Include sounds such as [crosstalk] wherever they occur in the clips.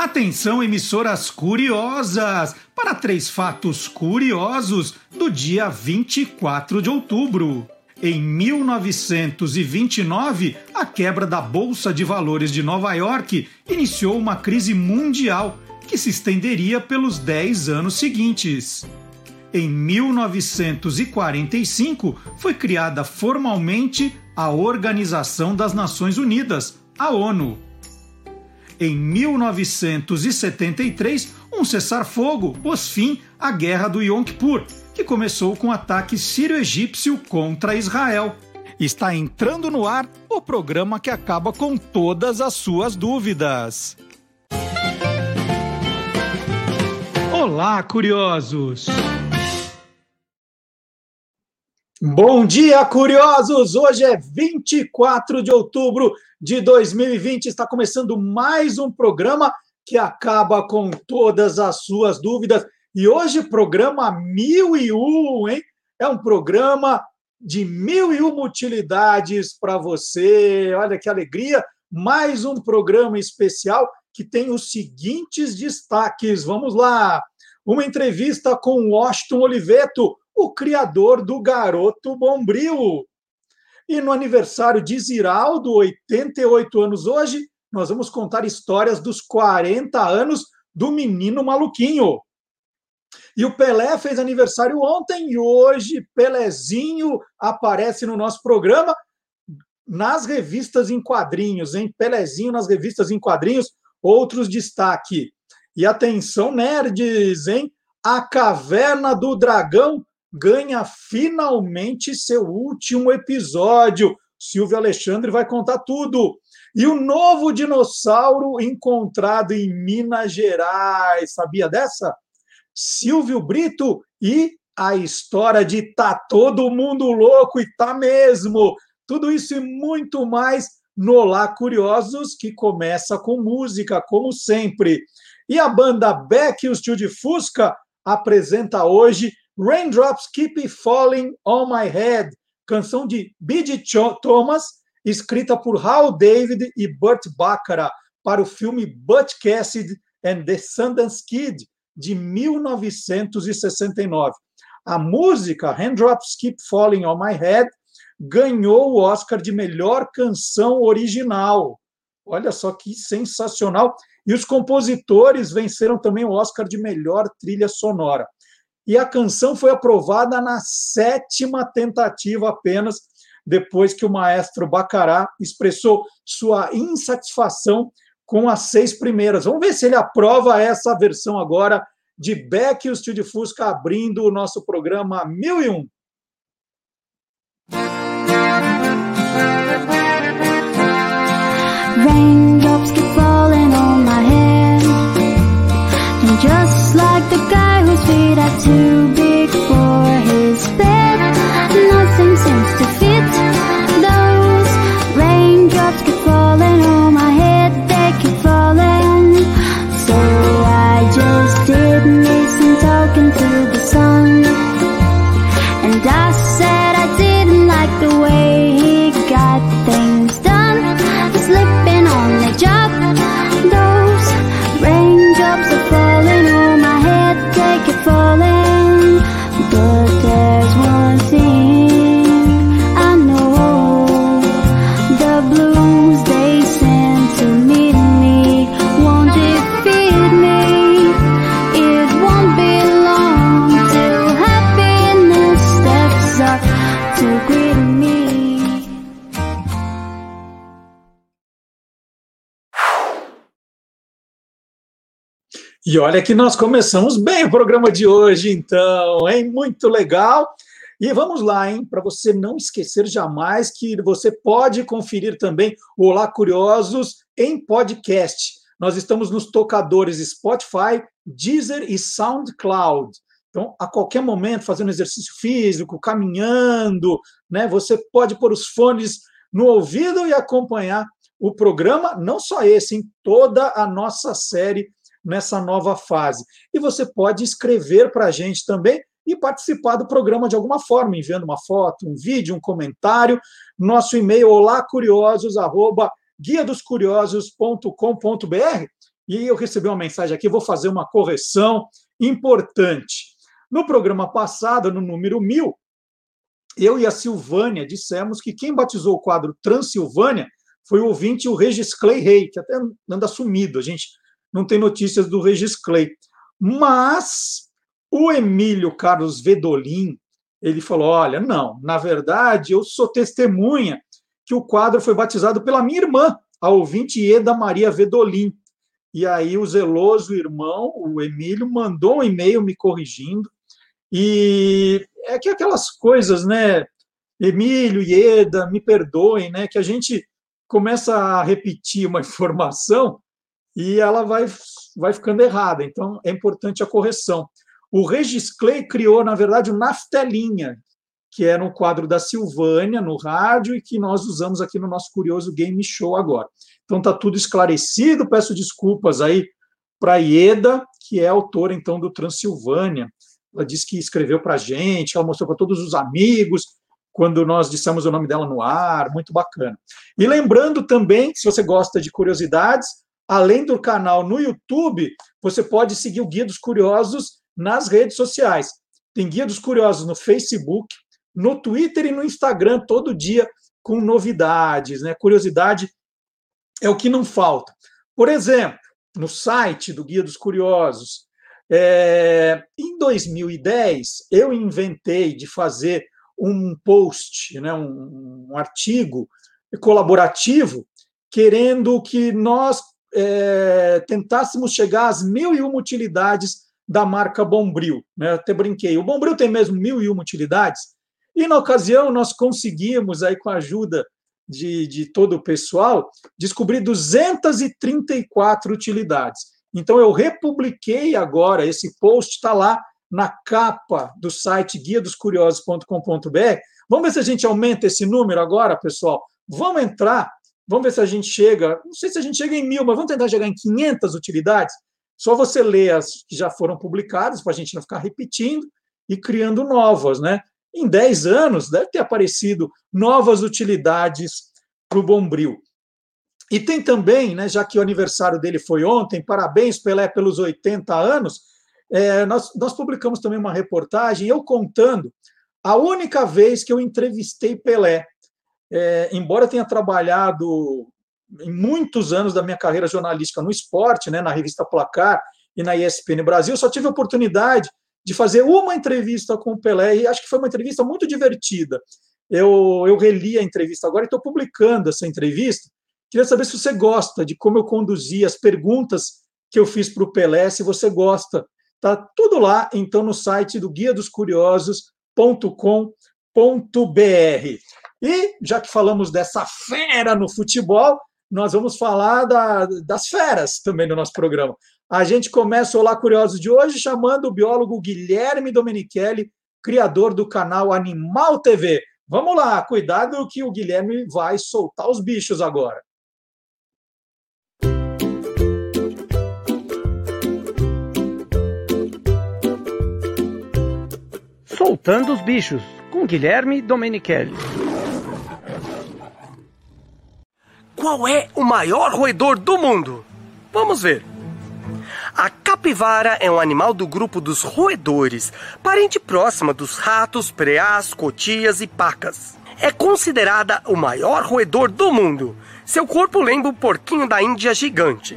Atenção, emissoras curiosas, para três fatos curiosos do dia 24 de outubro. Em 1929, a quebra da Bolsa de Valores de Nova York iniciou uma crise mundial que se estenderia pelos 10 anos seguintes. Em 1945, foi criada formalmente a Organização das Nações Unidas, a ONU. Em 1973, um cessar-fogo pôs fim à Guerra do Yom Kippur, que começou com um ataque sírio-egípcio contra Israel. Está entrando no ar o programa que acaba com todas as suas dúvidas. Olá, curiosos! Bom dia, curiosos! Hoje é 24 de outubro de 2020. Está começando mais um programa que acaba com todas as suas dúvidas. E hoje, programa mil e um, hein? É um programa de mil e uma utilidades para você. Olha que alegria! Mais um programa especial que tem os seguintes destaques. Vamos lá! Uma entrevista com Washington Oliveto o criador do Garoto Bombril. E no aniversário de Ziraldo, 88 anos hoje, nós vamos contar histórias dos 40 anos do menino maluquinho. E o Pelé fez aniversário ontem e hoje Pelezinho aparece no nosso programa nas revistas em quadrinhos, hein? Pelezinho nas revistas em quadrinhos, outros destaque. E atenção, nerds, hein? A Caverna do Dragão ganha finalmente seu último episódio. Silvio Alexandre vai contar tudo. E o novo dinossauro encontrado em Minas Gerais. Sabia dessa? Silvio Brito e a história de tá todo mundo louco e tá mesmo. Tudo isso e muito mais no Olá Curiosos, que começa com música, como sempre. E a banda Beck e o Tio de Fusca apresenta hoje Raindrops Keep Falling on My Head, canção de B.J. Thomas, escrita por Hal David e Burt Bacharach para o filme Butch Cassidy and the Sundance Kid, de 1969. A música Raindrops Keep Falling on My Head ganhou o Oscar de melhor canção original. Olha só que sensacional! E os compositores venceram também o Oscar de melhor trilha sonora e a canção foi aprovada na sétima tentativa apenas, depois que o maestro Bacará expressou sua insatisfação com as seis primeiras. Vamos ver se ele aprova essa versão agora de Beck e o Estúdio Fusca abrindo o nosso programa 1001. Raindrops did to be. E olha que nós começamos bem o programa de hoje, então, hein? Muito legal. E vamos lá, hein? Para você não esquecer jamais que você pode conferir também o Olá Curiosos em podcast. Nós estamos nos tocadores Spotify, Deezer e SoundCloud. Então, a qualquer momento, fazendo exercício físico, caminhando, né? Você pode pôr os fones no ouvido e acompanhar o programa, não só esse, em toda a nossa série nessa nova fase. E você pode escrever para a gente também e participar do programa de alguma forma, enviando uma foto, um vídeo, um comentário. Nosso e-mail olá curiosos arroba guia dos curiosos.com.br e eu recebi uma mensagem aqui, vou fazer uma correção importante. No programa passado, no número 1000, eu e a Silvânia dissemos que quem batizou o quadro Transilvânia foi o ouvinte, o Regis Clay Rey, que até anda sumido, a gente não tem notícias do Regis Clay. Mas o Emílio Carlos Vedolin, ele falou: olha, não, na verdade, eu sou testemunha que o quadro foi batizado pela minha irmã, a ouvinte Eda Maria Vedolin. E aí o zeloso irmão, o Emílio, mandou um e-mail me corrigindo. E é que aquelas coisas, né? Emílio e Eda, me perdoem, né? Que a gente começa a repetir uma [laughs] informação e ela vai, vai ficando errada. Então, é importante a correção. O Regis Clay criou, na verdade, o Naftelinha, que era um quadro da Silvânia no rádio e que nós usamos aqui no nosso curioso game show agora. Então está tudo esclarecido. Peço desculpas aí para Ieda, que é autora então do Transilvânia. Ela disse que escreveu para a gente, ela mostrou para todos os amigos quando nós dissemos o nome dela no ar, muito bacana. E lembrando também, se você gosta de curiosidades, além do canal no YouTube, você pode seguir o Guia dos Curiosos nas redes sociais. Tem Guia dos Curiosos no Facebook, no Twitter e no Instagram, todo dia com novidades, né? Curiosidade é o que não falta. Por exemplo, no site do Guia dos Curiosos, é, em 2010, eu inventei de fazer um post, né, um, um artigo colaborativo, querendo que nós é, tentássemos chegar às mil e uma utilidades da marca Bombril. Né? Até brinquei. O Bombril tem mesmo mil e uma utilidades, e na ocasião nós conseguimos, aí com a ajuda de, de todo o pessoal, descobrir 234 utilidades. Então, eu republiquei agora, esse post está lá na capa do site guia dos curiosos.com.br. Vamos ver se a gente aumenta esse número agora, pessoal. Vamos entrar, vamos ver se a gente chega, não sei se a gente chega em mil, mas vamos tentar chegar em 500 utilidades. Só você lê as que já foram publicadas, para a gente não ficar repetindo e criando novas, né? Em 10 anos, deve ter aparecido novas utilidades para o Bombril. E tem também, né, já que o aniversário dele foi ontem, parabéns, Pelé, pelos 80 anos, é, nós, nós publicamos também uma reportagem, eu contando a única vez que eu entrevistei Pelé. É, embora tenha trabalhado em muitos anos da minha carreira jornalística no esporte, né, na revista Placar e na ESPN Brasil, só tive a oportunidade de fazer uma entrevista com o Pelé, e acho que foi uma entrevista muito divertida. Eu, eu reli a entrevista agora e estou publicando essa entrevista. Queria saber se você gosta de como eu conduzi as perguntas que eu fiz para o Pelé, se você gosta. Está tudo lá, então, no site do guia dos curiosos.com.br. E, já que falamos dessa fera no futebol, nós vamos falar da, das feras também no nosso programa. A gente começa o Olá Curiosos de hoje chamando o biólogo Guilherme Domenichelli, criador do canal Animal TV. Vamos lá, cuidado que o Guilherme vai soltar os bichos agora. Soltando os bichos, com Guilherme Domenichelli. Qual é o maior roedor do mundo? Vamos ver. A capivara é um animal do grupo dos roedores, parente próxima dos ratos, preás, cotias e pacas. É considerada o maior roedor do mundo. Seu corpo lembra o porquinho da Índia gigante.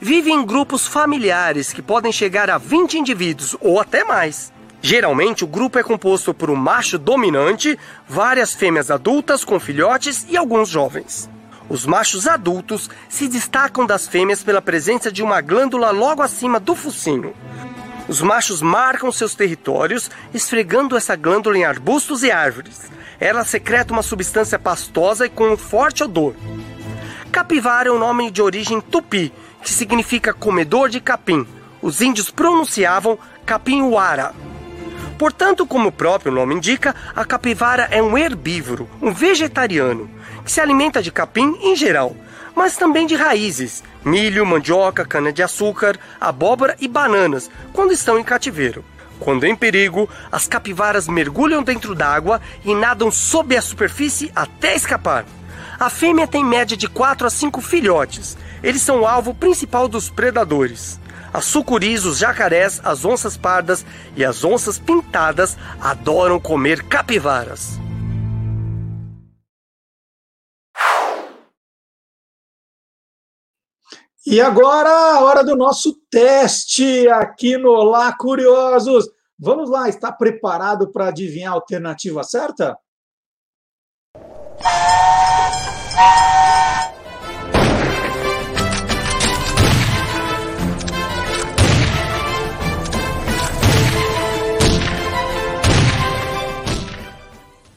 Vive em grupos familiares que podem chegar a 20 indivíduos ou até mais. Geralmente, o grupo é composto por um macho dominante, várias fêmeas adultas com filhotes e alguns jovens. Os machos adultos se destacam das fêmeas pela presença de uma glândula logo acima do focinho. Os machos marcam seus territórios esfregando essa glândula em arbustos e árvores. Ela secreta uma substância pastosa e com um forte odor. Capivara é um nome de origem tupi, que significa comedor de capim. Os índios pronunciavam capim-uara. Portanto, como o próprio nome indica, a capivara é um herbívoro, um vegetariano se alimenta de capim em geral, mas também de raízes, milho, mandioca, cana-de-açúcar, abóbora e bananas, quando estão em cativeiro. Quando em perigo, as capivaras mergulham dentro d'água e nadam sob a superfície até escapar. A fêmea tem média de 4 a 5 filhotes. Eles são o alvo principal dos predadores. As sucuris, os jacarés, as onças pardas e as onças pintadas adoram comer capivaras. E agora a hora do nosso teste aqui no Olá Curiosos. Vamos lá, está preparado para adivinhar a alternativa certa?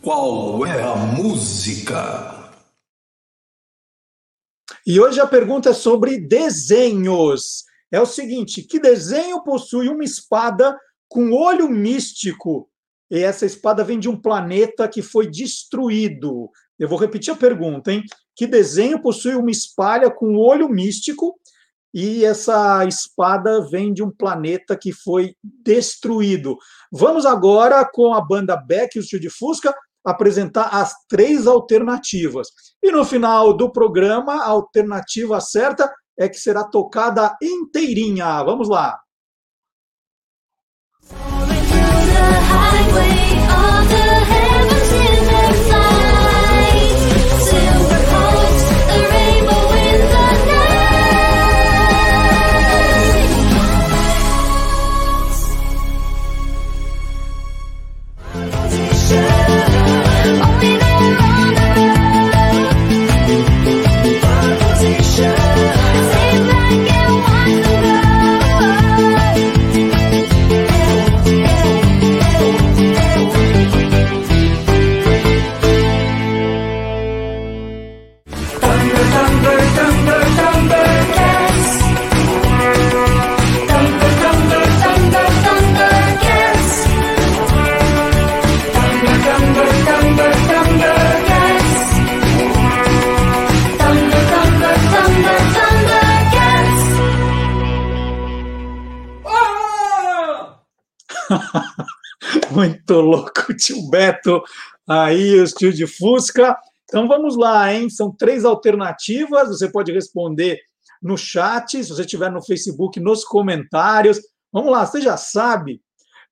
Qual é a música? E hoje a pergunta é sobre desenhos. É o seguinte: que desenho possui uma espada com olho místico? E essa espada vem de um planeta que foi destruído. Eu vou repetir a pergunta, hein? Que desenho possui uma espada com olho místico? E essa espada vem de um planeta que foi destruído. Vamos agora com a banda Beck e o Tio de Fusca apresentar as três alternativas. E no final do programa, a alternativa certa é que será tocada inteirinha. Vamos lá. Muito [laughs] louco, tio Beto, aí os tio de Fusca. Então vamos lá, hein? São três alternativas. Você pode responder no chat, se você estiver no Facebook, nos comentários. Vamos lá, você já sabe.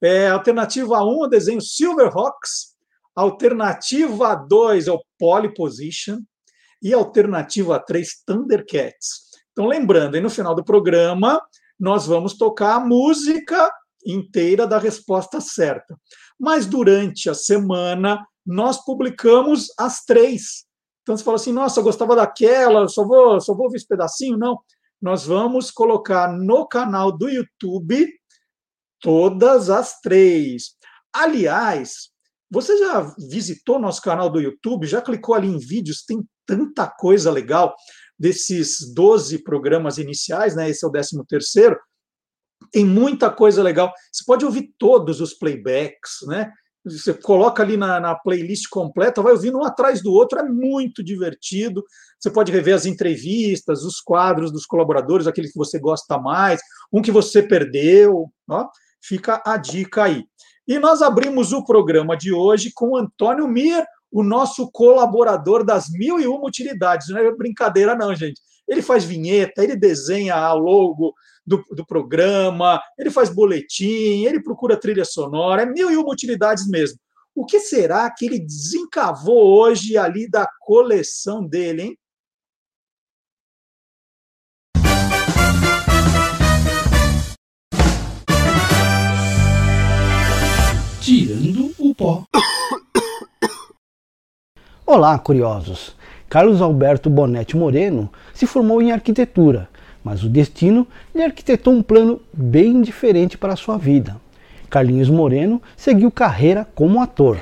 É, alternativa 1, o desenho Silverhawks. Alternativa 2 é o Poly Position. E alternativa 3, Thundercats. Então, lembrando, aí no final do programa, nós vamos tocar a música inteira da resposta certa. Mas durante a semana, nós publicamos as três. Então você fala assim: nossa, eu gostava daquela, só vou, só vou ver esse pedacinho. Não. Nós vamos colocar no canal do YouTube todas as três. Aliás, você já visitou nosso canal do YouTube? Já clicou ali em vídeos? Tem tanta coisa legal desses 12 programas iniciais, né? Esse é o 13 terceiro. Tem muita coisa legal. Você pode ouvir todos os playbacks, né? Você coloca ali na, na, playlist completa, vai ouvindo um atrás do outro, é muito divertido. Você pode rever as entrevistas, os quadros dos colaboradores, aquele que você gosta mais, um que você perdeu, ó, fica a dica aí. E nós abrimos o programa de hoje com Antônio Mir, o nosso colaborador das mil e uma utilidades. Não é brincadeira, não, gente. Ele faz vinheta, ele desenha a logo do, do programa, ele faz boletim, ele procura trilha sonora, é mil e uma utilidades mesmo. O que será que ele desencavou hoje ali da coleção dele, hein? Tirando o pó. Olá, curiosos! Carlos Alberto Bonetti Moreno se formou em arquitetura, mas o destino lhe arquitetou um plano bem diferente para a sua vida. Carlinhos Moreno seguiu carreira como ator.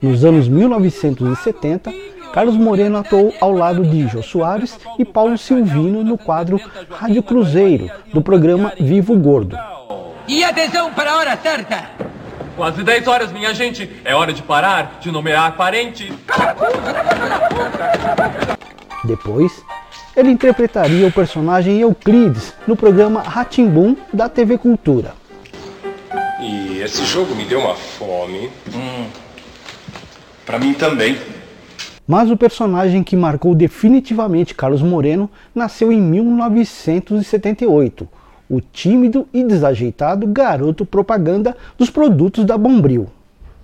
Nos anos 1970, Carlos Moreno atuou ao lado de Jô Soares e Paulo Silvino no quadro Rádio Cruzeiro, do programa Vivo Gordo. E atenção para a hora certa! Quase 10 horas, minha gente. É hora de parar, de nomear parente. Depois, ele interpretaria o personagem Euclides no programa Ratimbum da TV Cultura. E esse jogo me deu uma fome. Hum, para mim também. Mas o personagem que marcou definitivamente Carlos Moreno nasceu em 1978, o tímido e desajeitado garoto propaganda dos produtos da Bombril.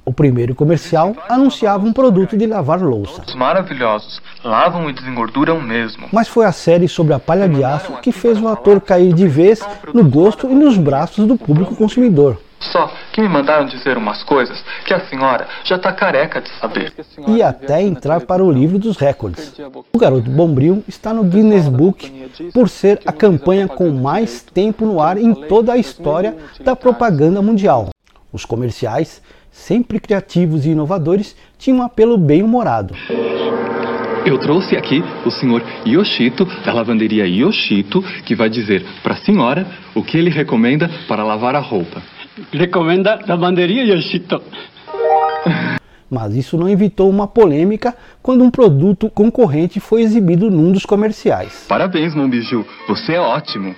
O primeiro comercial anunciava um produto de lavar louça. Maravilhosos, lavam e desengorduram mesmo. Mas foi a série sobre a palha de aço que fez o ator cair de vez no gosto e nos braços do público consumidor. Só que me mandaram dizer umas coisas que a senhora já tá careca de saber. E até entrar para o livro dos recordes. O Garoto Bombril está no Guinness Book por ser a campanha com mais tempo no ar em toda a história da propaganda mundial. Os comerciais sempre criativos e inovadores, tinha um apelo bem-humorado. Eu trouxe aqui o senhor Yoshito, da lavanderia Yoshito, que vai dizer para a senhora o que ele recomenda para lavar a roupa. Recomenda lavanderia Yoshito. Mas isso não evitou uma polêmica quando um produto concorrente foi exibido num dos comerciais. Parabéns, meu biju, você é ótimo.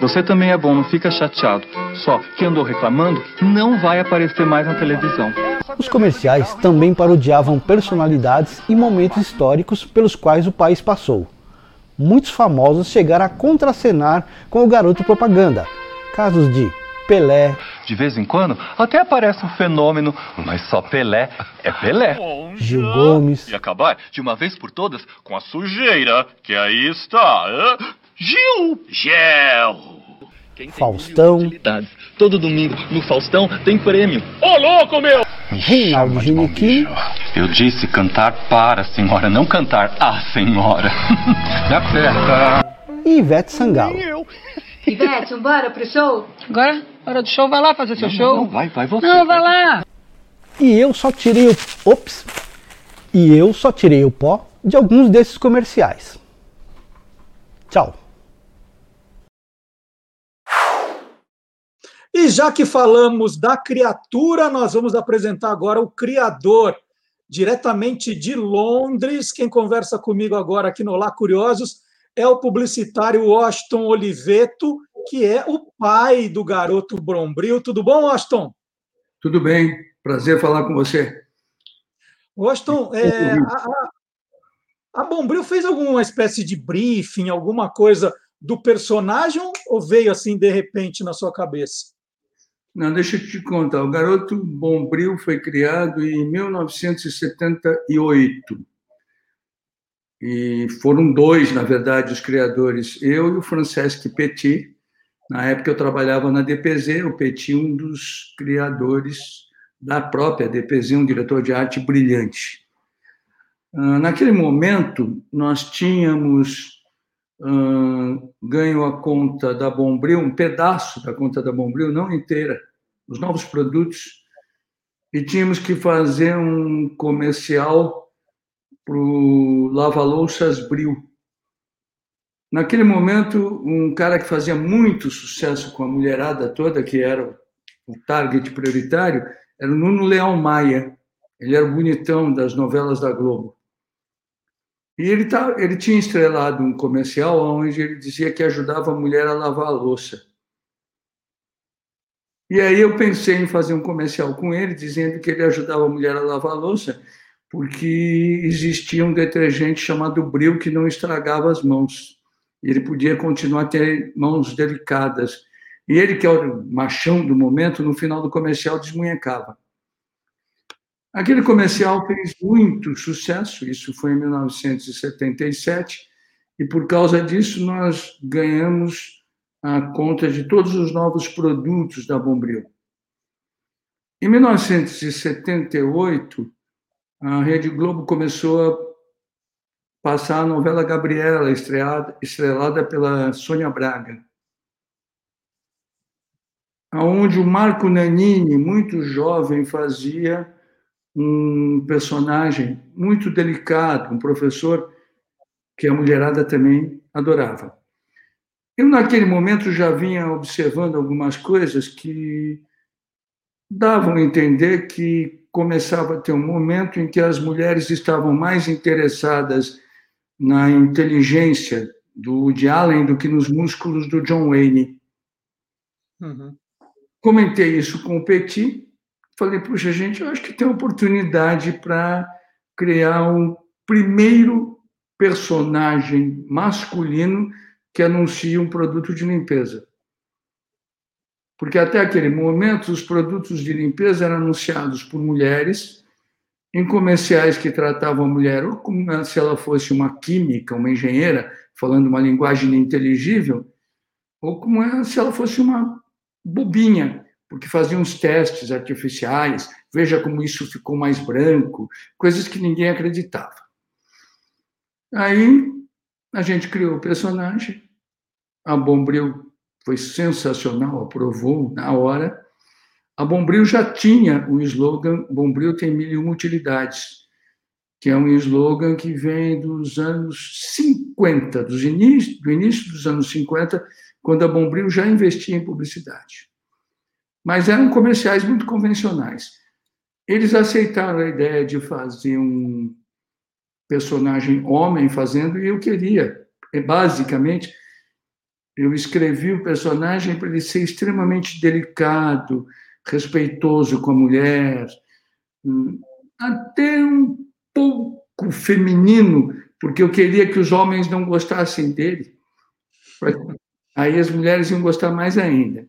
Você também é bom, não fica chateado. Só que andou reclamando, não vai aparecer mais na televisão. Os comerciais também parodiavam personalidades e momentos históricos pelos quais o país passou. Muitos famosos chegaram a contracenar com o garoto propaganda. Casos de Pelé. De vez em quando até aparece um fenômeno, mas só Pelé é Pelé. Gil Gomes. E acabar de uma vez por todas com a sujeira que aí está. Gil! Gel! Faustão. Todo domingo no Faustão tem prêmio. Ô, oh, louco, meu! Reinaldo Ginequim. Eu disse cantar para a senhora, não cantar a senhora. Me aperta. E Ivete Sangalo. Ivete, bora pro show? Agora, hora do show, vai lá fazer seu não, show. Não, vai, vai você. Não, vai lá. E eu só tirei o... Ops! E eu só tirei o pó de alguns desses comerciais. Tchau. E já que falamos da criatura, nós vamos apresentar agora o criador, diretamente de Londres. Quem conversa comigo agora aqui no Lá Curiosos é o publicitário Washington Oliveto, que é o pai do garoto Brombril. Tudo bom, Washington? Tudo bem, prazer falar com você. Washington, é, a, a Bombril fez alguma espécie de briefing, alguma coisa do personagem ou veio assim de repente na sua cabeça? Não, deixa eu te contar. O Garoto Bombril foi criado em 1978. E foram dois, na verdade, os criadores, eu e o Francesc Petit. Na época eu trabalhava na DPZ, o Petit, um dos criadores da própria DPZ, um diretor de arte brilhante. Ah, naquele momento, nós tínhamos ganho a conta da Bombril, um pedaço da conta da Bombril, não inteira, os novos produtos, e tínhamos que fazer um comercial para o Lava-Louças Bril. Naquele momento, um cara que fazia muito sucesso com a mulherada toda, que era o target prioritário, era o Nuno Leão Maia. Ele era o bonitão das novelas da Globo. E ele, tá, ele tinha estrelado um comercial onde ele dizia que ajudava a mulher a lavar a louça. E aí eu pensei em fazer um comercial com ele, dizendo que ele ajudava a mulher a lavar a louça, porque existia um detergente chamado Bril que não estragava as mãos. Ele podia continuar a ter mãos delicadas. E ele, que era o machão do momento, no final do comercial desmunhecava. Aquele comercial fez muito sucesso, isso foi em 1977, e por causa disso nós ganhamos a conta de todos os novos produtos da Bombril. Em 1978, a Rede Globo começou a passar a novela Gabriela, estrelada pela Sônia Braga, onde o Marco Nanini, muito jovem, fazia um personagem muito delicado, um professor que a mulherada também adorava. Eu, naquele momento, já vinha observando algumas coisas que davam a entender que começava a ter um momento em que as mulheres estavam mais interessadas na inteligência do Woody Allen do que nos músculos do John Wayne. Uhum. Comentei isso com o Petit, falei, puxa, gente, eu acho que tem oportunidade para criar um primeiro personagem masculino que anuncia um produto de limpeza. Porque até aquele momento os produtos de limpeza eram anunciados por mulheres em comerciais que tratavam a mulher ou como se ela fosse uma química, uma engenheira, falando uma linguagem inteligível, ou como se ela fosse uma bobinha, porque faziam uns testes artificiais, veja como isso ficou mais branco, coisas que ninguém acreditava. Aí a gente criou o personagem, a Bombril foi sensacional, aprovou na hora. A Bombril já tinha o slogan Bombril tem mil e uma utilidades, que é um slogan que vem dos anos 50, dos início, do início dos anos 50, quando a Bombril já investia em publicidade. Mas eram comerciais muito convencionais. Eles aceitaram a ideia de fazer um personagem homem fazendo, e eu queria, basicamente, eu escrevi o personagem para ele ser extremamente delicado, respeitoso com a mulher, até um pouco feminino, porque eu queria que os homens não gostassem dele. Aí as mulheres iam gostar mais ainda.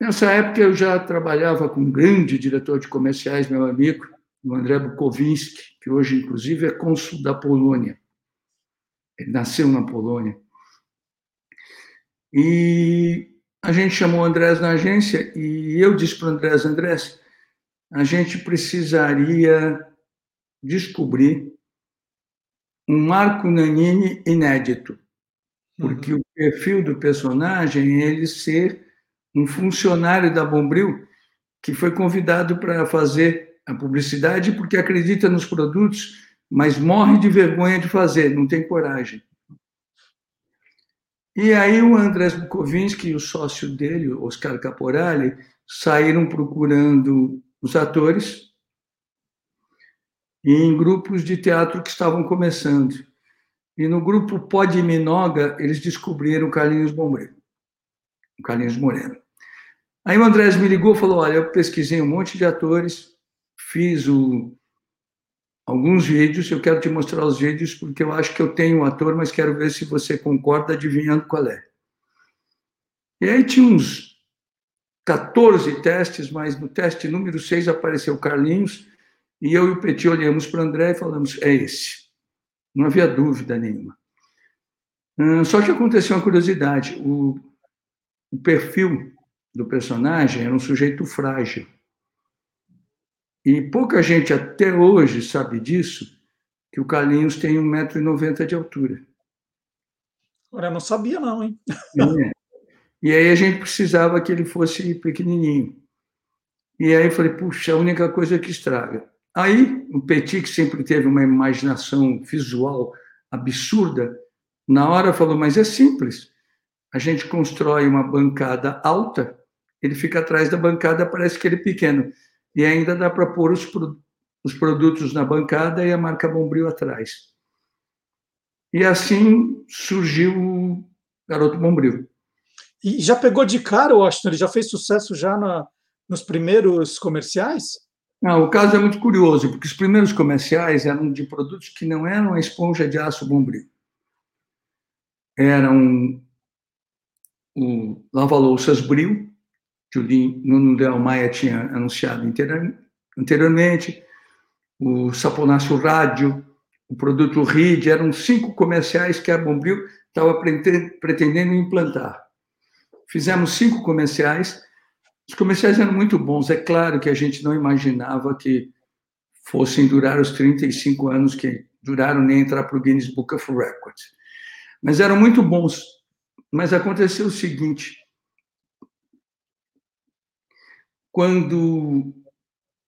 Nessa época eu já trabalhava com um grande diretor de comerciais, meu amigo, o André Bukowinski, que hoje, inclusive, é cônsul da Polônia. Ele nasceu na Polônia. E a gente chamou o Andrés na agência e eu disse para o Andrés, Andrés, a gente precisaria descobrir um Marco Nanini inédito, porque uhum. o perfil do personagem é ele ser um funcionário da Bombril que foi convidado para fazer a publicidade porque acredita nos produtos, mas morre de vergonha de fazer, não tem coragem. E aí o Andrés Bukovinski e o sócio dele, Oscar Caporali, saíram procurando os atores em grupos de teatro que estavam começando. E no grupo Pod Minoga, eles descobriram Carlinhos Bombril, o Carlinhos Moreno. Aí o Andrés me ligou e falou: Olha, eu pesquisei um monte de atores, fiz o, alguns vídeos, eu quero te mostrar os vídeos porque eu acho que eu tenho um ator, mas quero ver se você concorda adivinhando qual é. E aí tinha uns 14 testes, mas no teste número 6 apareceu Carlinhos, e eu e o Petit olhamos para o André e falamos: é esse. Não havia dúvida nenhuma. Hum, só que aconteceu uma curiosidade: o, o perfil do personagem era um sujeito frágil. E pouca gente até hoje sabe disso, que o Carlinhos tem 1,90m de altura. Agora, eu não sabia não, hein? É. E aí a gente precisava que ele fosse pequenininho. E aí eu falei, puxa, a única coisa que estraga. Aí o Petit, que sempre teve uma imaginação visual absurda, na hora falou, mas é simples. A gente constrói uma bancada alta, ele fica atrás da bancada, parece que ele é pequeno e ainda dá para pôr os, os produtos na bancada e a marca Bombril atrás. E assim surgiu o Garoto Bombril. E já pegou de cara, Washington? Ele já fez sucesso já na, nos primeiros comerciais? Não, o caso é muito curioso, porque os primeiros comerciais eram de produtos que não eram a esponja de aço Bombril. Eram o lava-louças Bril, que o Nuno Del Maia tinha anunciado anteriormente, o Saponácio Rádio, o produto RID, eram cinco comerciais que a Bombril estava pretendendo implantar. Fizemos cinco comerciais, os comerciais eram muito bons, é claro que a gente não imaginava que fossem durar os 35 anos que duraram nem entrar para o Guinness Book of Records. Mas eram muito bons. Mas aconteceu o seguinte, quando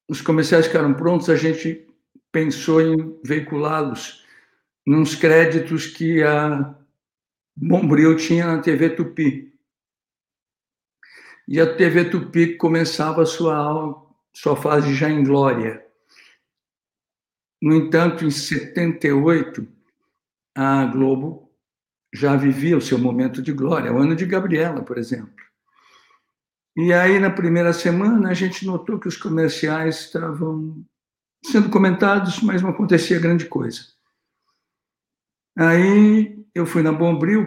os comerciais ficaram prontos, a gente pensou em veiculá-los nos créditos que a Bombril tinha na TV Tupi. E a TV Tupi começava a sua, sua fase já em glória. No entanto, em 78, a Globo já vivia o seu momento de glória, o ano de Gabriela, por exemplo. E aí, na primeira semana, a gente notou que os comerciais estavam sendo comentados, mas não acontecia grande coisa. Aí eu fui na Bombril,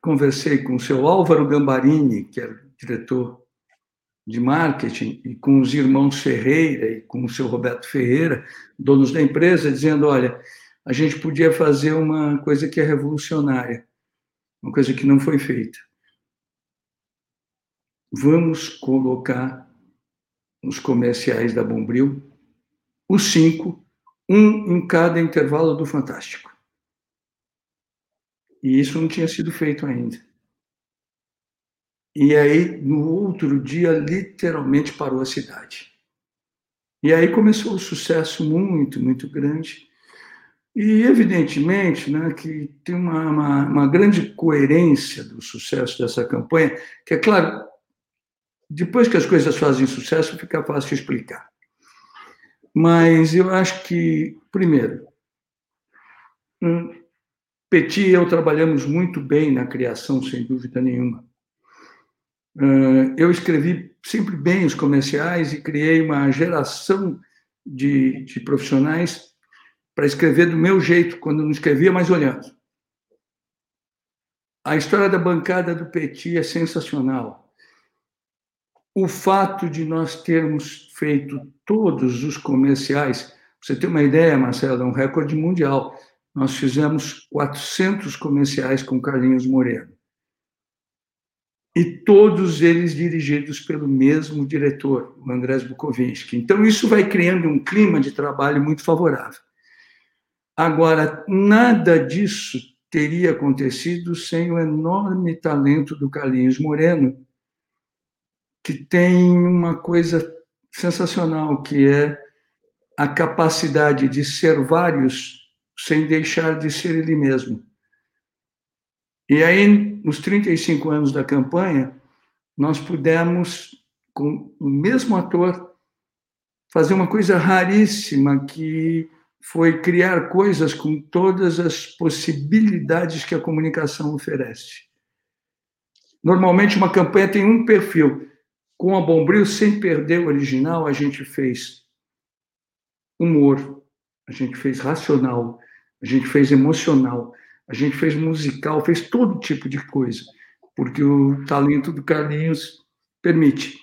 conversei com o seu Álvaro Gambarini, que era diretor de marketing, e com os irmãos Ferreira e com o seu Roberto Ferreira, donos da empresa, dizendo: olha, a gente podia fazer uma coisa que é revolucionária, uma coisa que não foi feita. Vamos colocar nos comerciais da Bombril os cinco, um em cada intervalo do Fantástico. E isso não tinha sido feito ainda. E aí, no outro dia, literalmente parou a cidade. E aí começou o um sucesso muito, muito grande. E, evidentemente, né, que tem uma, uma, uma, grande coerência do sucesso dessa campanha, que é claro, depois que as coisas fazem sucesso, fica fácil explicar. Mas eu acho que, primeiro, um, Petit e eu trabalhamos muito bem na criação, sem dúvida nenhuma. Eu escrevi sempre bem os comerciais e criei uma geração de, de profissionais para escrever do meu jeito, quando não escrevia, mas olhando. A história da bancada do Petit é sensacional. O fato de nós termos feito todos os comerciais, você tem uma ideia, Marcelo, é um recorde mundial. Nós fizemos 400 comerciais com Carlinhos Moreno e todos eles dirigidos pelo mesmo diretor, o Andrés Bukovinski. Então, isso vai criando um clima de trabalho muito favorável. Agora, nada disso teria acontecido sem o enorme talento do Carlinhos Moreno, que tem uma coisa sensacional, que é a capacidade de ser vários sem deixar de ser ele mesmo. E aí, nos 35 anos da campanha, nós pudemos, com o mesmo ator, fazer uma coisa raríssima, que foi criar coisas com todas as possibilidades que a comunicação oferece. Normalmente, uma campanha tem um perfil. Com a Bombril, sem perder o original, a gente fez humor, a gente fez racional, a gente fez emocional, a gente fez musical, fez todo tipo de coisa, porque o talento do Carlinhos permite.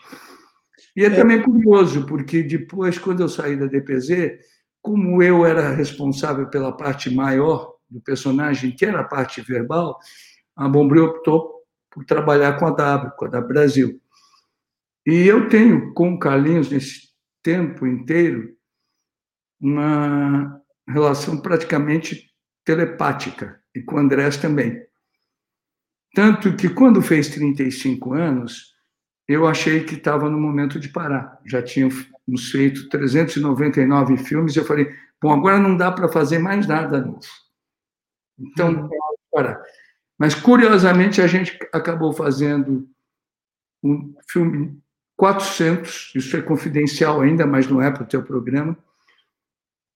E é, é também curioso, porque depois, quando eu saí da DPZ, como eu era responsável pela parte maior do personagem, que era a parte verbal, a Bombril optou por trabalhar com a W, com a W Brasil. E eu tenho com o Carlinhos, nesse tempo inteiro, uma relação praticamente telepática e com o Andrés também. Tanto que quando fez 35 anos, eu achei que estava no momento de parar. Já tínhamos feito 399 filmes, e eu falei, bom, agora não dá para fazer mais nada novo. Então, hum. parar. Mas, curiosamente, a gente acabou fazendo um filme 400, isso é confidencial ainda, mas não é para o teu programa,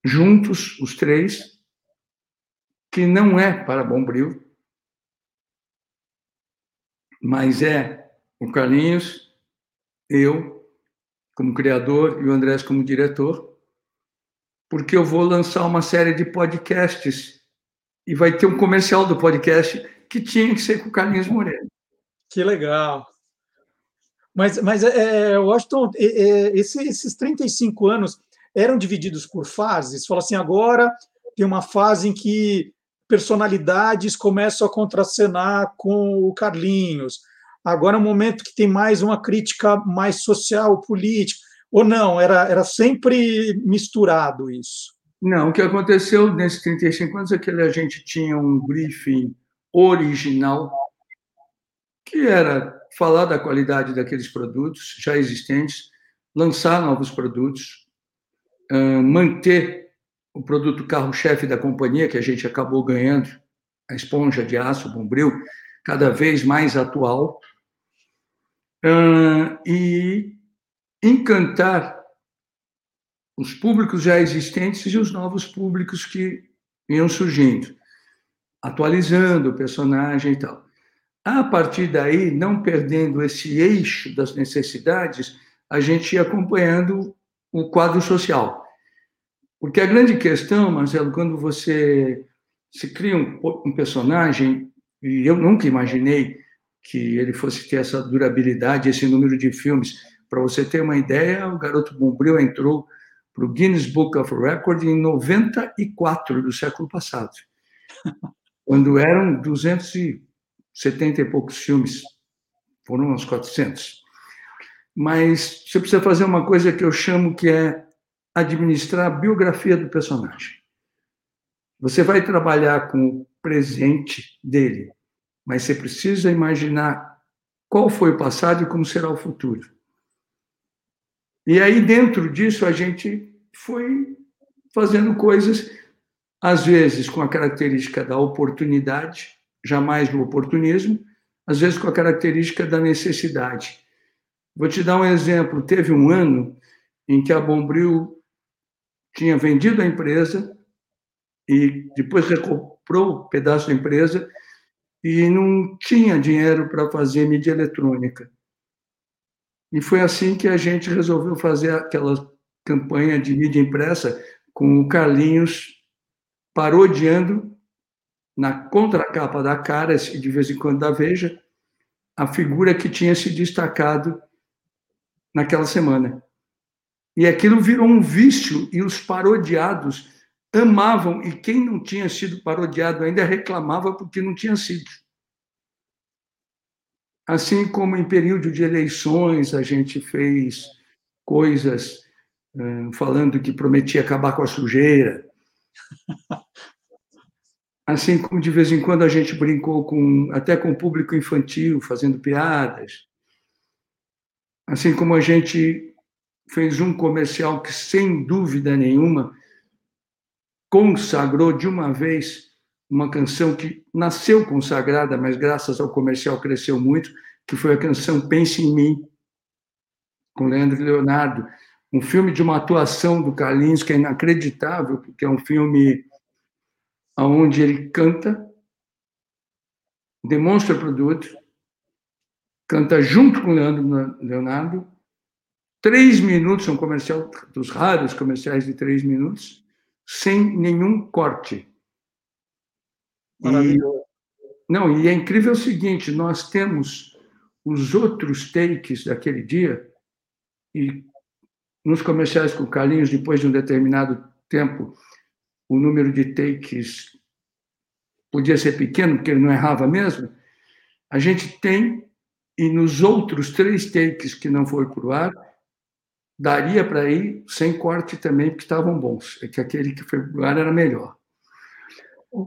juntos, os três, que não é para Bombril, mas é o Carlinhos, eu, como criador, e o Andrés como diretor, porque eu vou lançar uma série de podcasts e vai ter um comercial do podcast que tinha que ser com o Carlinhos Moreno. Que legal. Mas, mas é, Washington, é, é, esse, esses 35 anos eram divididos por fases? Fala assim, agora tem uma fase em que personalidades começam a contracenar com o Carlinhos. Agora é um momento que tem mais uma crítica mais social, política. Ou não? Era, era sempre misturado isso? Não, o que aconteceu nesses 35 anos é que a gente tinha um briefing original, que era falar da qualidade daqueles produtos já existentes, lançar novos produtos, manter o produto carro-chefe da companhia, que a gente acabou ganhando, a esponja de aço Bombril, cada vez mais atual, e encantar os públicos já existentes e os novos públicos que iam surgindo, atualizando o personagem e tal. A partir daí, não perdendo esse eixo das necessidades, a gente ia acompanhando o quadro social. Porque a grande questão, Marcelo, quando você se cria um, um personagem, e eu nunca imaginei que ele fosse ter essa durabilidade, esse número de filmes. Para você ter uma ideia, o Garoto Bombril entrou para o Guinness Book of Records em 94 do século passado, [laughs] quando eram 270 e poucos filmes, foram uns 400. Mas você precisa fazer uma coisa que eu chamo que é administrar a biografia do personagem. Você vai trabalhar com o presente dele, mas você precisa imaginar qual foi o passado e como será o futuro. E aí, dentro disso, a gente foi fazendo coisas, às vezes com a característica da oportunidade, jamais do oportunismo, às vezes com a característica da necessidade. Vou te dar um exemplo. Teve um ano em que a Bombril tinha vendido a empresa e depois recomprou um pedaço da empresa e não tinha dinheiro para fazer mídia eletrônica. E foi assim que a gente resolveu fazer aquela campanha de mídia impressa com o Carlinhos parodiando na contracapa da Caras e de vez em quando da Veja a figura que tinha se destacado naquela semana. E aquilo virou um vício e os parodiados amavam e quem não tinha sido parodiado ainda reclamava porque não tinha sido. Assim como em período de eleições a gente fez coisas uh, falando que prometia acabar com a sujeira. [laughs] Assim como de vez em quando a gente brincou com até com o público infantil, fazendo piadas. Assim como a gente fez um comercial que sem dúvida nenhuma consagrou de uma vez uma canção que nasceu consagrada, mas graças ao comercial cresceu muito, que foi a canção Pense em Mim, com Leandro Leonardo. Um filme de uma atuação do Carlinhos que é inacreditável, porque é um filme onde ele canta, demonstra produto, canta junto com Leandro Leonardo, três minutos, um comercial dos raros comerciais de três minutos, sem nenhum corte. E, não, e é incrível o seguinte: nós temos os outros takes daquele dia, e nos comerciais com o Carlinhos, depois de um determinado tempo, o número de takes podia ser pequeno, porque ele não errava mesmo. A gente tem, e nos outros três takes que não foram para o ar, daria para ir sem corte também, porque estavam bons. É que aquele que foi pro ar era melhor.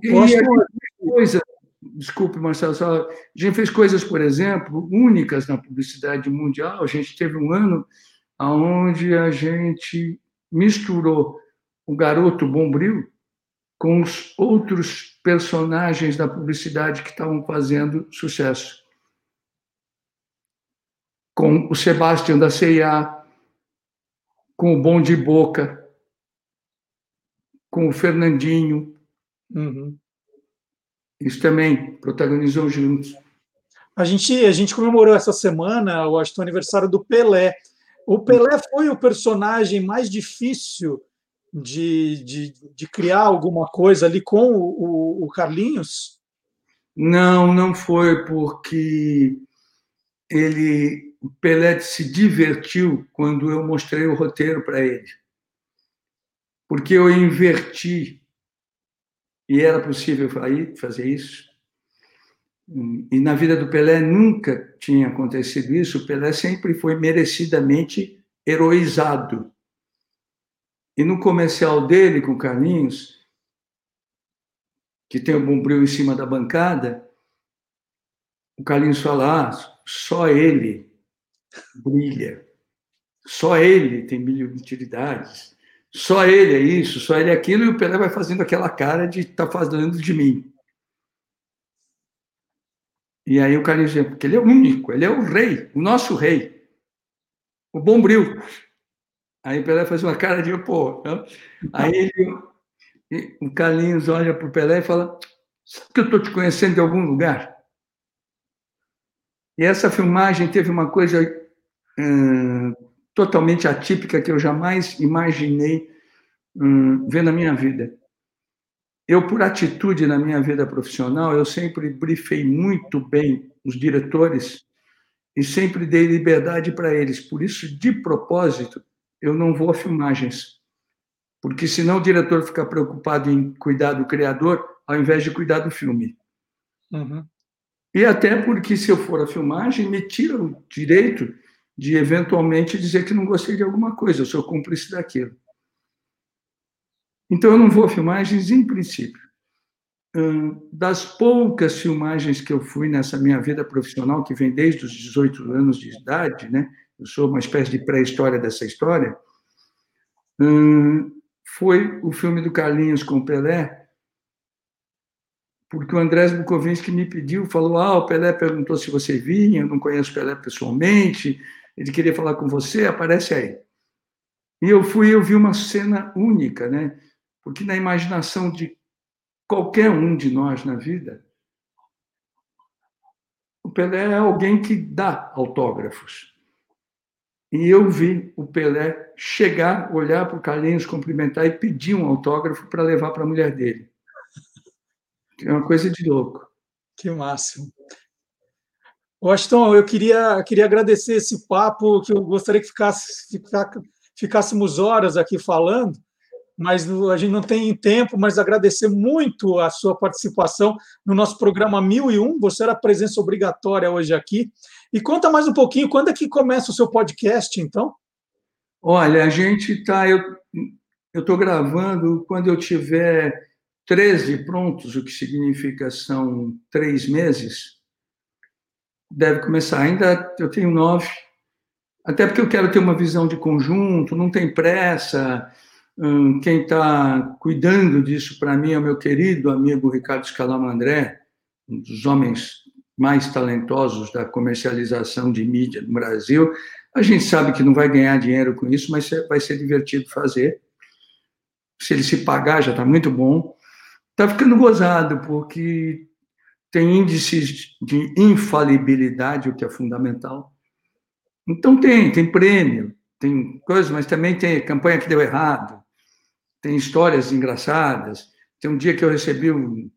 E a gente fez coisas, desculpe, Marcelo, só, a gente fez coisas, por exemplo, únicas na publicidade mundial. A gente teve um ano onde a gente misturou o garoto Bombril com os outros personagens da publicidade que estavam fazendo sucesso. Com o Sebastião da C&A, com o Bom de Boca, com o Fernandinho. Uhum. Isso também protagonizou juntos. A gente, a gente comemorou essa semana, eu acho, o aniversário do Pelé. O Pelé foi o personagem mais difícil de, de, de criar alguma coisa ali com o, o, Carlinhos? Não, não foi, porque ele o Pelé se divertiu quando eu mostrei o roteiro para ele. Porque eu inverti, e era possível fazer isso. E na vida do Pelé nunca tinha acontecido isso. O Pelé sempre foi merecidamente heroizado. E no comercial dele com Carlinhos, que tem o Bombril em cima da bancada, o Carlinhos fala: ah, só ele brilha. Só ele tem mil utilidades. Só ele é isso, só ele é aquilo, e o Pelé vai fazendo aquela cara de tá fazendo de mim. E aí o Carlinhos diz, porque ele é o único, ele é o rei, o nosso rei, o Bombril. Aí o Pelé faz uma cara de, pô. Aí ele, o Carlinhos olha para o Pelé e fala, sabe que eu estou te conhecendo de algum lugar? E essa filmagem teve uma coisa totalmente atípica que eu jamais imaginei hum, vê na minha vida. Eu, por atitude na minha vida profissional, eu sempre briefei muito bem os diretores e sempre dei liberdade para eles. Por isso, de propósito, eu não vou a filmagens. Porque senão o diretor fica preocupado em cuidar do criador, ao invés de cuidar do filme. Uhum. E até porque, se eu for a filmagem, me tira o direito de eventualmente dizer que não gostei de alguma coisa, eu sou cúmplice daquilo. Então, eu não vou a filmagens em princípio. Das poucas filmagens que eu fui nessa minha vida profissional, que vem desde os 18 anos de idade, né? eu sou uma espécie de pré-história dessa história, foi o filme do Carlinhos com o Pelé, porque o Andrés Bukovinski me pediu, falou, ah, o Pelé perguntou se você vinha, eu não conheço o Pelé pessoalmente, ele queria falar com você, aparece aí. E eu fui, eu vi uma cena única, né? Porque na imaginação de qualquer um de nós na vida, o Pelé é alguém que dá autógrafos. E eu vi o Pelé chegar, olhar para o Carlinhos, cumprimentar e pedir um autógrafo para levar para a mulher dele. É uma coisa de louco. Que máximo. Washington, eu queria, queria agradecer esse papo, que eu gostaria que ficasse, ficássemos horas aqui falando, mas a gente não tem tempo, mas agradecer muito a sua participação no nosso programa 1001. Você era presença obrigatória hoje aqui. E conta mais um pouquinho, quando é que começa o seu podcast, então? Olha, a gente está. Eu estou gravando quando eu tiver 13 prontos, o que significa são três meses. Deve começar. Ainda eu tenho nove. Até porque eu quero ter uma visão de conjunto, não tem pressa Hum, quem está cuidando disso para mim é o meu querido amigo Ricardo Scalamandré, um dos homens mais talentosos da comercialização de mídia no Brasil. A gente sabe que não vai ganhar dinheiro com isso, mas vai ser divertido fazer. Se ele se pagar, já está muito bom. Está ficando gozado, porque tem índices de infalibilidade, o que é fundamental. Então tem, tem prêmio, tem coisas, mas também tem campanha que deu errado, tem histórias engraçadas. Tem um dia que eu recebi um,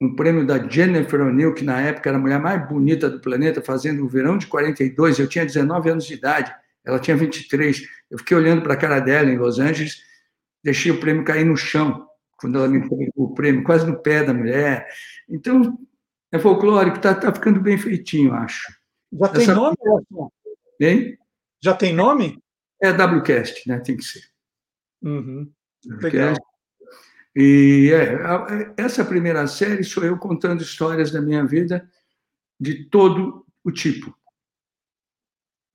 um prêmio da Jennifer O'Neill, que na época era a mulher mais bonita do planeta, fazendo o verão de 42. Eu tinha 19 anos de idade, ela tinha 23. Eu fiquei olhando para a cara dela em Los Angeles, deixei o prêmio cair no chão, quando ela me entregou o prêmio, quase no pé da mulher. Então, é folclórico, está tá ficando bem feitinho, acho. Já tem Essa... nome? Hein? Já tem nome? É WCast, né? Tem que ser. Uhum. Legal. E é, essa primeira série sou eu contando histórias da minha vida de todo o tipo.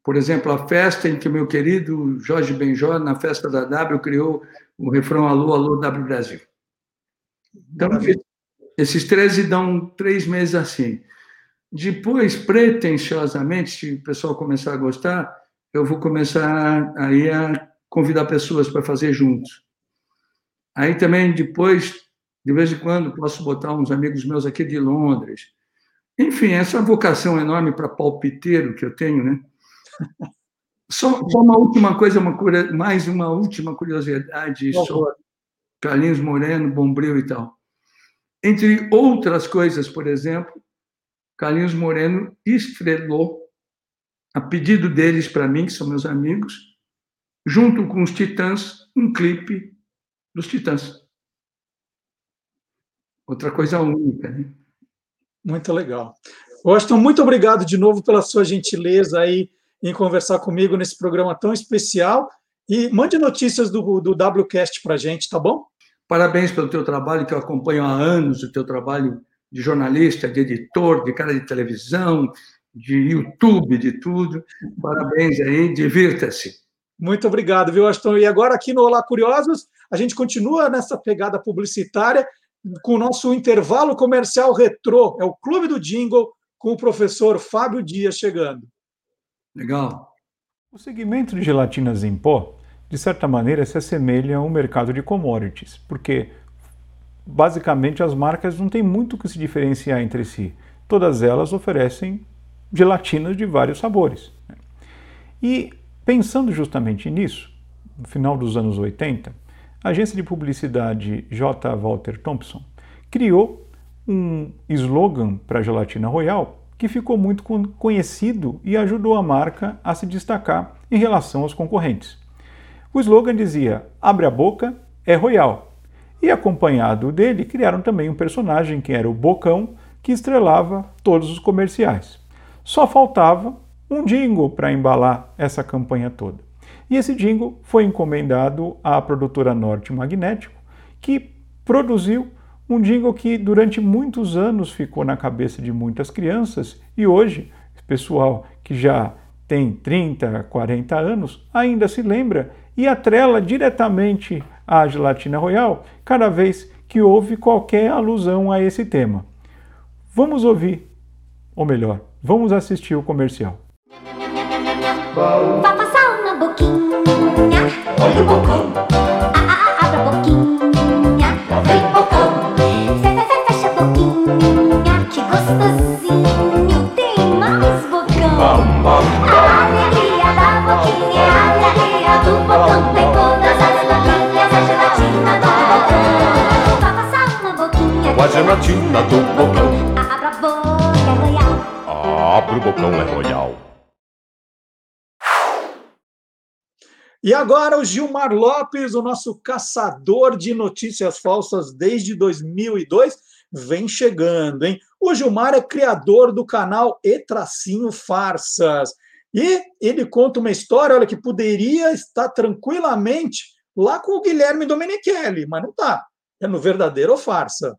Por exemplo, a festa em que o meu querido Jorge Benjó, na festa da W, criou o refrão Alô, Alô, W Brasil. Então, esses 13 dão três meses assim. Depois, pretensiosamente, se o pessoal começar a gostar, eu vou começar aí a convidar pessoas para fazer juntos. Aí também depois, de vez em quando, posso botar uns amigos meus aqui de Londres. Enfim, essa vocação enorme para palpiteiro que eu tenho, né? Só, só uma última coisa, uma, mais uma última curiosidade sobre Carlinhos Moreno, Bombril e tal. Entre outras coisas, por exemplo, Carlinhos Moreno estrelou, a pedido deles para mim, que são meus amigos, junto com os Titãs, um clipe dos Titãs. Outra coisa única, né? Muito legal. Washington, muito obrigado de novo pela sua gentileza aí em conversar comigo nesse programa tão especial. E mande notícias do, do WCast para gente, tá bom? Parabéns pelo teu trabalho, que eu acompanho há anos, o teu trabalho de jornalista, de editor, de cara de televisão, de YouTube, de tudo. Parabéns aí, divirta-se. Muito obrigado, viu, Aston? E agora aqui no Olá Curiosos, a gente continua nessa pegada publicitária com o nosso intervalo comercial retrô. É o Clube do Jingle com o professor Fábio Dias chegando. Legal. O segmento de gelatinas em pó, de certa maneira, se assemelha ao mercado de commodities, porque basicamente as marcas não têm muito que se diferenciar entre si. Todas elas oferecem gelatinas de vários sabores. E Pensando justamente nisso, no final dos anos 80, a agência de publicidade J. Walter Thompson criou um slogan para a gelatina Royal que ficou muito conhecido e ajudou a marca a se destacar em relação aos concorrentes. O slogan dizia: Abre a boca, é Royal. E acompanhado dele, criaram também um personagem que era o Bocão, que estrelava todos os comerciais. Só faltava um jingle para embalar essa campanha toda. E esse jingle foi encomendado à produtora Norte Magnético, que produziu um jingle que durante muitos anos ficou na cabeça de muitas crianças e hoje, pessoal que já tem 30, 40 anos, ainda se lembra e atrela diretamente à gelatina royal cada vez que houve qualquer alusão a esse tema. Vamos ouvir, ou melhor, vamos assistir o comercial. Vá passar uma boquinha, olha o bocão, boquinha com a gelatina do bocão. Abra a boca, é royal. Abre o bocão, é royal. E agora o Gilmar Lopes, o nosso caçador de notícias falsas desde 2002, vem chegando, hein? O Gilmar é criador do canal E Tracinho Farsas. E ele conta uma história, olha, que poderia estar tranquilamente lá com o Guilherme Domenichelli, mas não está. É no verdadeiro ou farsa.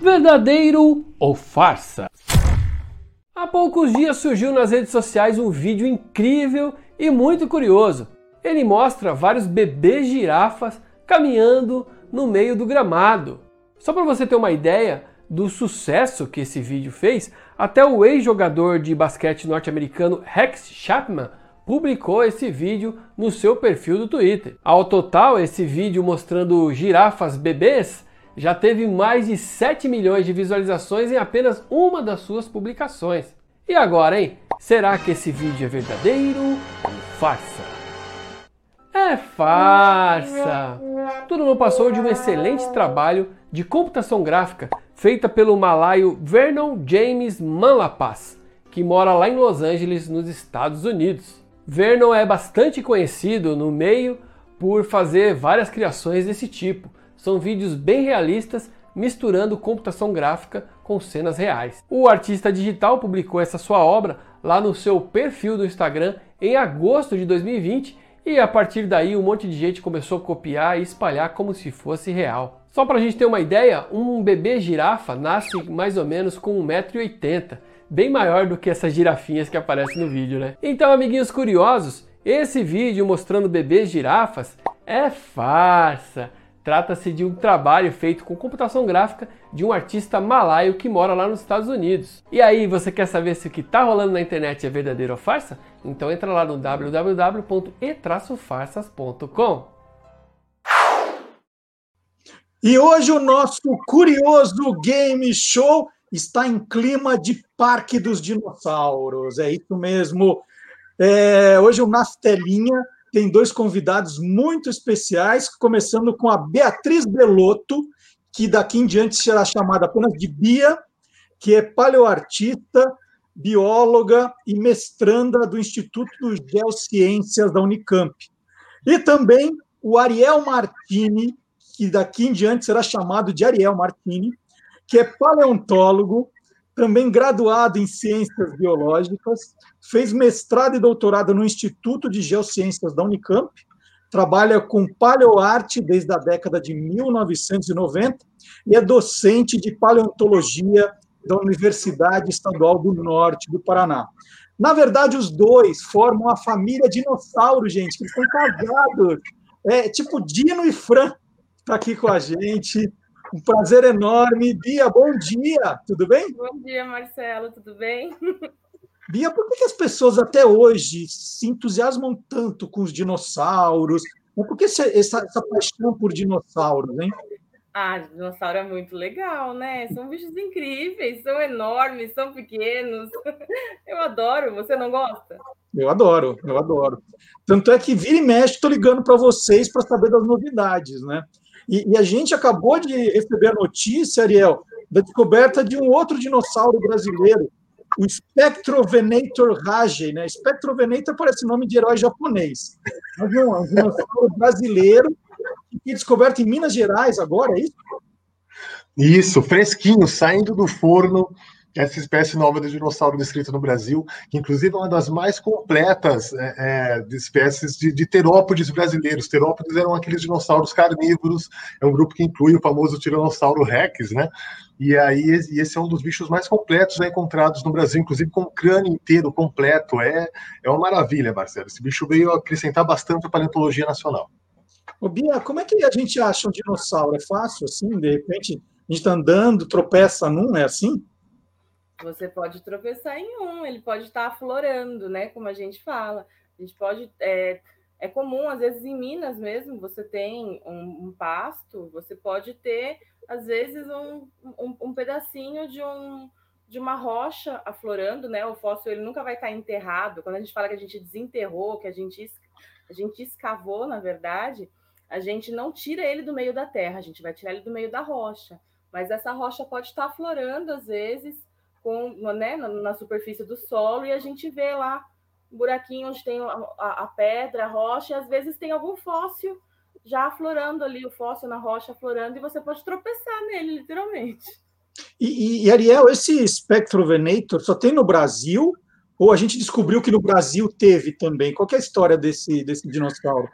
Verdadeiro ou farsa? Há poucos dias surgiu nas redes sociais um vídeo incrível e muito curioso ele mostra vários bebês girafas caminhando no meio do gramado. Só para você ter uma ideia do sucesso que esse vídeo fez, até o ex-jogador de basquete norte-americano Rex Chapman publicou esse vídeo no seu perfil do Twitter. Ao total, esse vídeo mostrando girafas bebês já teve mais de 7 milhões de visualizações em apenas uma das suas publicações. E agora, hein? Será que esse vídeo é verdadeiro ou farsa? É farsa! Tudo não passou de um excelente trabalho de computação gráfica feita pelo malaio Vernon James Manlapas, que mora lá em Los Angeles, nos Estados Unidos. Vernon é bastante conhecido no meio por fazer várias criações desse tipo. São vídeos bem realistas misturando computação gráfica com cenas reais. O artista digital publicou essa sua obra lá no seu perfil do Instagram em agosto de 2020 e a partir daí um monte de gente começou a copiar e espalhar como se fosse real. Só para a gente ter uma ideia, um bebê girafa nasce mais ou menos com 1,80m, bem maior do que essas girafinhas que aparecem no vídeo, né? Então, amiguinhos curiosos, esse vídeo mostrando bebês girafas é farsa. Trata-se de um trabalho feito com computação gráfica de um artista malaio que mora lá nos Estados Unidos. E aí, você quer saber se o que está rolando na internet é verdadeiro ou farsa? Então entra lá no www.e-farsas.com. E hoje o nosso curioso game show está em clima de Parque dos Dinossauros. É isso mesmo. É, hoje o Naftelinha tem dois convidados muito especiais, começando com a Beatriz Belotto, que daqui em diante será chamada apenas de Bia, que é paleoartista, bióloga e mestranda do Instituto de Geociências da Unicamp. E também o Ariel Martini, que daqui em diante será chamado de Ariel Martini, que é paleontólogo, também graduado em ciências biológicas, fez mestrado e doutorado no Instituto de Geociências da Unicamp, trabalha com paleoarte desde a década de 1990 e é docente de paleontologia da Universidade Estadual do Norte do Paraná. Na verdade, os dois formam a família dinossauro, gente, que estão casados. É tipo Dino e Fran está aqui com a gente. Um prazer enorme. Bia, bom dia, tudo bem? Bom dia, Marcelo, tudo bem? Bia, por que as pessoas até hoje se entusiasmam tanto com os dinossauros? Por que essa, essa paixão por dinossauros, hein? Ah, dinossauro é muito legal, né? São bichos incríveis, são enormes, são pequenos. Eu adoro, você não gosta? Eu adoro, eu adoro. Tanto é que vira e mexe, estou ligando para vocês para saber das novidades, né? E, e, a gente acabou de receber a notícia, Ariel, da descoberta de um outro dinossauro brasileiro, o Spectrovenator Rage, né? Spectrovenator parece nome de herói japonês. Mas não, é um dinossauro brasileiro que descoberto em Minas Gerais agora, é isso? Isso, fresquinho, saindo do forno, essa espécie nova de dinossauro descrita no Brasil, que inclusive é uma das mais completas é, é, de espécies de, de, terópodes brasileiros. Terópodes eram aqueles dinossauros carnívoros, é um grupo que inclui o famoso Tiranossauro Rex, né? E aí esse é um dos bichos mais completos né, encontrados no Brasil, inclusive com o crânio inteiro completo. É, é uma maravilha, Marcelo. Esse bicho veio acrescentar bastante a paleontologia nacional. Ô, Bia, como é que a gente acha um dinossauro? É fácil assim? De repente a gente está andando, tropeça num, é assim? Você pode tropeçar em um, ele pode estar aflorando, né? Como a gente fala. A gente pode. É, é comum, às vezes, em Minas mesmo, você tem um, um pasto, você pode ter às vezes, um, um, um pedacinho de um de uma rocha aflorando, né? O fóssil ele nunca vai estar enterrado. Quando a gente fala que a gente desenterrou, que a gente, a gente escavou, na verdade, a gente não tira ele do meio da terra, a gente vai tirar ele do meio da rocha. Mas essa rocha pode estar aflorando, às vezes, com, né, na, superfície do solo, e a gente vê lá um buraquinho onde tem a, a, a pedra, a rocha, e às vezes tem algum fóssil já aflorando ali o fóssil na rocha, aflorando, e você pode tropeçar nele, literalmente. E, e, Ariel, esse Spectrovenator só tem no Brasil? Ou a gente descobriu que no Brasil teve também? Qual é a história desse, desse dinossauro?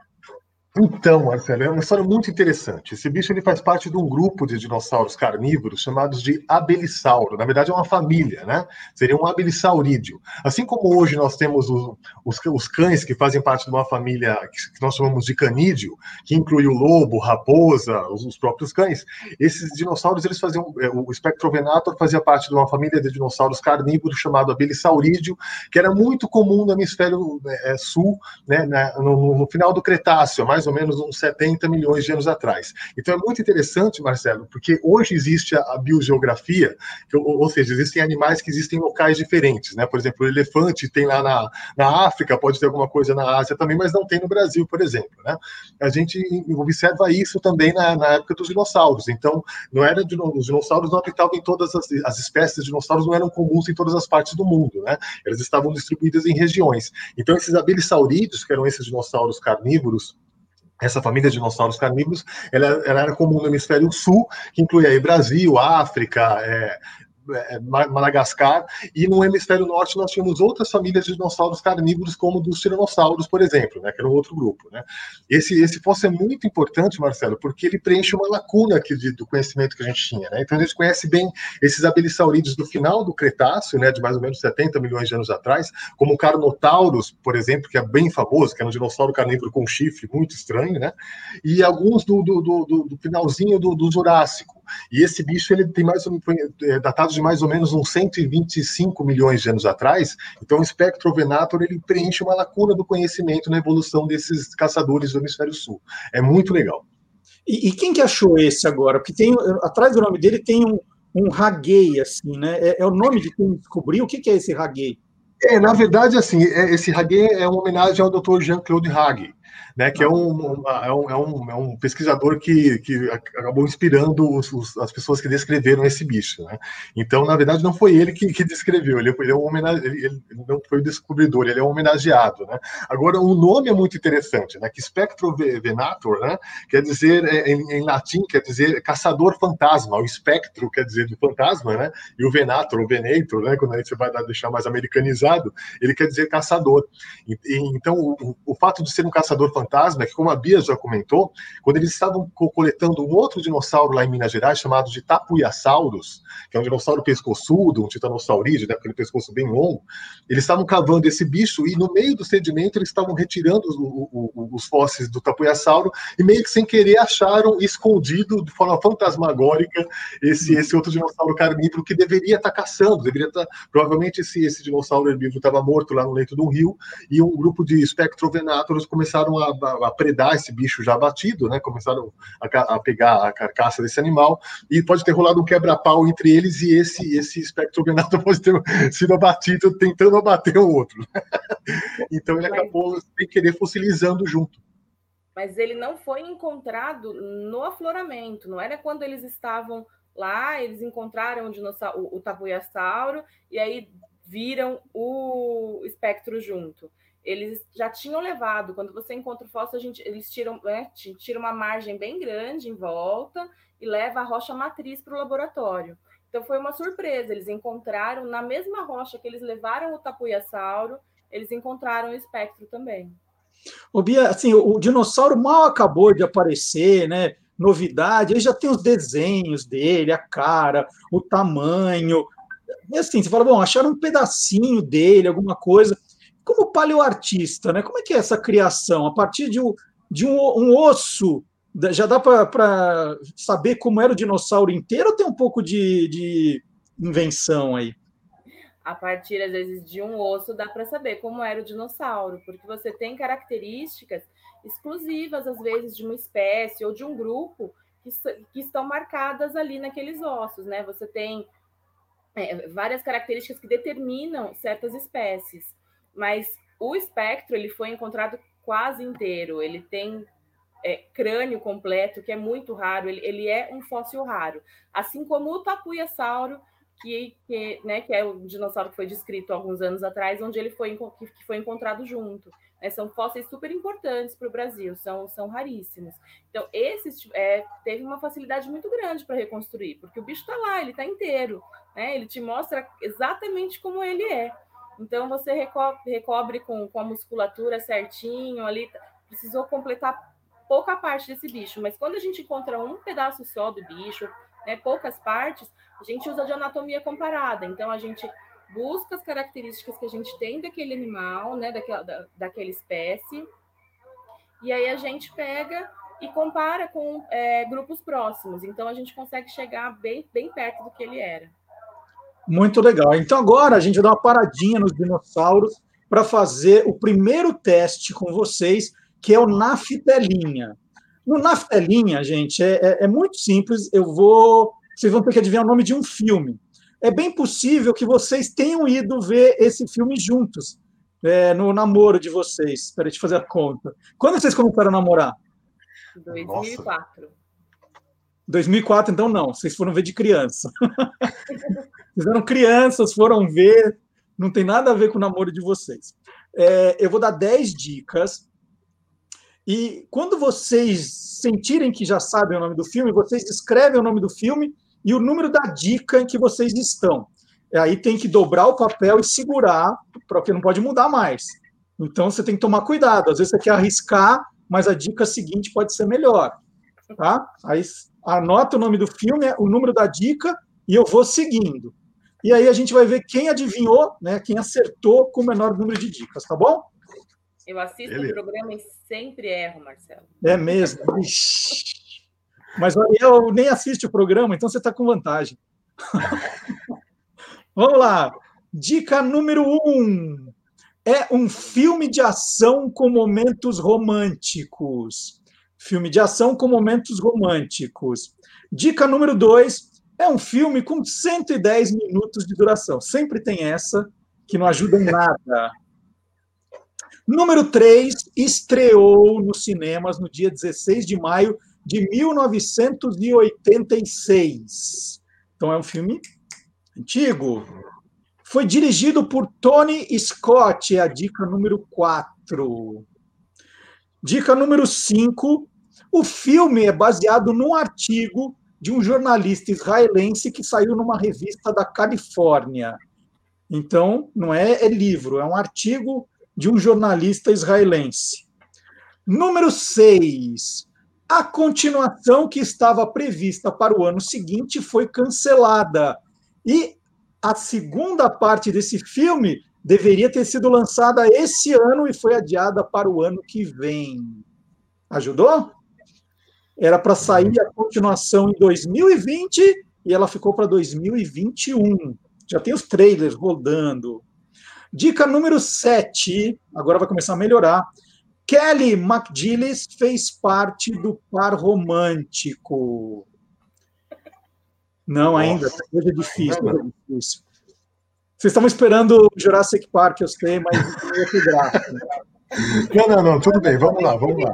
Então, Marcelo, é uma história muito interessante. Esse bicho ele faz parte de um grupo de dinossauros carnívoros chamados de abelissauro. Na verdade, é uma família, né? Seria um abelissaurídeo. Assim como hoje nós temos os, os, os cães que fazem parte de uma família que nós chamamos de canídeo, que inclui o lobo, raposa, os, os próprios cães, esses dinossauros eles faziam. É, o Spectrovenator fazia parte de uma família de dinossauros carnívoros chamado abelissaurídeo, que era muito comum no hemisfério é, sul, né, no, no final do Cretáceo, mais ou menos uns 70 milhões de anos atrás. Então é muito interessante, Marcelo, porque hoje existe a, biogeografia, ou, seja, existem animais que existem em locais diferentes, né? Por exemplo, o elefante tem lá na, na África, pode ter alguma coisa na Ásia também, mas não tem no Brasil, por exemplo, né? A gente observa isso também na, na época dos dinossauros. Então, não era os dinossauros não habitavam em todas as, as espécies de dinossauros não eram comuns em todas as partes do mundo, né? Elas estavam distribuídas em regiões. Então, esses abelissaurídeos, que eram esses dinossauros carnívoros essa família de dinossauros carnívoros, ela, ela, era comum no hemisfério sul, que inclui aí Brasil, África, é, Madagascar, e no hemisfério norte nós tínhamos outras famílias de dinossauros carnívoros, como dos tiranossauros, por exemplo, né, que era um outro grupo. Né. Esse, esse fóssil é muito importante, Marcelo, porque ele preenche uma lacuna aqui de, do conhecimento que a gente tinha. Né. Então a gente conhece bem esses abelissaurídeos do final do Cretáceo, né, de mais ou menos 70 milhões de anos atrás, como o Carnotaurus, por exemplo, que é bem famoso, que é um dinossauro carnívoro com chifre muito estranho, né, e alguns do, do, do, do finalzinho do, do Jurássico. E esse bicho ele tem mais foi é, datado de mais ou menos uns 125 milhões de anos atrás. Então, o Spectrovenator ele preenche uma lacuna do conhecimento na evolução desses caçadores do hemisfério sul. É muito legal. E, e quem que achou esse agora? Porque tem atrás do nome dele tem um, um assim, né? É, é, o nome de quem descobriu. O que, que é esse raguei? É, na verdade, assim, é, esse Haguet é uma homenagem ao Dr. Jean-Claude Hague, né, que é um, é um, é um, é um, pesquisador que, que acabou inspirando os, os, as pessoas que descreveram esse bicho. Né? Então, na verdade, não foi ele que, que descreveu, ele, ele, é um homenage, ele, ele, não foi o descobridor, ele é um homenageado. Né? Agora, o nome é muito interessante, né, que Spectrovenator né, quer dizer, é, em, em, latim, quer dizer caçador fantasma, o espectro quer dizer do fantasma, né, e o venator, o venator, né, quando a gente vai deixar mais americanizado, ele quer dizer caçador. E, e, então, o, o fato de ser um caçador fantasma que como a Bia já comentou, quando eles estavam coletando um outro dinossauro lá em Minas Gerais, chamado de Tapuiasaurus, que é um dinossauro pescoçudo, um titanosaurídeo, né, aquele pescoço bem longo, eles estavam cavando esse bicho e no meio do sedimento eles estavam retirando os, os, fósseis do Tapuiasauro e meio que sem querer acharam escondido de forma fantasmagórica esse, esse outro dinossauro carnívoro que deveria estar caçando, deveria estar, provavelmente esse, esse dinossauro herbívoro estava morto lá no leito do rio e um grupo de espectrovenátors começaram começaram a, a, predar esse bicho já abatido, né? Começaram a, a, pegar a carcaça desse animal e pode ter rolado um quebra-pau entre eles e esse esse espectro venado [laughs] pode ter sido abatido tentando abater o outro. [laughs] então ele acabou sem querer fossilizando junto. Mas ele não foi encontrado no afloramento, não era quando eles estavam lá, eles encontraram o, dinossauro, o, o e aí viram o espectro junto. Eles já tinham levado, quando você encontra o fóssil, a gente, eles tiram, né, tiram uma margem bem grande em volta e leva a rocha matriz para o laboratório. Então foi uma surpresa, eles encontraram na mesma rocha que eles levaram o tapuiasauro, eles encontraram o espectro também. O Bia, assim, o dinossauro mal acabou de aparecer, né? Novidade, ele já tem os desenhos dele, a cara, o tamanho, e assim, você fala, bom, acharam um pedacinho dele, alguma coisa. Como paleoartista, né? Como é que é essa criação? A partir de um, de um, um osso, já dá para saber como era o dinossauro inteiro ou tem um pouco de, de invenção aí? A partir, às vezes, de um osso, dá para saber como era o dinossauro, porque você tem características exclusivas, às vezes, de uma espécie ou de um grupo que, que estão marcadas ali naqueles ossos, né? Você tem é, várias características que determinam certas espécies, mas o espectro ele foi encontrado quase inteiro. Ele tem é, crânio completo, que é muito raro. Ele, ele, é um fóssil raro, assim como o tapuiasauro, que, que, né, que é o dinossauro que foi descrito alguns anos atrás, onde ele foi, que foi encontrado junto. Né, são fósseis super importantes para o Brasil, são, são raríssimos. Então, esses é, teve uma facilidade muito grande para reconstruir, porque o bicho está lá, ele está inteiro, né, ele te mostra exatamente como ele é. Então, você recobre, recobre com, com a musculatura certinho ali, precisou completar pouca parte desse bicho, mas quando a gente encontra um pedaço só do bicho, né, poucas partes, a gente usa de anatomia comparada. Então, a gente busca as características que a gente tem daquele animal, né, daquela, da, daquela espécie, e aí a gente pega e compara com é, grupos próximos. Então, a gente consegue chegar bem, bem perto do que ele era. Muito legal. Então, agora a gente vai dar uma paradinha nos dinossauros para fazer o primeiro teste com vocês, que é o naftelinha. No naftelinha, gente, é, é, é muito simples. Eu vou vocês vão ter que adivinhar o nome de um filme. É bem possível que vocês tenham ido ver esse filme juntos, é, no namoro de vocês. Espera, deixa eu fazer a conta. Quando vocês começaram a namorar? 2004. 2004, então não, vocês foram ver de criança. [laughs] vocês eram crianças, foram ver, não tem nada a ver com o namoro de vocês. É, eu vou dar 10 dicas e quando vocês sentirem que já sabem o nome do filme, vocês escrevem o nome do filme e o número da dica em que vocês estão. Aí tem que dobrar o papel e segurar, porque não pode mudar mais. Então você tem que tomar cuidado. Às vezes você quer arriscar, mas a dica seguinte pode ser melhor. Tá? Aí anota o nome do filme, o número da dica e eu vou seguindo. E aí a gente vai ver quem adivinhou, né, quem acertou com o menor número de dicas, tá bom? Eu assisto o programa e sempre erro, Marcelo. É mesmo. Mas o Ariel nem assiste o programa, então você está com vantagem. [laughs] Vamos lá. Dica número um. É um filme de ação com momentos românticos. Filme de ação com momentos românticos. Dica número dois. É um filme com 110 minutos de duração. Sempre tem essa, que não ajuda em nada. Número 3, estreou nos cinemas no dia 16 de maio de 1986. Então é um filme antigo. Foi dirigido por Tony Scott, é a dica número 4. Dica número 5. O filme é baseado num artigo de um jornalista israelense que saiu numa revista da Califórnia. Então, não é, é livro, é um artigo de um jornalista israelense. Número 6. A continuação que estava prevista para o ano seguinte foi cancelada. E a segunda parte desse filme deveria ter sido lançada esse ano e foi adiada para o ano que vem. Ajudou? Era para sair a continuação em 2020 e ela ficou para 2021. Já tem os trailers rodando. Dica número 7, agora vai começar a melhorar Kelly McGillis fez parte do par romântico. Não, ainda. Hoje é difícil. Hoje é difícil. Vocês estavam esperando Jurassic Park, eu sei, mas não ia. Não, não, não, tudo bem, vamos lá, vamos lá.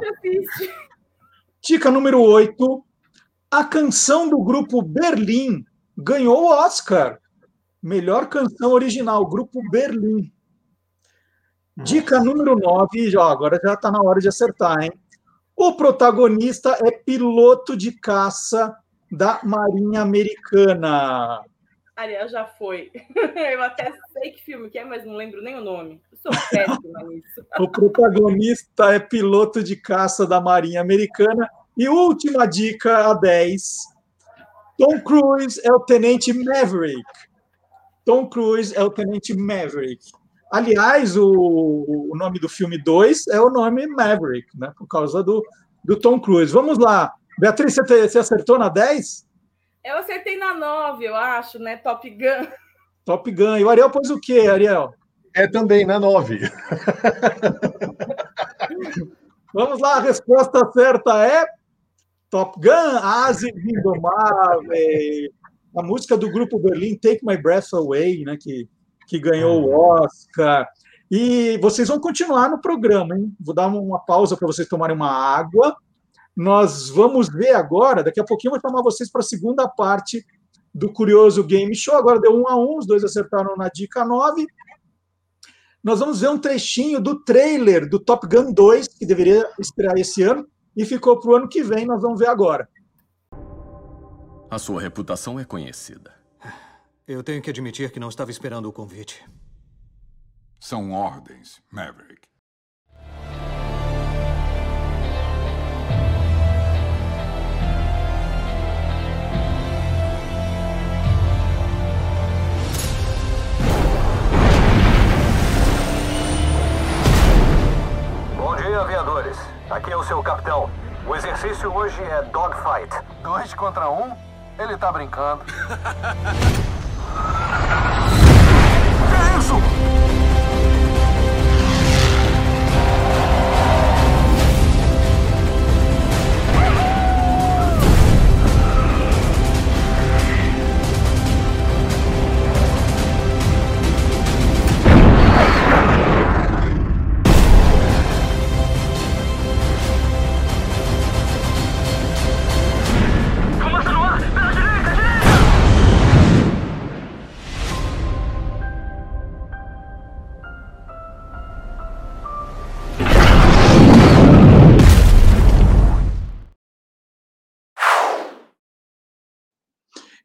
Dica número 8. A canção do grupo Berlim ganhou o Oscar. Melhor canção original, grupo Berlim. Dica número 9, ó, agora já está na hora de acertar, hein? O protagonista é piloto de caça da Marinha Americana. Ariel já foi. [laughs] Eu até sei que filme que é, mas não lembro nem o nome. Eu sou péssima [laughs] nisso. O protagonista é piloto de caça da Marinha Americana. E última dica, a 10. Tom Cruise é o Tenente Maverick. Tom Cruise é o Tenente Maverick. Aliás, o, o nome do filme 2 é o nome Maverick, né? Por causa do, do Tom Cruise. Vamos lá. Beatriz, você, te- você acertou na 10? Eu acertei na 9, eu acho, né? Top Gun. Top Gun. E o Ariel pôs o quê, Ariel? É também, na 9. [laughs] Vamos lá, a resposta certa é Top Gun, Ases Indomáveis. A música do grupo Berlim, Take My Breath Away, né, que, que ganhou o Oscar. E vocês vão continuar no programa, hein? Vou dar uma pausa para vocês tomarem uma água. Nós vamos ver agora, daqui a pouquinho eu vou chamar vocês para a segunda parte do Curioso Game Show. Agora deu um a um, os dois acertaram na dica 9. Nós vamos ver um trechinho do trailer do Top Gun 2, que deveria estrear esse ano, e ficou para o ano que vem, nós vamos ver agora. A sua reputação é conhecida. Eu tenho que admitir que não estava esperando o convite. São ordens, Maverick. Dia, aviadores. Aqui é o seu capitão. O exercício hoje é dogfight. Dois contra um? Ele tá brincando. [laughs] Que isso?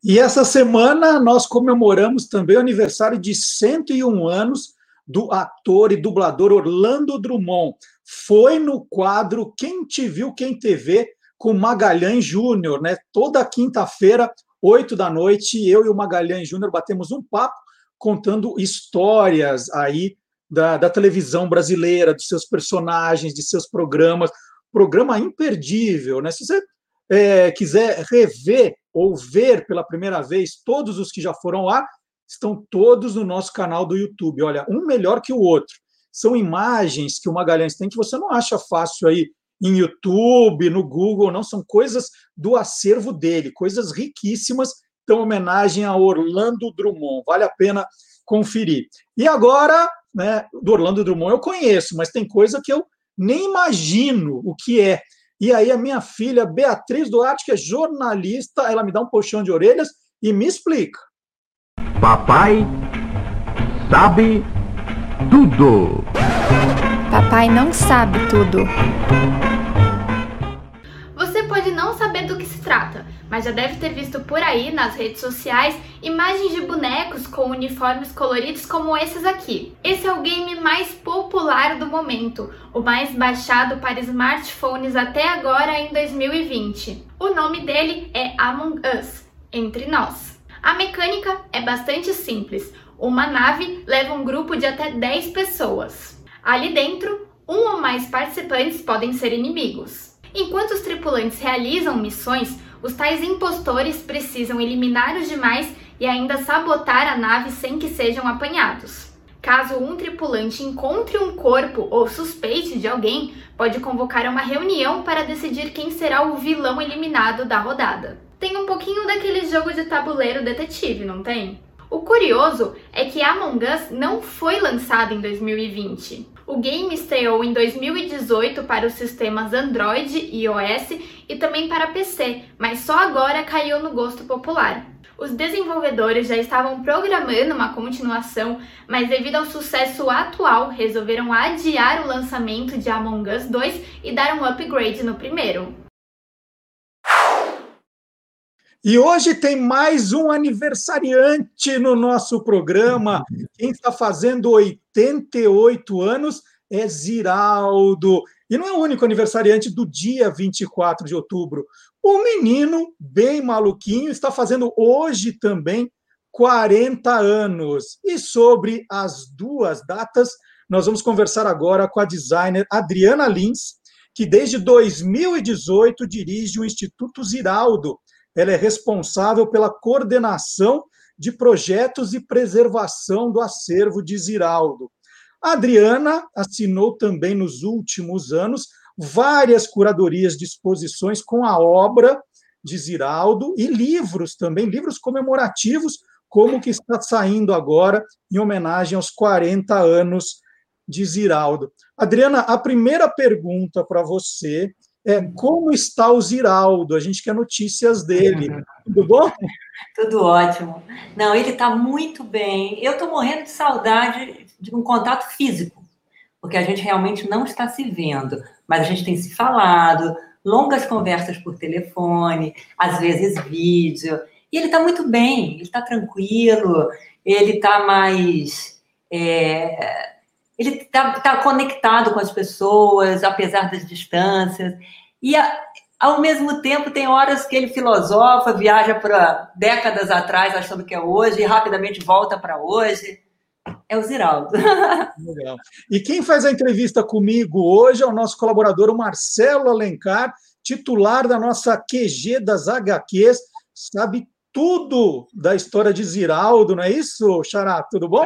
E essa semana nós comemoramos também o aniversário de 101 anos do ator e dublador Orlando Drummond. Foi no quadro Quem Te Viu, Quem Te Vê, com Magalhães Júnior, né? Toda quinta-feira, oito da noite, eu e o Magalhães Júnior batemos um papo contando histórias aí da, da televisão brasileira, dos seus personagens, de seus programas. Programa imperdível, né? Se você é, quiser rever ou ver pela primeira vez todos os que já foram lá, estão todos no nosso canal do YouTube. Olha, um melhor que o outro. São imagens que o Magalhães tem que você não acha fácil aí em YouTube, no Google, não. São coisas do acervo dele, coisas riquíssimas. Então, homenagem a Orlando Drummond. Vale a pena conferir. E agora, né, do Orlando Drummond eu conheço, mas tem coisa que eu nem imagino o que é. E aí, a minha filha, Beatriz Duarte, que é jornalista, ela me dá um puxão de orelhas e me explica. Papai sabe tudo. Papai não sabe tudo. Você pode não saber do que se trata, mas já deve ter visto por aí nas redes sociais imagens de bonecos com uniformes coloridos como esses aqui. Esse é o game mais popular do momento, o mais baixado para smartphones até agora em 2020. O nome dele é Among Us, entre nós. A mecânica é bastante simples. Uma nave leva um grupo de até 10 pessoas. Ali dentro, um ou mais participantes podem ser inimigos. Enquanto os tripulantes realizam missões, os tais impostores precisam eliminar os demais e ainda sabotar a nave sem que sejam apanhados. Caso um tripulante encontre um corpo ou suspeite de alguém, pode convocar uma reunião para decidir quem será o vilão eliminado da rodada. Tem um pouquinho daquele jogo de tabuleiro detetive, não tem? O curioso é que Among Us não foi lançado em 2020. O game estreou em 2018 para os sistemas Android e iOS e também para PC, mas só agora caiu no gosto popular. Os desenvolvedores já estavam programando uma continuação, mas devido ao sucesso atual, resolveram adiar o lançamento de Among Us 2 e dar um upgrade no primeiro. E hoje tem mais um aniversariante no nosso programa. Quem está fazendo 88 anos é Ziraldo. E não é o único aniversariante do dia 24 de outubro. O menino, bem maluquinho, está fazendo hoje também 40 anos. E sobre as duas datas, nós vamos conversar agora com a designer Adriana Lins, que desde 2018 dirige o Instituto Ziraldo ela é responsável pela coordenação de projetos e preservação do acervo de Ziraldo. A Adriana assinou também nos últimos anos várias curadorias de exposições com a obra de Ziraldo e livros também, livros comemorativos, como o que está saindo agora em homenagem aos 40 anos de Ziraldo. Adriana, a primeira pergunta para você é como está o Ziraldo? A gente quer notícias dele. Tudo bom? Tudo ótimo. Não, ele está muito bem. Eu estou morrendo de saudade de um contato físico, porque a gente realmente não está se vendo, mas a gente tem se falado, longas conversas por telefone, às vezes vídeo. E ele está muito bem, ele está tranquilo, ele está mais. É, ele está tá conectado com as pessoas, apesar das distâncias. E, ao mesmo tempo, tem horas que ele filosofa, viaja para décadas atrás, achando que é hoje, e rapidamente volta para hoje. É o Ziraldo. [laughs] Legal. E quem faz a entrevista comigo hoje é o nosso colaborador, o Marcelo Alencar, titular da nossa QG das HQs, sabe tudo da história de Ziraldo, não é isso, Xará? Tudo bom?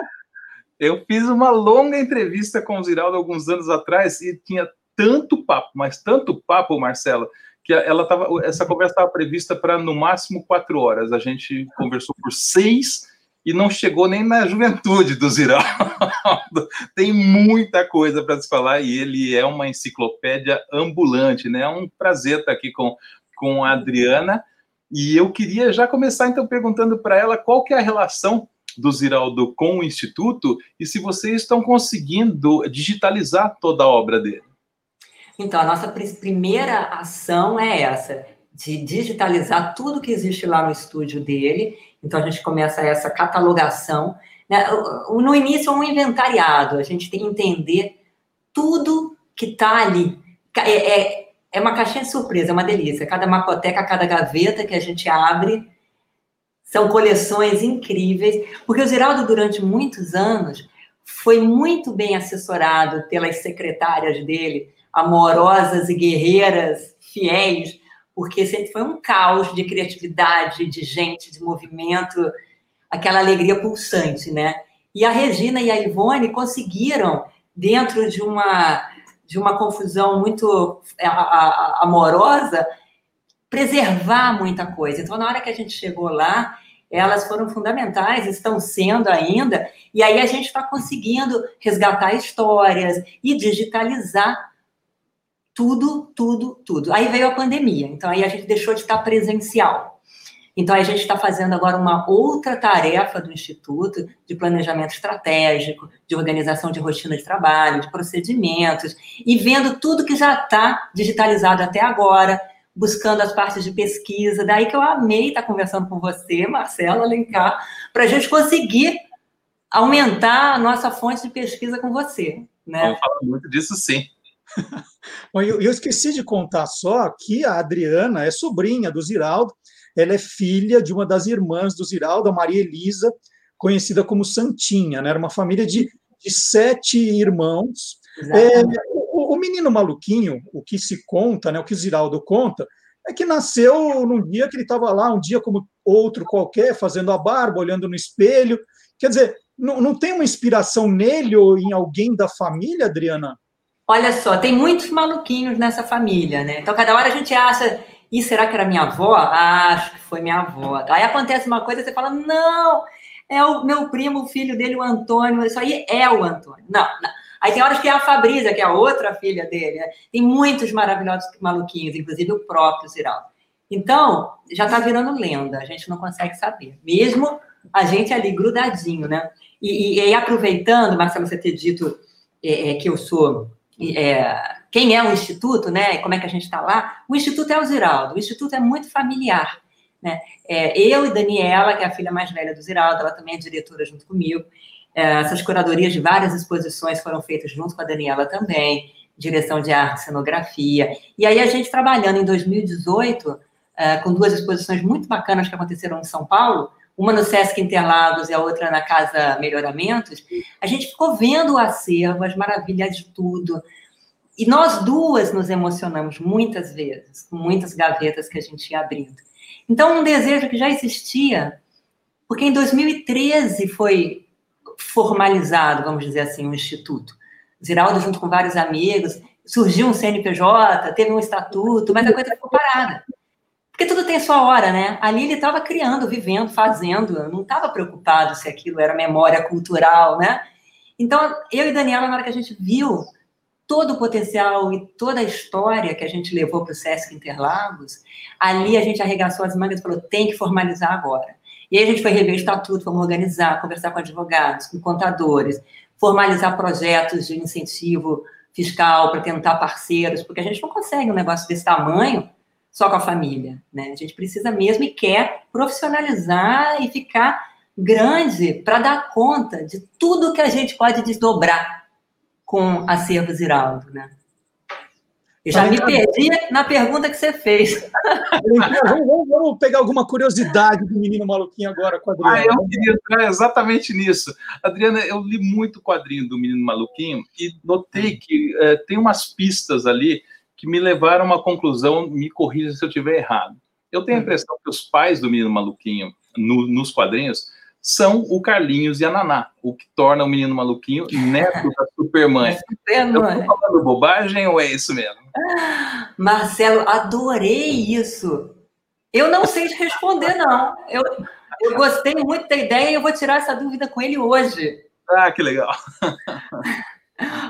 Eu fiz uma longa entrevista com o Ziraldo alguns anos atrás e tinha tanto papo, mas tanto papo, Marcela, que ela tava, essa conversa estava prevista para no máximo quatro horas. A gente conversou por seis e não chegou nem na juventude do Ziraldo. [laughs] Tem muita coisa para se falar e ele é uma enciclopédia ambulante, né? É um prazer estar aqui com, com a Adriana. E eu queria já começar então perguntando para ela qual que é a relação do Ziraldo com o Instituto e se vocês estão conseguindo digitalizar toda a obra dele. Então, a nossa primeira ação é essa, de digitalizar tudo que existe lá no estúdio dele. Então, a gente começa essa catalogação. Né? No início, é um inventariado, a gente tem que entender tudo que está ali. É, é, é uma caixinha de surpresa, é uma delícia. Cada macoteca, cada gaveta que a gente abre, são coleções incríveis, porque o Ziraldo, durante muitos anos, foi muito bem assessorado pelas secretárias dele, amorosas e guerreiras, fiéis, porque sempre foi um caos de criatividade, de gente, de movimento, aquela alegria pulsante, né? E a Regina e a Ivone conseguiram, dentro de uma, de uma confusão muito é, amorosa, preservar muita coisa. Então, na hora que a gente chegou lá, elas foram fundamentais, estão sendo ainda, e aí a gente está conseguindo resgatar histórias e digitalizar tudo, tudo, tudo. Aí veio a pandemia, então aí a gente deixou de estar presencial. Então a gente está fazendo agora uma outra tarefa do Instituto de planejamento estratégico, de organização de rotina de trabalho, de procedimentos, e vendo tudo que já está digitalizado até agora, buscando as partes de pesquisa. Daí que eu amei estar conversando com você, Marcelo Alencar, para a gente conseguir aumentar a nossa fonte de pesquisa com você. Né? Vamos falar muito disso, sim. [laughs] eu, eu esqueci de contar só que a Adriana é sobrinha do Ziraldo, ela é filha de uma das irmãs do Ziraldo, a Maria Elisa, conhecida como Santinha, né? Era uma família de, de sete irmãos. É, o, menino maluquinho, o que se conta, né, o que Ziraldo conta, é que nasceu num dia que ele estava lá, um dia como outro qualquer, fazendo a barba, olhando no espelho. Quer dizer, não, não tem uma inspiração nele ou em alguém da família, Adriana? Olha só, tem muitos maluquinhos nessa família, né? Então, cada hora a gente acha, e será que era minha avó? Ah, acho que foi minha avó. Aí acontece uma coisa, você fala, não, é o meu primo, o filho dele, o Antônio, isso aí é o Antônio. Não, não. Aí tem horas que é a Fabrícia, que é a outra filha dele. Né? Tem muitos maravilhosos maluquinhos, inclusive o próprio Ziraldo. Então, já está virando lenda, a gente não consegue saber. Mesmo a gente ali grudadinho, né? E, e, e aproveitando, Marcelo, você ter dito é, é, que eu sou. É, quem é o Instituto, né? Como é que a gente está lá? O Instituto é o Ziraldo. O Instituto é muito familiar. Né? É, eu e Daniela, que é a filha mais velha do Ziraldo, ela também é diretora junto comigo. É, essas curadorias de várias exposições foram feitas junto com a Daniela também, direção de arte, cenografia. E aí a gente trabalhando em 2018 é, com duas exposições muito bacanas que aconteceram em São Paulo, uma no Sesc Interlagos e a outra na Casa Melhoramentos, a gente ficou vendo o acervo, as maravilhas de tudo. E nós duas nos emocionamos muitas vezes, com muitas gavetas que a gente ia abrindo. Então, um desejo que já existia, porque em 2013 foi formalizado, vamos dizer assim, um instituto. Ziraldo, junto com vários amigos, surgiu um CNPJ, teve um estatuto, mas a coisa ficou parada. Porque tudo tem sua hora, né? Ali ele estava criando, vivendo, fazendo, não estava preocupado se aquilo era memória cultural, né? Então, eu e Daniela, na hora que a gente viu todo o potencial e toda a história que a gente levou para o Sesc Interlagos, ali a gente arregaçou as mangas e falou: tem que formalizar agora. E aí a gente foi rever o estatuto, vamos organizar, conversar com advogados, com contadores, formalizar projetos de incentivo fiscal para tentar parceiros, porque a gente não consegue um negócio desse tamanho só com a família, né? A gente precisa mesmo e quer profissionalizar e ficar grande para dar conta de tudo que a gente pode desdobrar com acervo Ziraldo, né? Eu já me perdi na pergunta que você fez. vamos, vamos, pegar alguma curiosidade do menino maluquinho agora com a Adriana. Ah, eu queria entrar exatamente nisso. Adriana, eu li muito quadrinho do menino maluquinho e notei que é, tem umas pistas ali que me levaram a uma conclusão, me corrija se eu estiver errado. Eu tenho a hum. impressão que os pais do menino maluquinho, no, nos quadrinhos, são o Carlinhos e a Naná, o que torna o menino maluquinho neto da. [laughs] Eu tô falando bobagem ou é isso mesmo? Marcelo, adorei isso. Eu não sei te responder, não. Eu, eu gostei muito da ideia e eu vou tirar essa dúvida com ele hoje. Ah, que legal. [laughs]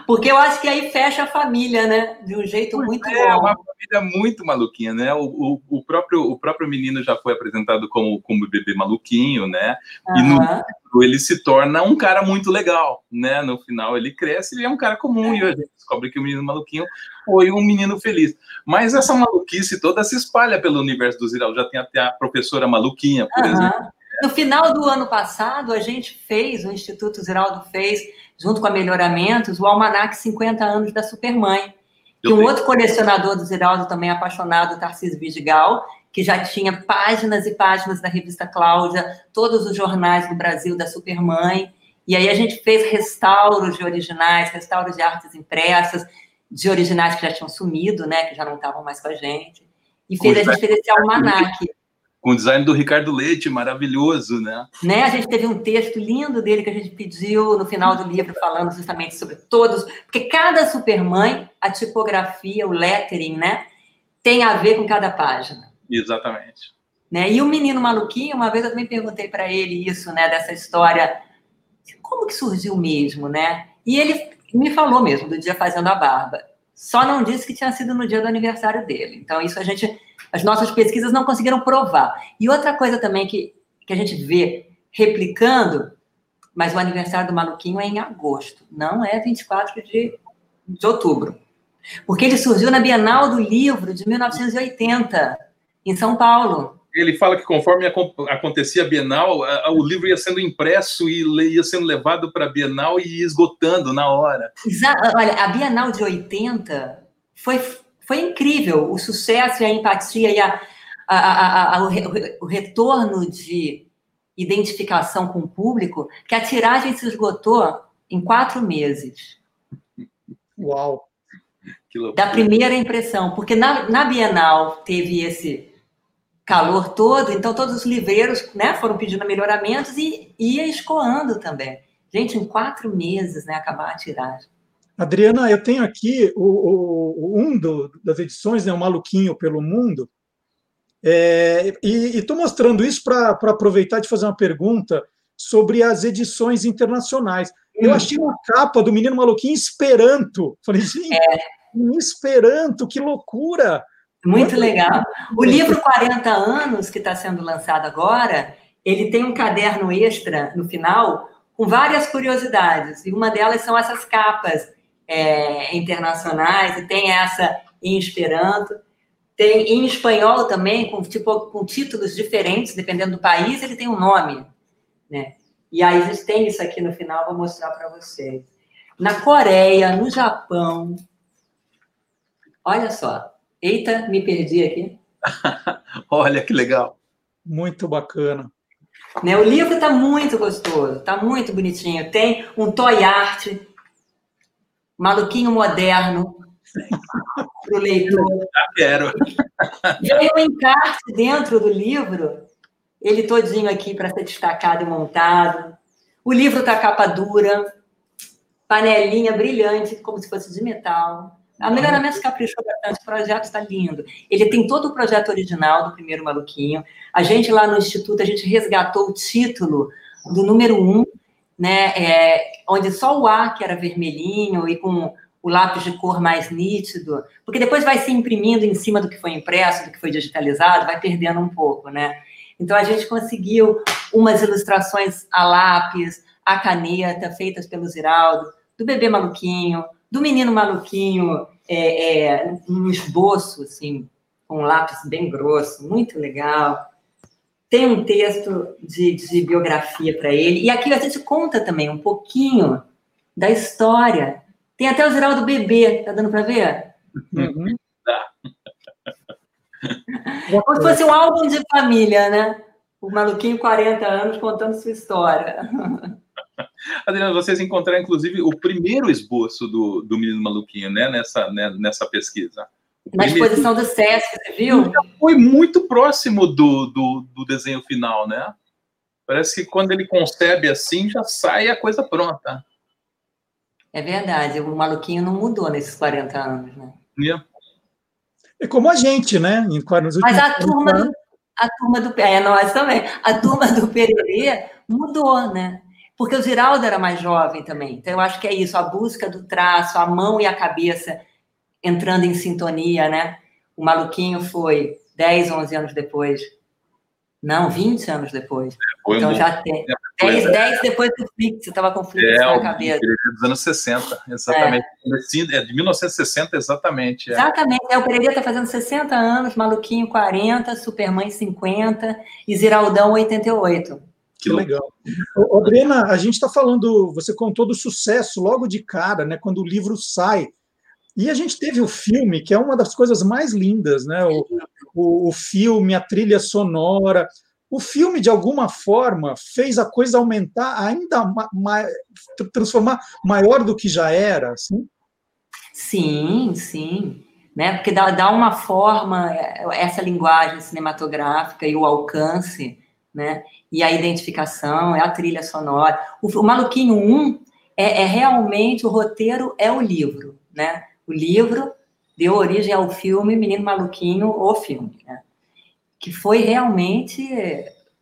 Porque eu acho que aí fecha a família, né? De um jeito muito é, bom. É uma família muito maluquinha, né? O, o, o, próprio, o próprio menino já foi apresentado como, como bebê maluquinho, né? Uhum. E no livro ele se torna um cara muito legal, né? No final ele cresce e é um cara comum é. e a gente descobre que o menino maluquinho foi um menino feliz. Mas essa maluquice toda se espalha pelo universo do Ziral. Já tem até a professora maluquinha, por uhum. exemplo. No final do ano passado, a gente fez, o Instituto Ziraldo fez, junto com a Melhoramentos, o Almanac 50 anos da Supermãe. Que um outro colecionador do Ziraldo, também apaixonado, Tarcísio Vidigal, que já tinha páginas e páginas da revista Cláudia, todos os jornais do Brasil da Supermãe. E aí a gente fez restauros de originais, restauros de artes impressas, de originais que já tinham sumido, né, que já não estavam mais com a gente. E fez, a gente fez esse almanac com o design do Ricardo Leite, maravilhoso, né? né? A gente teve um texto lindo dele que a gente pediu no final do livro, falando justamente sobre todos, porque cada supermãe, a tipografia, o lettering, né, tem a ver com cada página. Exatamente. Né? E o menino maluquinho, uma vez eu também perguntei para ele isso, né, dessa história, como que surgiu mesmo, né? E ele me falou mesmo do dia fazendo a barba. Só não disse que tinha sido no dia do aniversário dele. Então isso a gente as nossas pesquisas não conseguiram provar. E outra coisa também que, que a gente vê replicando, mas o aniversário do Maluquinho é em agosto, não é 24 de, de outubro. Porque ele surgiu na Bienal do Livro de 1980, em São Paulo. Ele fala que conforme acontecia a Bienal, o livro ia sendo impresso e ia sendo levado para a Bienal e ia esgotando na hora. Exato. Olha, a Bienal de 80 foi foi incrível o sucesso e a empatia e a, a, a, o, o retorno de identificação com o público, que a tiragem se esgotou em quatro meses. Uau! Da primeira impressão, porque na, na Bienal teve esse calor todo, então todos os livreiros né, foram pedindo melhoramentos e ia escoando também. Gente, em quatro meses, né, acabar a tiragem. Adriana, eu tenho aqui o, o- um do- das edições, né, o Maluquinho pelo Mundo, é, e estou mostrando isso para aproveitar de fazer uma pergunta sobre as edições internacionais. Eu Hum. achei uma capa do Menino Maluquinho em Esperanto. Falei, gente, em Esperanto, que loucura! Muito legal. O livro 40 anos, que está sendo lançado agora, ele tem um caderno extra no final com várias curiosidades. E uma delas são essas capas é, internacionais, e tem essa em Esperanto. Tem em espanhol também, com, tipo, com títulos diferentes, dependendo do país, ele tem um nome. Né? E aí a gente tem isso aqui no final, vou mostrar para vocês. Na Coreia, no Japão. Olha só. Eita, me perdi aqui. [laughs] Olha que legal. Muito bacana. Né, o livro está muito gostoso, está muito bonitinho. Tem um toy art, maluquinho moderno [laughs] para o leitor. Já quero. Veio um encarte dentro do livro, ele todinho aqui para ser destacado e montado. O livro está capa dura, panelinha brilhante, como se fosse de metal. A Melhoramentos caprichou bastante, o projeto está lindo. Ele tem todo o projeto original do primeiro Maluquinho. A gente lá no Instituto, a gente resgatou o título do número um, né, é, onde só o A, que era vermelhinho, e com o lápis de cor mais nítido, porque depois vai se imprimindo em cima do que foi impresso, do que foi digitalizado, vai perdendo um pouco, né? Então a gente conseguiu umas ilustrações a lápis, a caneta, feitas pelo Ziraldo, do bebê maluquinho, do menino maluquinho, é, é, um esboço, assim, com um lápis bem grosso, muito legal. Tem um texto de, de biografia para ele, e aqui a gente conta também um pouquinho da história. Tem até o Ziraldo bebê, tá dando para ver? Uhum. Como se fosse um álbum de família, né? O maluquinho, 40 anos, contando sua história. [laughs] Adriana, vocês encontraram, inclusive, o primeiro esboço do, do Menino Maluquinho, né? Nessa, né, nessa pesquisa. O Na primeiro- exposição do Sesc, você viu? Foi muito próximo do, do, do desenho final, né? Parece que quando ele concebe assim, já sai a coisa pronta. É verdade, o maluquinho não mudou nesses 40 anos, né? Né? É como a gente, né? Mas últimos a turma, 40 do, a turma do. É, nós também. A turma do Pererê mudou, né? Porque o Ziraldo era mais jovem também. Então, eu acho que é isso, a busca do traço, a mão e a cabeça entrando em sintonia, né? O maluquinho foi 10, 11 anos depois. Não, 20 anos depois. Foi então um- já tem. foi- 10, 10 depois do Flix, estava com o Flix É, na cabeça. Pereira dos anos 60, exatamente. Comecinho- É de 1960, exatamente. é. Exatamente. É, o Pereira está fazendo 60 anos, Maluquinho 40, Supermãe 50 e Ziraldão 88. Que legal. Ô, Adriana, a gente está falando, você contou do sucesso logo de cara, né? Quando o livro sai. E a gente teve o filme, que é uma das coisas mais lindas, né? O, o, o filme, a trilha sonora. O filme, de alguma forma, fez a coisa aumentar ainda ma, ma- transformar maior do que já era, assim? Sim, sim. Né? Porque dá, dá uma forma, é, essa linguagem cinematográfica e o alcance, né? E a identificação, é a trilha sonora. O, o Maluquinho 1 é, é realmente, o roteiro é o livro, né? O livro deu origem ao filme Menino Maluquinho, o filme, né? Que foi realmente,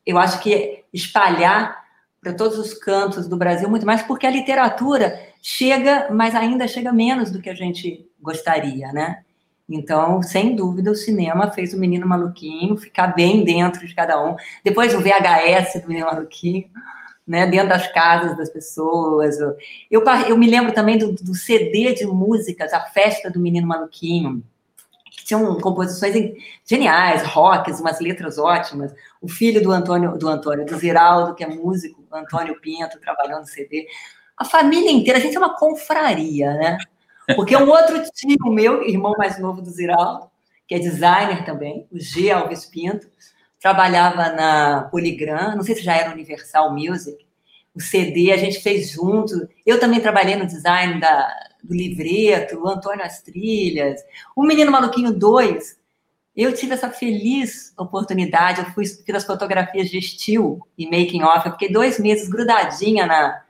eu acho que espalhar para todos os cantos do Brasil, muito mais porque a literatura chega, mas ainda chega menos do que a gente gostaria, né? Então, sem dúvida, o cinema fez o Menino Maluquinho ficar bem dentro de cada um. Depois o VHS do Menino Maluquinho, né, dentro das casas das pessoas. Eu, eu me lembro também do, do CD de músicas, a festa do Menino Maluquinho, que tinham composições geniais, rocks, umas letras ótimas. O filho do Antônio, do Antônio, do Ziraldo, que é músico, Antônio Pinto, trabalhando no CD. A família inteira, a gente é uma confraria, né? Porque um outro tio meu, irmão mais novo do Ziraldo, que é designer também, o G. Alves Pinto, trabalhava na Polygram, não sei se já era Universal Music, o CD a gente fez junto. Eu também trabalhei no design da, do livreto, o Antônio as trilhas, o Menino Maluquinho 2. Eu tive essa feliz oportunidade, eu fui fiz as fotografias de estilo e making off, eu fiquei dois meses grudadinha na,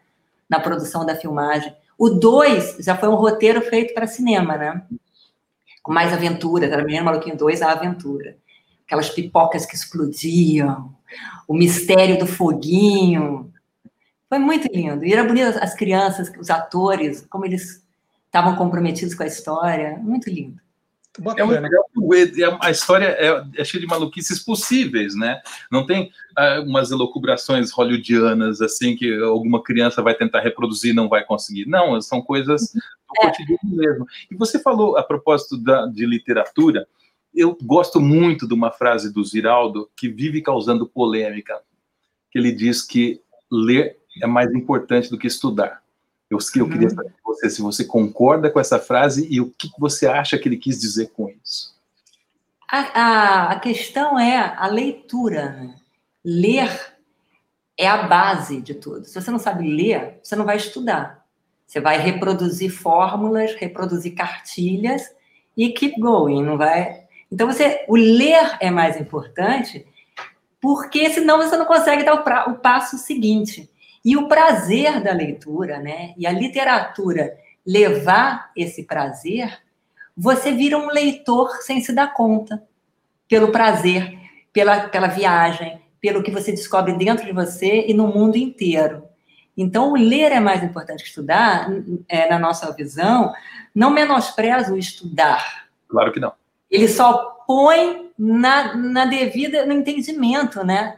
na produção da filmagem. O 2 já foi um roteiro feito para cinema, né? Com mais aventuras, era Menino Maluquinho 2, a aventura. Aquelas pipocas que explodiam, o mistério do foguinho. Foi muito lindo. E era bonito as crianças, os atores, como eles estavam comprometidos com a história. Muito lindo. É muito legal que a história é, é, cheia de maluquices possíveis, né? Não tem ah, umas elucubrações hollywoodianas, assim, que alguma criança vai tentar reproduzir e não vai conseguir. Não, são coisas do é. cotidiano mesmo. E você falou, a propósito da, de literatura, eu gosto muito de uma frase do Ziraldo que vive causando polêmica, que ele diz que ler é mais importante do que estudar. Eu, eu queria uhum. saber de você se você concorda com essa frase e o que você acha que ele quis dizer com isso. A, a, a questão é a leitura. Né? Ler é a base de tudo. Se você não sabe ler, você não vai estudar. Você vai reproduzir fórmulas, reproduzir cartilhas e keep going, não vai. Então você, o ler é mais importante, porque senão você não consegue dar o, pra, o passo seguinte. E o prazer da leitura, né? E a literatura levar esse prazer, você vira um leitor sem se dar conta. Pelo prazer, pela, pela viagem, pelo que você descobre dentro de você e no mundo inteiro. Então, ler é mais importante que estudar, é, na nossa visão, não menospreza o estudar. Claro que não. Ele só põe na, na devida, no entendimento, né?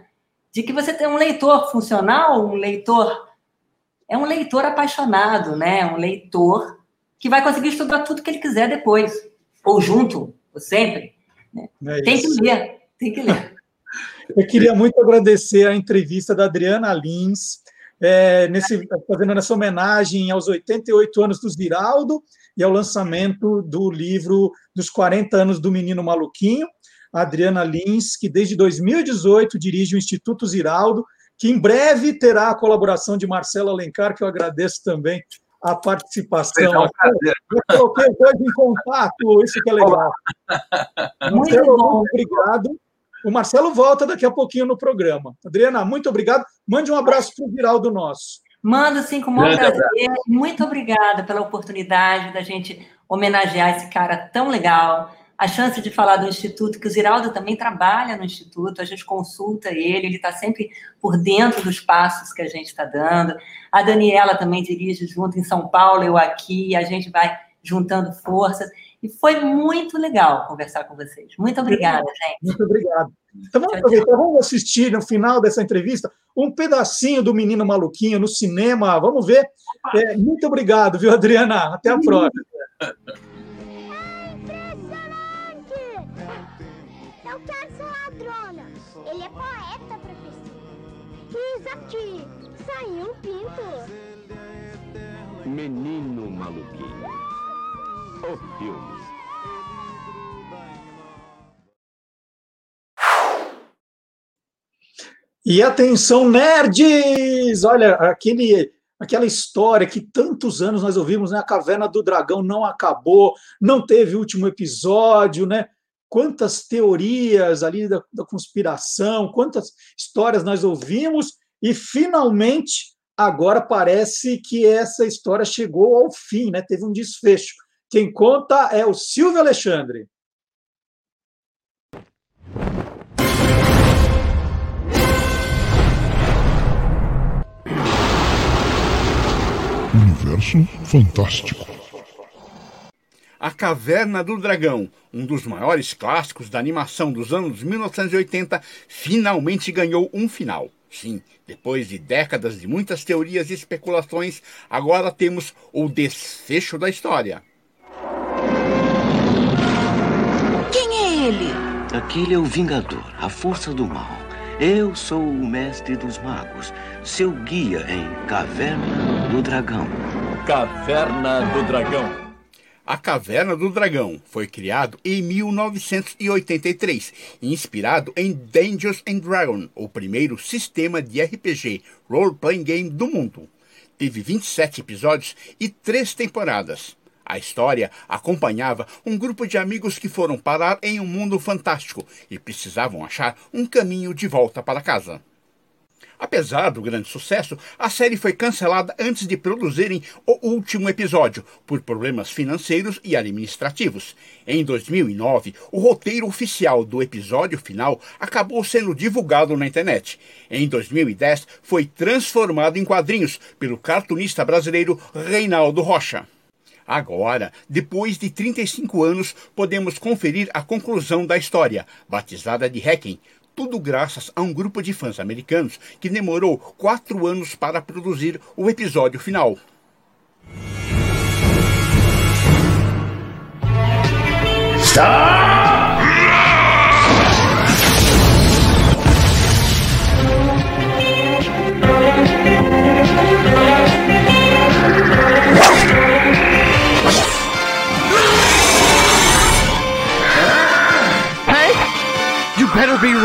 De que você tem um leitor funcional, um leitor é um leitor apaixonado, né? Um leitor que vai conseguir estudar tudo que ele quiser depois, ou junto, ou sempre. Né? É tem que ler, tem que ler. [laughs] Eu queria muito agradecer a entrevista da Adriana Lins, é, nesse, fazendo essa homenagem aos 88 anos do Ziraldo e ao lançamento do livro dos 40 anos do Menino Maluquinho. Adriana Lins, que desde 2018 dirige o Instituto Ziraldo, que em breve terá a colaboração de Marcelo Alencar, que eu agradeço também a participação. Eu coloquei os dois em contato, isso que é legal. Marcelo, muito obrigado. O Marcelo volta daqui a pouquinho no programa. Adriana, muito obrigado. Mande um abraço para o Viraldo nosso. Mando sim, com o maior prazer. Muito obrigada pela oportunidade da gente homenagear esse cara tão legal a chance de falar do Instituto, que o Ziraldo também trabalha no Instituto, a gente consulta ele, ele está sempre por dentro dos passos que a gente está dando. A Daniela também dirige junto em São Paulo, eu aqui, a gente vai juntando forças. E foi muito legal conversar com vocês. Muito obrigada, gente. Muito obrigado. Então vamos aproveitar, vamos assistir no final dessa entrevista um pedacinho do Menino Maluquinho no cinema. Vamos ver. É, muito obrigado, viu, Adriana? Até a próxima. Menino maluquinho. O filme. E atenção, nerds! Olha, aquele, aquela história que tantos anos nós ouvimos, né? A Caverna do Dragão não acabou, não teve último episódio, né? quantas teorias ali da, da conspiração, quantas histórias nós ouvimos, e finalmente agora parece que essa história chegou ao fim, né? teve um desfecho. Quem conta é o Silvio Alexandre. Universo fantástico. A Caverna do Dragão, um dos maiores clássicos da animação dos anos 1980, finalmente ganhou um final. Sim, depois de décadas de muitas teorias e especulações, agora temos o desfecho da história. Quem é ele? Aquele é o Vingador, a força do mal. Eu sou o mestre dos magos, seu guia em Caverna do Dragão. Caverna do Dragão. A Caverna do Dragão foi criado em 1983, inspirado em Dungeons and Dragons, o primeiro sistema de RPG role-playing game do mundo. Teve 27 episódios e três temporadas. A história acompanhava um grupo de amigos que foram parar em um mundo fantástico e precisavam achar um caminho de volta para casa. Apesar do grande sucesso, a série foi cancelada antes de produzirem o último episódio, por problemas financeiros e administrativos. Em 2009, o roteiro oficial do episódio final acabou sendo divulgado na internet. Em 2010, foi transformado em quadrinhos pelo cartunista brasileiro Reinaldo Rocha. Agora, depois de 35 anos, podemos conferir a conclusão da história, batizada de Hacking, tudo graças a um grupo de fãs americanos que demorou quatro anos para produzir o episódio final. Stop!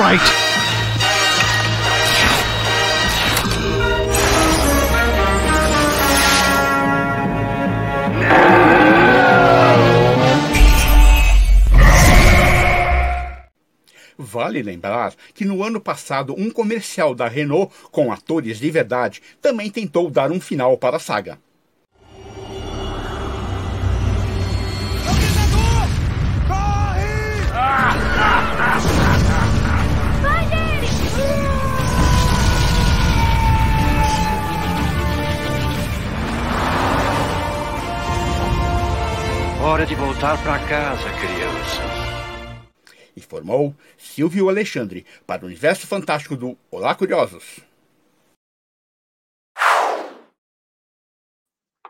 Right. Vale lembrar que no ano passado um comercial da Renault com atores de verdade também tentou dar um final para a saga. Hora de voltar para casa, crianças. Informou Silvio Alexandre para o Universo Fantástico do Olá Curiosos.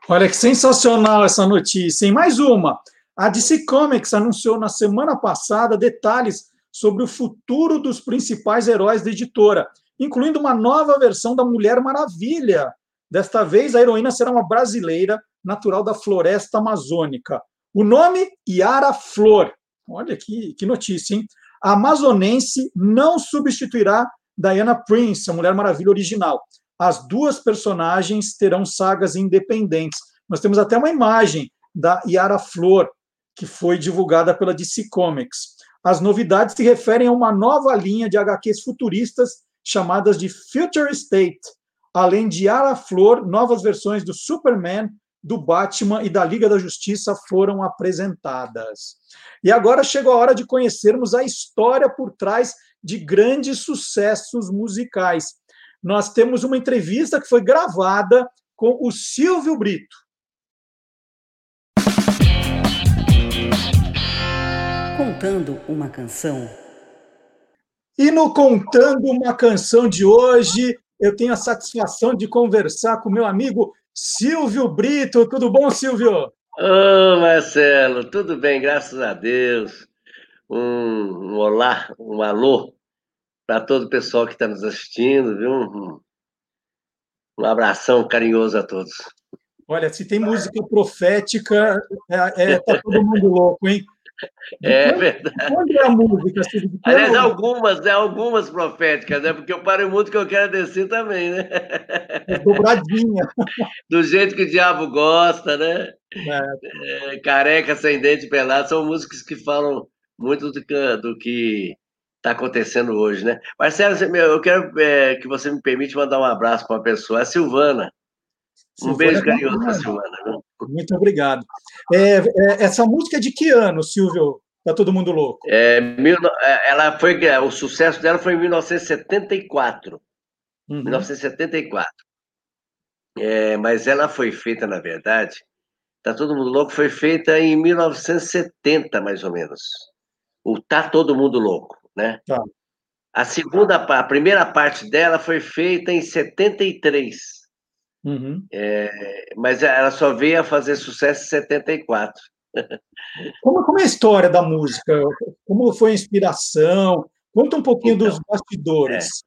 Olha que sensacional essa notícia. E mais uma. A DC Comics anunciou na semana passada detalhes sobre o futuro dos principais heróis da editora, incluindo uma nova versão da Mulher Maravilha. Desta vez, a heroína será uma brasileira natural da floresta amazônica. O nome, Yara Flor. Olha que, que notícia, hein? A amazonense não substituirá Diana Prince, a Mulher Maravilha original. As duas personagens terão sagas independentes. Nós temos até uma imagem da Yara Flor, que foi divulgada pela DC Comics. As novidades se referem a uma nova linha de HQs futuristas chamadas de Future State. Além de Yara Flor, novas versões do Superman, do Batman e da Liga da Justiça foram apresentadas. E agora chegou a hora de conhecermos a história por trás de grandes sucessos musicais. Nós temos uma entrevista que foi gravada com o Silvio Brito. Contando uma canção. E no Contando uma Canção de hoje, eu tenho a satisfação de conversar com meu amigo Silvio Brito. Tudo bom, Silvio? Ô, Marcelo, tudo bem, graças a Deus. Um, um olá, um alô para todo o pessoal que está nos assistindo, viu? Um, um abração carinhoso a todos. Olha, se tem música profética, é, é, tá todo mundo louco, hein? É verdade. Onde é a música? Que Aliás, algumas, né? Algumas proféticas, né? Porque eu paro muito que eu quero descer também, né? É dobradinha. [laughs] Do jeito que o diabo gosta, né? É, É, careca, sem dente, pelado, são músicas que falam muito do que do que está acontecendo hoje, né? Marcelo, eu quero é, que você me permite mandar um abraço para uma pessoa, a Silvana. Um Silvana beijo é carinhoso para bacana. Silvana. Muito obrigado. É, é, essa música é de que ano, Silvio? Tá todo mundo louco. É, mil é, ela foi, o sucesso dela foi em 1974. Uhum. 1974. É, mas ela foi feita, na verdade, Tá Todo Mundo Louco foi feita em 1970, mais ou menos. O Tá Todo Mundo Louco, né? Tá. A segunda, a primeira parte dela foi feita em 73, Uhum. é, mas ela só veio a fazer sucesso em 74. Como, como é a história da música? Como foi a inspiração? Conta um pouquinho dos bastidores.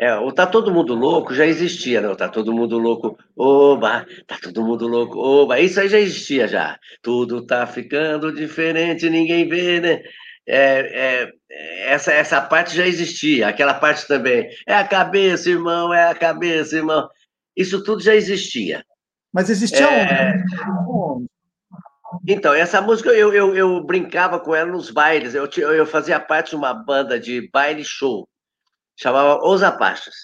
É, o Tá Todo Mundo Louco já existia, né? O Tá Todo Mundo Louco, oba, tá todo mundo louco, oba. Isso aí já existia já. Tudo tá ficando diferente, ninguém vê, né? É, é, essa, essa parte já existia, aquela parte também. É a cabeça, irmão, é a cabeça, irmão. Isso tudo já existia. Mas existia É. onde? Então, essa música eu, eu, eu brincava com ela nos bailes. Eu, eu fazia parte de uma banda de baile show, chamava Os Apaches.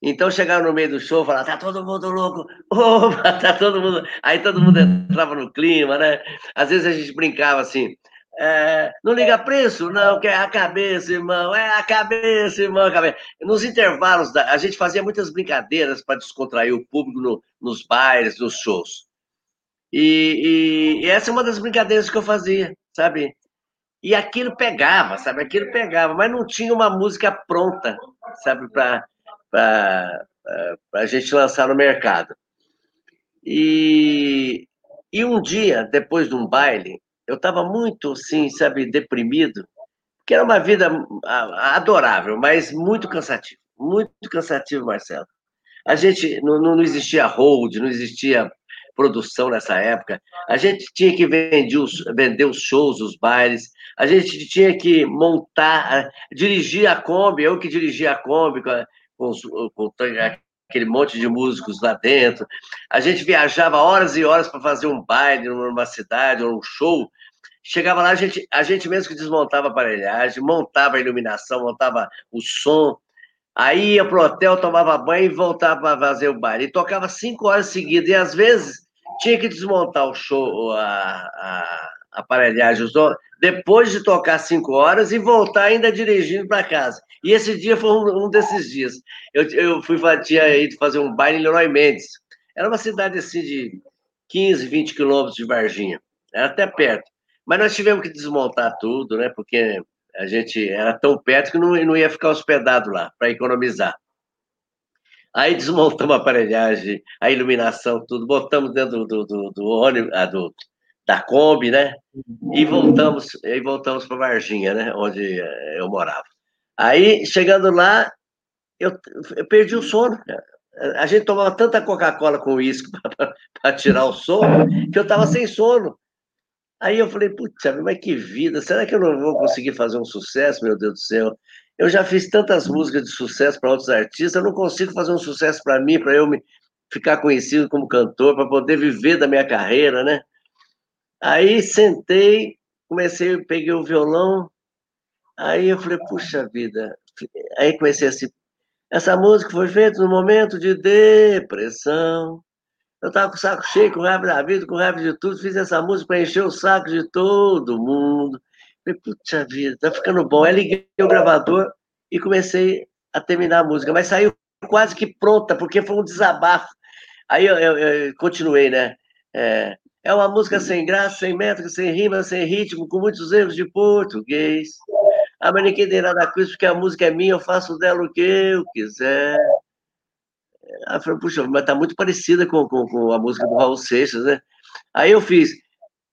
Então chegava no meio do show, falava, tá todo mundo louco, opa, [laughs] tá todo mundo. Aí todo mundo entrava no clima, né? Às vezes a gente brincava assim, é, não liga preço, não, que é a cabeça, irmão, é a cabeça, irmão, a cabeça. Nos intervalos, da, a gente fazia muitas brincadeiras para descontrair o público no, nos bailes, nos shows. E, e, e, essa é uma das brincadeiras que eu fazia, sabe? E aquilo pegava, sabe? Aquilo pegava, mas não tinha uma música pronta, sabe, para a gente lançar no mercado. E, e um dia, depois de um baile, eu estava muito, assim, sabe, deprimido, que era uma vida adorável, mas muito cansativo, muito cansativo, Marcelo. A gente não, não existia hold, não existia produção nessa época. A gente tinha que vender os, vender os shows, os bailes. A gente tinha que montar, dirigir a Kombi, eu que dirigia a Kombi com, com, com aquele monte de músicos lá dentro. A gente viajava horas e horas para fazer um baile numa cidade ou um show. Chegava lá, a gente, a gente mesmo que desmontava a aparelhagem, montava a iluminação, montava o som. Aí ia pro hotel, tomava banho e voltava para fazer o baile. E tocava cinco horas seguidas. E às vezes tinha que desmontar o show, a, aparelhagem, depois de tocar cinco horas e voltar ainda dirigindo para casa. E esse dia foi um, um desses dias. Eu, eu fui tinha ido fazer um baile em Leroy Mendes. Era uma cidade assim de 15, 20 quilômetros de Varginha. Era até perto. Mas nós tivemos que desmontar tudo, né? Porque a gente era tão perto que não, não ia ficar hospedado lá, para economizar. Aí desmontamos a aparelhagem, a iluminação, tudo, botamos dentro do, do, do ônibus, ah, do, da Kombi, né? E voltamos, e voltamos para Varginha, né? Onde eh, eu morava. Aí, chegando lá, eu, eu perdi o sono. A gente tomava tanta Coca-Cola com uísque [laughs] para tirar o sono, que eu estava sem sono. Aí eu falei, putz, mas que vida, será que eu não vou conseguir fazer um sucesso, meu Deus do céu? Eu já fiz tantas músicas de sucesso para outros artistas, eu não consigo fazer um sucesso para mim, para eu me ficar conhecido como cantor, para poder viver da minha carreira, né? Aí sentei, comecei, peguei o violão, Aí eu falei, puxa vida. Aí comecei assim. Essa música foi feita no momento de depressão. Eu estava com o saco cheio, com raiva da vida, com raiva de tudo. Fiz essa música para encher o saco de todo mundo. Falei, puxa vida, tá ficando bom. Aí liguei o gravador e comecei a terminar a música. Mas saiu quase que pronta, porque foi um desabafo. Aí eu, eu, eu continuei, né? É, é uma música sem graça, sem métrica, sem rima, sem ritmo, com muitos erros de português. Ah, mas ninguém tem nada com isso, porque a música é minha, eu faço dela o que eu quiser. Aí falei, puxa, mas tá muito parecida com, com, com, a música do Raul Seixas, né? Aí eu fiz,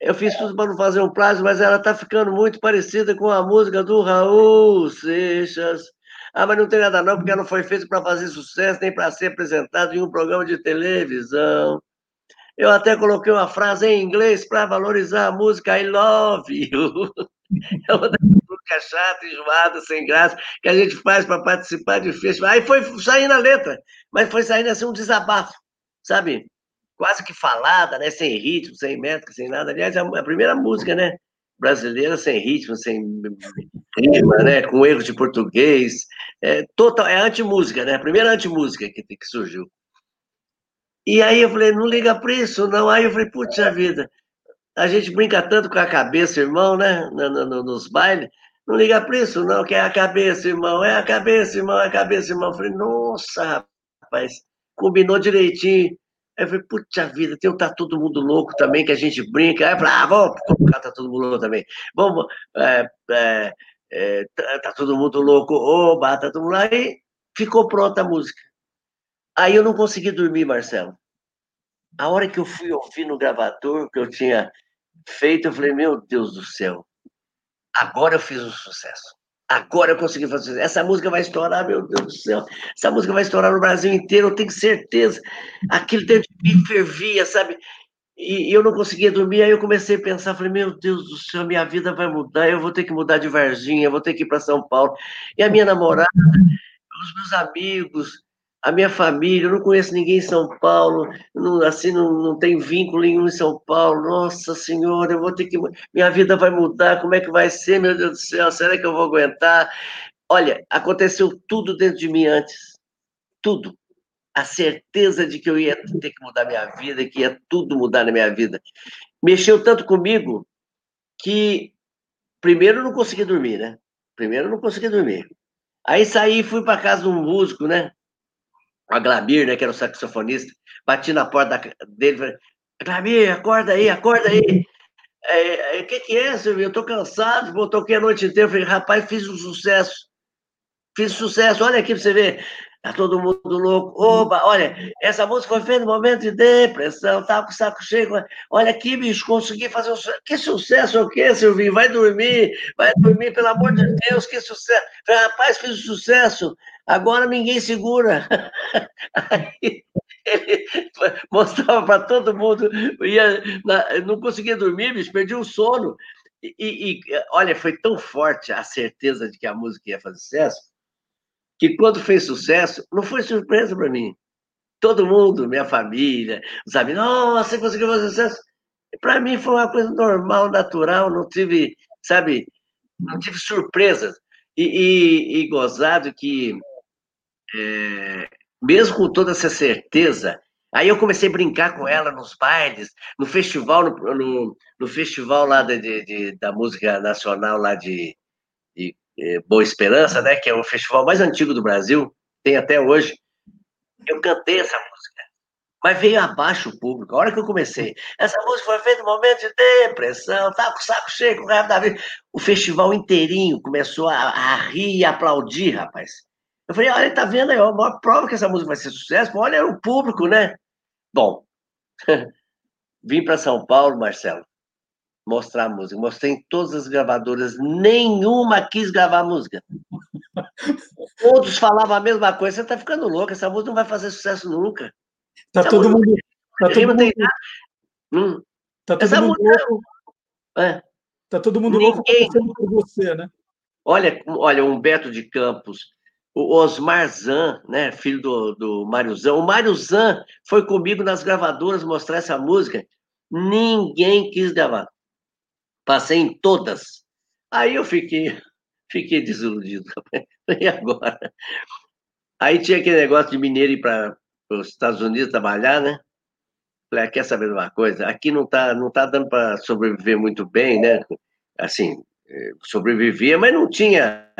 eu fiz tudo para não fazer um plágio, mas ela tá ficando muito parecida com a música do Raul Seixas. Ah, mas não tem nada não, porque ela não foi feita para fazer sucesso, nem para ser apresentado em um programa de televisão. Eu até coloquei uma frase em inglês para valorizar a música I Love You. [laughs] É uma das músicas chatas, enjoadas, sem graça, que a gente faz para participar de festival. Aí foi saindo a letra, mas foi saindo assim um desabafo, sabe? Quase que falada, né? Sem ritmo, sem métrica, sem nada. Aliás, é a primeira música, né? Brasileira sem ritmo, sem clima, né? Com erros de português. É, total, é anti-música, né? A primeira anti-música que, que surgiu. E aí eu falei, não liga para isso, não. Aí eu falei, putz, vida, a gente brinca tanto com a cabeça, irmão, né? No, no, nos bailes. Não liga para isso, não, que é a cabeça, irmão. É a cabeça, irmão, é a cabeça, irmão. Eu falei, nossa, rapaz, combinou direitinho. Aí eu falei, puta vida, tem o Tá Todo Mundo Louco também, que a gente brinca. Aí eu falei, ah, vamos colocar Tá Todo Mundo Louco também. Vamos, é, é, é, tá, tá, Todo Mundo Louco, oba, tá todo mundo... Aí ficou pronta a música. Aí eu não consegui dormir, Marcelo. A hora que eu fui ouvir no gravador, que eu tinha feito, eu falei, meu Deus do céu, agora eu fiz um sucesso. Agora eu consegui fazer sucesso. Essa música vai estourar, meu Deus do céu. Essa música vai estourar no Brasil inteiro, eu tenho certeza. Aquilo dentro de mim fervia, sabe? E, eu não conseguia dormir, aí eu comecei a pensar, falei, meu Deus do céu, minha vida vai mudar, eu vou ter que mudar de Varginha, eu vou ter que ir para São Paulo. E a minha namorada, os meus amigos, a minha família, eu não conheço ninguém em São Paulo, não, assim, não, não tem vínculo nenhum em São Paulo. Nossa Senhora, eu vou ter que. Minha vida vai mudar, como é que vai ser, meu Deus do céu? Será que eu vou aguentar? Olha, aconteceu tudo dentro de mim antes. tudo. A certeza de que eu ia ter que mudar minha vida, que ia tudo mudar na minha vida. Mexeu tanto comigo que primeiro eu não consegui dormir, né? Primeiro eu não consegui dormir. Aí saí e fui para casa de um músico, né? A Glamir, né, que era o saxofonista. Bati na porta dele e falei, Glamir, acorda aí, acorda aí. O é, é, que, que é, Silvio? Eu tô cansado, pô, toquei a noite inteira. Eu falei, rapaz, fiz um sucesso. Fiz sucesso, olha aqui pra você ver. Tá todo mundo louco. Opa, olha, essa música foi feita no momento de depressão, tava com o saco cheio. Olha aqui, bicho, consegui fazer um sucesso. Que sucesso é o quê, Silvinho? Vai dormir, vai dormir, pelo amor de Deus, que sucesso. Falei, rapaz, fiz um sucesso. Agora ninguém segura. [laughs] Aí ele [laughs] mostrava para todo mundo, ia, não conseguia dormir, bicho, perdi o sono. E, e, olha, foi tão forte a certeza de que a música ia fazer sucesso, que quando fez sucesso, não foi surpresa para mim. Todo mundo, minha família, amigos, nossa, você conseguiu fazer sucesso. Para mim foi uma coisa normal, natural, não tive, sabe, não tive surpresas. E, e, e gozado que, é, mesmo com toda essa certeza, aí eu comecei a brincar com ela nos bailes, no festival, no, no, no festival lá de, de, de, da música nacional lá de, de é, Boa Esperança, né? Que é o festival mais antigo do Brasil, tem até hoje. Eu cantei essa música, mas veio abaixo o público. A hora que eu comecei, essa música foi feita no momento de depressão, tava com o saco cheio, com o da vida. O festival inteirinho começou a, a rir e aplaudir, rapaz. Eu falei, olha, tá vendo aí, a maior prova que essa música vai ser sucesso, olha o público, né? Bom, [laughs] vim para São Paulo, Marcelo mostrar a música. Mostrei em todas as gravadoras, nenhuma quis gravar a música. Todos falavam a mesma coisa. Você está ficando louco, essa música não vai fazer sucesso nunca. Tá essa todo mundo. Tá todo mundo, hum. tá todo mundo louco. É. Tá todo mundo Ninguém... louco por você, né? Olha, olha, Humberto de Campos, o Osmar Zan, né, filho do, do Mário Zan. O Mário Zan foi comigo nas gravadoras mostrar essa música. Ninguém quis gravar. Passei em todas. Aí eu fiquei, [laughs] fiquei desiludido. [laughs] E agora? Aí tinha aquele negócio de mineiro ir para os Estados Unidos trabalhar, né? Falei, ah, quer saber de uma coisa? Aqui não está não tá dando para sobreviver muito bem, né? Assim, eh, sobrevivia, mas não tinha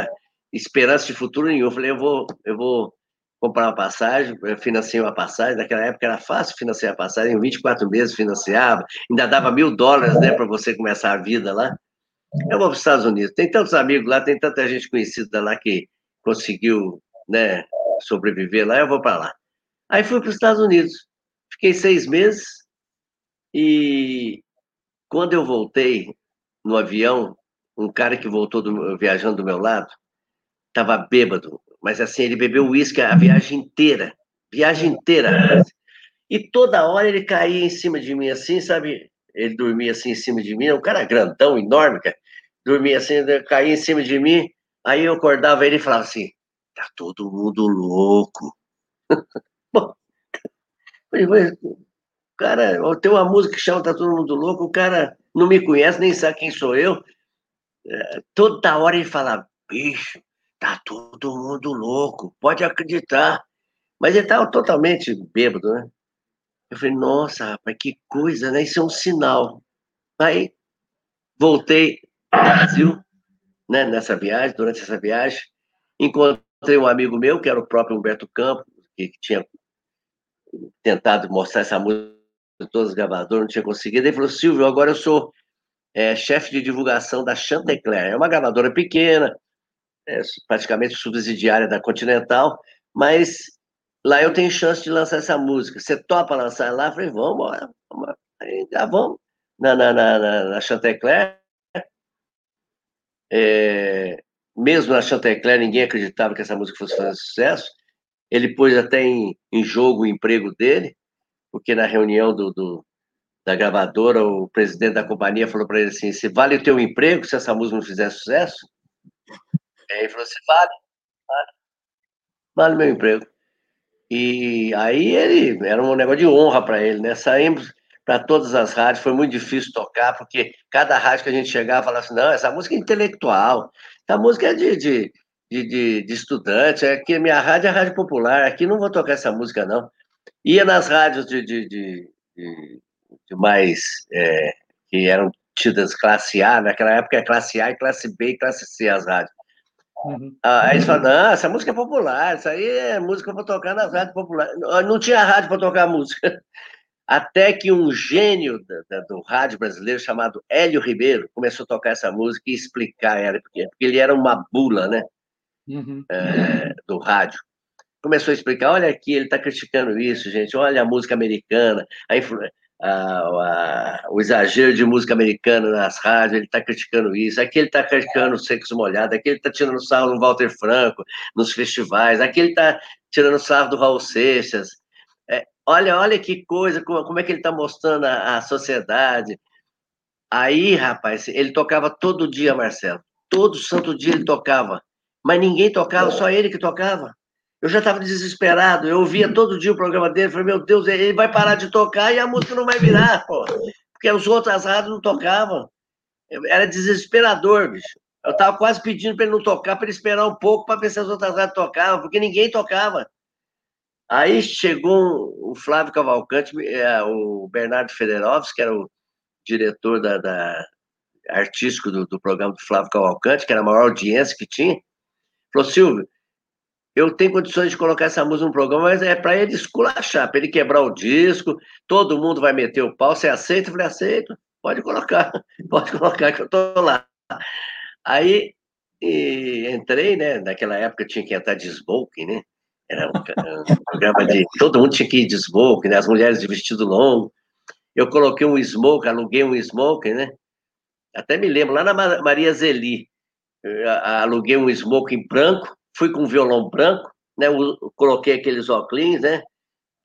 esperança de futuro nenhum. Eu falei, eu vou, eu vou comprar uma passagem, financiei uma passagem, naquela época era fácil financiar a passagem, em 24 meses financiava, ainda dava mil dólares, né, para você começar a vida lá. Eu vou para os Estados Unidos, tem tantos amigos lá, tem tanta gente conhecida lá que conseguiu, né, sobreviver lá, eu vou para lá. Aí fui para os Estados Unidos, fiquei seis meses, e quando eu voltei no avião, um cara que voltou do, viajando do meu lado, estava bêbado, mas assim, ele bebeu uísque a viagem inteira. Viagem inteira. E toda hora ele caía em cima de mim assim, sabe? Ele dormia assim em cima de mim, um cara grandão, enorme, cara. Dormia assim, caía em cima de mim. Aí eu acordava ele e falava assim: tá todo mundo louco. [laughs] Bom, cara, tem uma música que chama Tá Todo Mundo Louco, o cara não me conhece, nem sabe quem sou eu. É, toda hora ele falava, bicho, Tá todo mundo louco, pode acreditar. Mas ele estava totalmente bêbado, né? Eu falei, nossa, rapaz, que coisa, né? Isso é um sinal. Aí voltei ao Brasil, né, nessa viagem, durante essa viagem, encontrei um amigo meu, que era o próprio Humberto Campos, que tinha tentado mostrar essa música em todas as gravadoras, não tinha conseguido. Ele falou, Silvio, agora eu sou é, chefe de divulgação da Chantecler. É uma gravadora pequena, é, praticamente subsidiária da Continental, mas lá eu tenho chance de lançar essa música. Você topa lançar lá? Eu falei, vamos embora. Vamos, aí. Na, na, na, na Chantecler, é, mesmo na Chantecler, ninguém acreditava que essa música fosse fazer sucesso. Ele pôs até em, em jogo o emprego dele, porque na reunião do, do da gravadora, o presidente da companhia falou para ele assim: se vale o teu emprego se essa música não fizer sucesso? Aí ele falou assim, vale, vale, vale meu emprego. E aí ele, era um negócio de honra para ele, né? Saímos para todas as rádios, foi muito difícil tocar, porque cada rádio que a gente chegava falava assim, não, essa música é intelectual, essa música é de, de, de, de, estudante. Aqui, minha rádio é rádio popular. Aqui não vou tocar essa música, não. Ia nas rádios de, de, de, de, de mais. É, que eram tidas classe A, naquela época é classe A, e classe B e classe C as rádios. Uhum. Aí eles falam, não, essa música é popular, isso aí é música para tocar nas rádios populares. Não tinha rádio para tocar música. [laughs] Até que um gênio do, do rádio brasileiro chamado Hélio Ribeiro começou a tocar essa música e explicar ela, porque, porque ele era uma bula, né? Uhum. É, do rádio. Começou a explicar, olha aqui, ele está criticando isso, gente, olha a música americana, a influência a, a, o exagero de música americana nas rádios, ele está criticando isso, aqui ele está criticando o sexo molhado, aqui ele está tirando sarro no Walter Franco, nos festivais, aqui ele está tirando sarro do Raul Seixas. É, olha, olha que coisa, como, como é que ele está mostrando a, a sociedade. Aí, rapaz, ele tocava todo dia, Marcelo. Todo santo dia ele tocava. Mas ninguém tocava, só ele que tocava. Eu já estava desesperado, eu ouvia todo dia o programa dele, falei, meu Deus, ele vai parar de tocar e a música não vai virar, pô. Porque os outros rádios não tocavam. Era desesperador, bicho. Eu estava quase pedindo para ele não tocar, para ele esperar um pouco para ver se as outras rádios tocavam, porque ninguém tocava. Aí chegou o Flávio Cavalcante, é, o Bernardo Federoves, que era o diretor da, da artístico do, do, programa do Flávio Cavalcante, que era a maior audiência que tinha, falou, Silvio, eu tenho condições de colocar essa música no programa, mas é para ele esculachar, para ele quebrar o disco, todo mundo vai meter o pau, você aceita? Eu falei, aceito, pode colocar, [laughs] pode colocar que eu estou lá. Aí entrei, né, naquela época tinha que entrar de smoking, né, era um, um programa de, todo mundo tinha que ir de smoking, né, as mulheres de vestido longo, eu coloquei um smoke, aluguei um smoking, né, até me lembro, lá na Maria Zeli, aluguei um smoking branco, fui com violão branco, né? Coloquei aqueles óculos, né?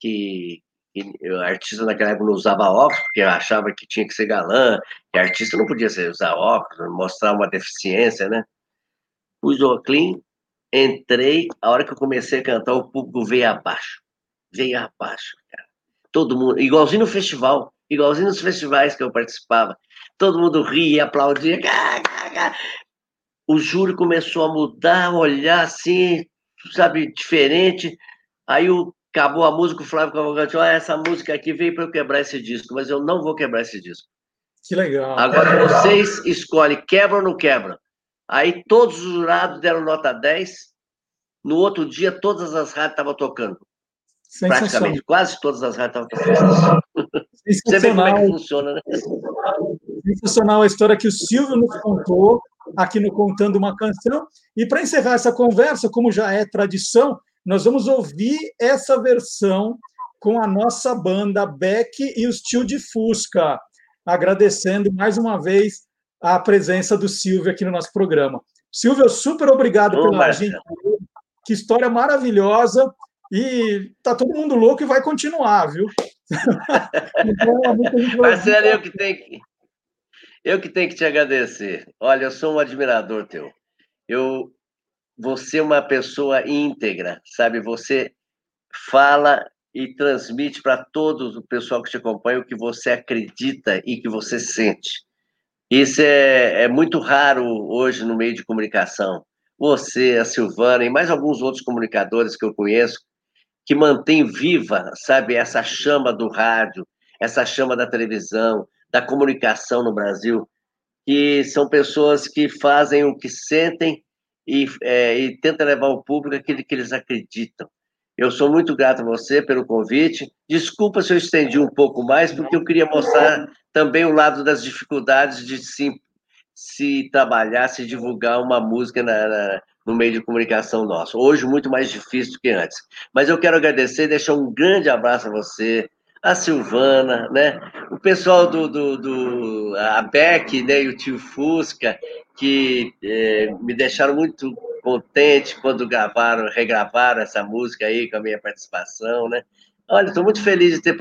Que, que artista naquela época não usava óculos, porque achava que tinha que ser galã, que artista não podia ser, usar óculos, mostrar uma deficiência, né? Pus o óculos, entrei, a hora que eu comecei a cantar, o público veio abaixo. Veio abaixo, cara. Todo mundo, igualzinho no festival, igualzinho nos festivais que eu participava. Todo mundo ria, aplaudia o júri começou a mudar, olhar assim, sabe, diferente. Aí o, acabou a música, o Flávio Cavalcante, olha, essa música aqui veio para eu quebrar esse disco, mas eu não vou quebrar esse disco. Que legal. Agora vocês escolhem, quebra ou não quebra. Aí todos os jurados deram nota 10. No outro dia, todas as rádios estavam tocando. Praticamente, quase todas as rádios estavam tocando. [laughs] Você vê como é que funciona, né? Sensacional a história que o Silvio nos contou aqui no Contando uma Canção. E para encerrar essa conversa, como já é tradição, nós vamos ouvir essa versão com a nossa banda Beck e os Tio de Fusca, agradecendo mais uma vez a presença do Silvio aqui no nosso programa. Silvio, super obrigado Ô, pela gente. Que história maravilhosa. E tá todo mundo louco e vai continuar, viu? [laughs] então, Marcelo, eu que tenho que eu que tenho que te agradecer. Olha, eu sou um admirador teu. Eu, você é uma pessoa íntegra, sabe? Você fala e transmite para todo o pessoal que te acompanha o que você acredita e que você sente. Isso é, é muito raro hoje no meio de comunicação. Você, a Silvana e mais alguns outros comunicadores que eu conheço que mantém viva, sabe, essa chama do rádio, essa chama da televisão, da comunicação no Brasil, que são pessoas que fazem o que sentem e, é, e tentam levar ao público aquilo que eles acreditam. Eu sou muito grato a você pelo convite. Desculpa se eu estendi um pouco mais, porque eu queria mostrar também o lado das dificuldades de se, se trabalhar, se divulgar uma música na, na, no meio de comunicação nosso. Hoje, muito mais difícil do que antes. Mas eu quero agradecer e deixar um grande abraço a você, a Silvana, né? O pessoal do, do, do a Beck, né? E o tio Fusca, que é, me deixaram muito contente quando gravaram, regravaram essa música aí com a minha participação, né? Olha, estou muito feliz de ter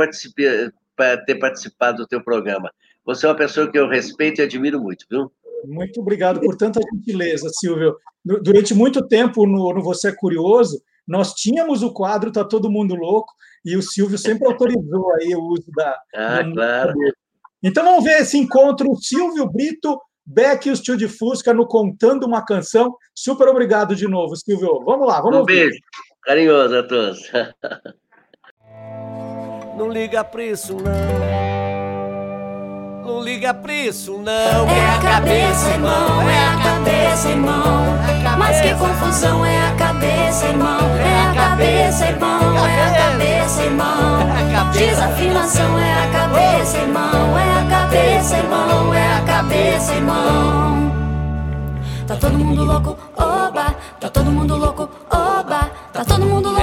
ter participado do teu programa. Você é uma pessoa que eu respeito e admiro muito, viu? Muito obrigado por tanta gentileza, Silvio. Durante muito tempo no, no Você é Curioso, nós tínhamos o quadro Tá Todo Mundo Louco, e o Silvio sempre autorizou aí o uso da. [laughs] Ah, da claro. Então vamos ver esse encontro Silvio Brito, Beck e os Tio de Fusca no Contando uma Canção. Super obrigado de novo, Silvio. Vamos lá, vamos Um beijo carinhoso a todos. [laughs] Não liga pra isso, não. Não liga pra isso, não. É a cabeça, irmão, é a cabeça, irmão. Mas que confusão é a cabeça, irmão. É a cabeça, irmão, é a cabeça, irmão. Desafinação é a cabeça, irmão. É a cabeça, irmão, é a cabeça, irmão. Tá todo mundo louco, oba. Tá todo mundo louco, oba. Tá todo mundo louco,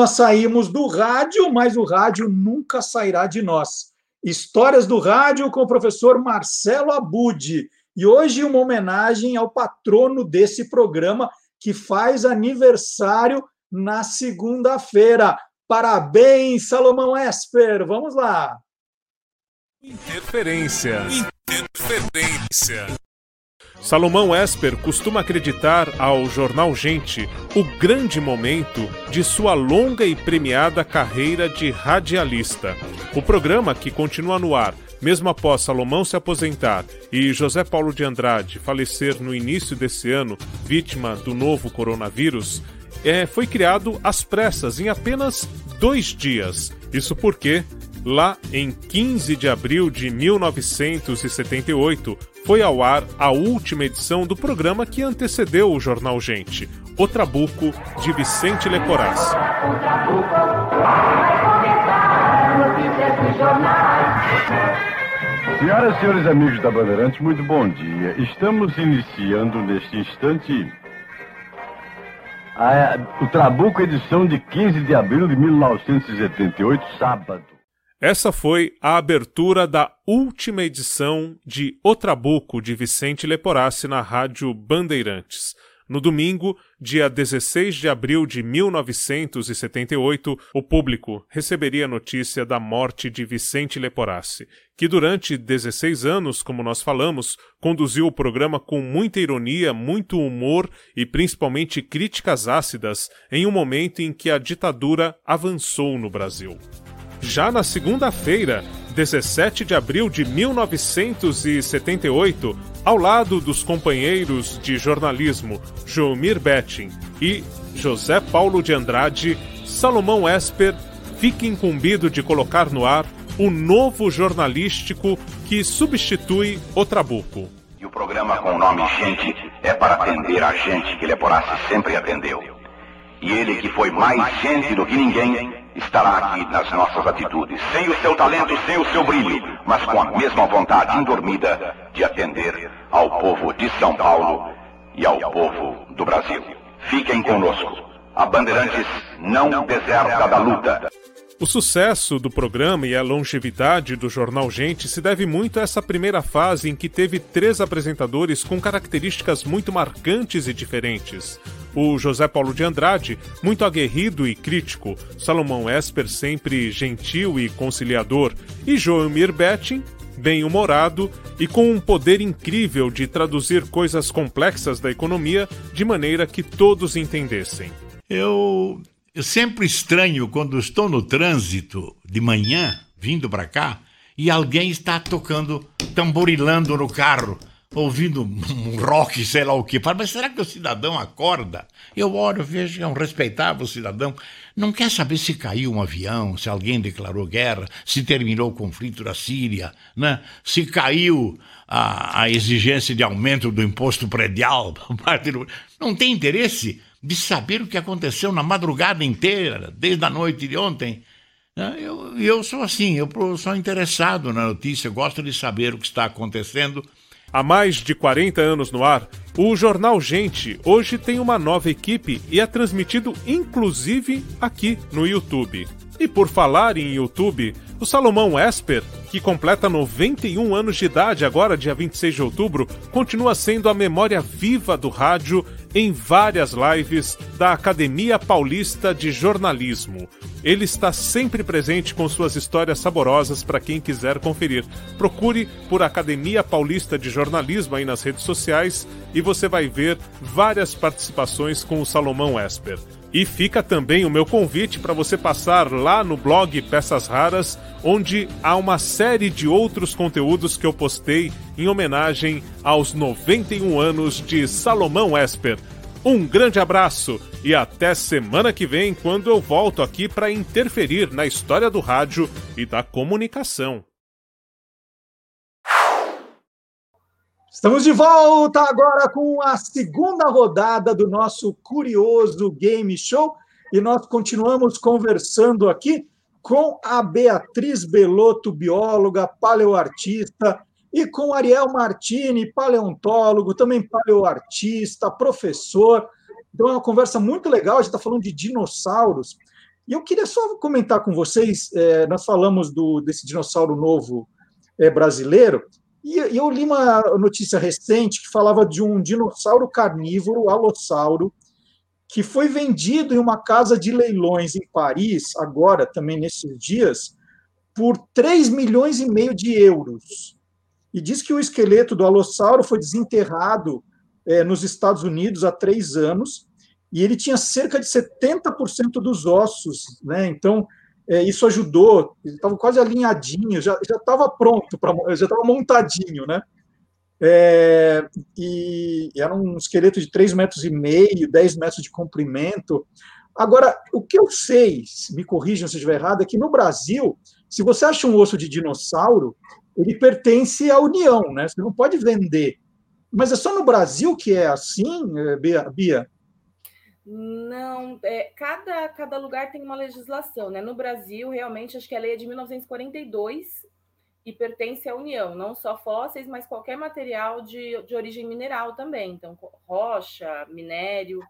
nós saímos do rádio, mas o rádio nunca sairá de nós. Histórias do Rádio com o professor Marcelo Abud. E hoje uma homenagem ao patrono desse programa, que faz aniversário na segunda-feira. Parabéns, Salomão Esper. Vamos lá. Interferência. Interferência. Salomão Esper costuma acreditar ao jornal Gente o grande momento de sua longa e premiada carreira de radialista. O programa, que continua no ar mesmo após Salomão se aposentar e José Paulo de Andrade falecer no início desse ano, vítima do novo coronavírus, é, foi criado às pressas em apenas dois dias. Isso porque, lá em 15 de abril de 1978, foi ao ar a última edição do programa que antecedeu o jornal Gente, O Trabuco, de Vicente Lecoraz. Senhoras e senhores amigos da Bandeirantes, muito bom dia. Estamos iniciando neste instante a- o Trabuco, edição de 15 de abril de 1978, sábado. Essa foi a abertura da última edição de O Trabuco de Vicente Leporassi na Rádio Bandeirantes. No domingo, dia 16 de abril de 1978, o público receberia a notícia da morte de Vicente Leporassi, que durante 16 anos, como nós falamos, conduziu o programa com muita ironia, muito humor e principalmente críticas ácidas em um momento em que a ditadura avançou no Brasil. Já na segunda-feira, 17 de abril de 1978, ao lado dos companheiros de jornalismo Joomir Betting e José Paulo de Andrade, Salomão Esper fica incumbido de colocar no ar o novo jornalístico que substitui o Trabuco. E o programa com o nome Gente é para atender a gente que Leporassi sempre atendeu. E ele que foi mais gente do que ninguém, estará aqui nas nossas atitudes, sem o seu talento, sem o seu brilho, mas com a mesma vontade indormida de atender ao povo de São Paulo e ao povo do Brasil. Fiquem conosco. A Bandeirantes não deserta da luta. O sucesso do programa e a longevidade do jornal Gente se deve muito a essa primeira fase em que teve três apresentadores com características muito marcantes e diferentes. O José Paulo de Andrade, muito aguerrido e crítico, Salomão Esper, sempre gentil e conciliador, e Joelmir Betting, bem-humorado e com um poder incrível de traduzir coisas complexas da economia de maneira que todos entendessem. Eu, eu sempre estranho quando estou no trânsito de manhã, vindo para cá, e alguém está tocando, tamborilando no carro. ouvindo um rock, sei lá o. Fala, mas será que o cidadão acorda? Eu olho, vejo que é um respeitável cidadão. Não quer saber se caiu um avião, se alguém declarou guerra, se terminou o conflito da Síria, né? se caiu a, a exigência de aumento do imposto predial. [laughs] Não tem interesse de saber o que aconteceu na madrugada inteira, desde a noite de ontem. Né? Eu, eu sou assim, eu sou interessado na notícia, gosto de saber o que está acontecendo Há mais de 40 anos no ar, o jornal Gente hoje tem uma nova equipe e é transmitido inclusive aqui no YouTube. E por falar em YouTube, o Salomão Esper, que completa 91 anos de idade agora, dia 26 de outubro, continua sendo a memória viva do rádio em várias lives da Academia Paulista de Jornalismo. Ele está sempre presente com suas histórias saborosas para quem quiser conferir. Procure por Academia Paulista de Jornalismo aí nas redes sociais e você vai ver várias participações com o Salomão Esper. E fica também o meu convite para você passar lá no blog Peças Raras, onde há uma série de outros conteúdos que eu postei em homenagem aos 91 anos de Salomão Esper. Um grande abraço e até semana que vem, quando eu volto aqui para interferir na história do rádio e da comunicação. Estamos de volta agora com a segunda rodada do nosso curioso game show e nós continuamos conversando aqui com a Beatriz Belotto, bióloga, paleoartista, e com Ariel Martini, paleontólogo, também paleoartista, professor. Então é uma conversa muito legal, a gente está falando de dinossauros. E eu queria só comentar com vocês, é, nós falamos do, desse dinossauro novo é, brasileiro, e, eu li uma notícia recente que falava de um dinossauro carnívoro, alossauro, que foi vendido em uma casa de leilões em Paris, agora, também nesses dias, por 3 milhões e meio de euros. E diz que o esqueleto do alossauro foi desenterrado é, nos Estados Unidos há três anos, e ele tinha cerca de 70% dos ossos, né? Então, é, isso ajudou, ele estava quase alinhadinho, já estava pronto, pra, já estava montadinho, né? É, e era um esqueleto de 3 metros e meio, 10 metros de comprimento. Agora, o que eu sei, me corrijam se estiver errado, é que no Brasil, se você acha um osso de dinossauro, ele pertence à União, né? Você não pode vender. Mas é só no Brasil que é assim, é, Bia? Não, é, cada, cada lugar tem uma legislação, né? No Brasil, realmente, acho que a lei é de 1942 e pertence à União, não só fósseis, mas qualquer material de, de origem mineral também, então rocha, minério.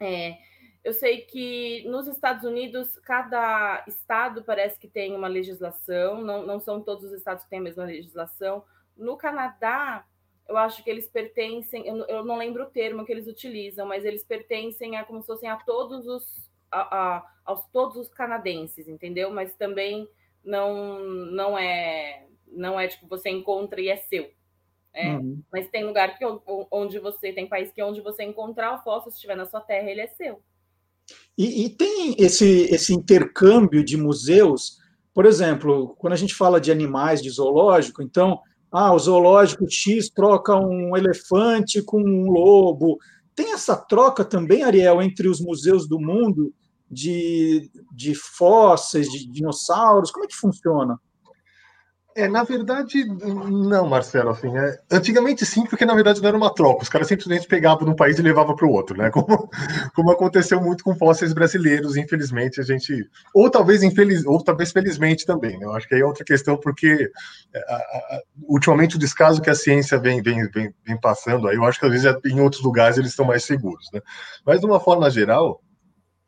É, eu sei que nos Estados Unidos, cada estado parece que tem uma legislação, não, não são todos os estados que têm a mesma legislação. No Canadá, eu acho que eles pertencem, eu, eu, não lembro o termo que eles utilizam, mas eles pertencem a como se fossem a todos os a, a, aos todos os canadenses, entendeu? Mas também não não é não é tipo você encontra e é seu. É, uhum. Mas tem lugar que onde você tem país que onde você encontrar o fóssil, se estiver na sua terra, ele é seu. E, e tem esse esse intercâmbio de museus, por exemplo, quando a gente fala de animais de zoológico, então ah, o zoológico X troca um elefante com um lobo. Tem essa troca também, Ariel, entre os museus do mundo de, de fósseis, de dinossauros? Como é que funciona? É, na verdade, não, Marcelo, assim, é, antigamente sim, porque na verdade não era uma troca, os caras simplesmente pegavam de um país e levavam para o outro, né, [laughs] como, como aconteceu muito com fósseis brasileiros, infelizmente a gente, ou talvez infeliz, ou talvez felizmente também, né, eu acho que aí é outra questão, porque é, a, a, ultimamente o descaso que a ciência vem, vem, vem, vem passando, aí eu acho que às vezes em outros lugares eles estão mais seguros, né, mas de uma forma geral,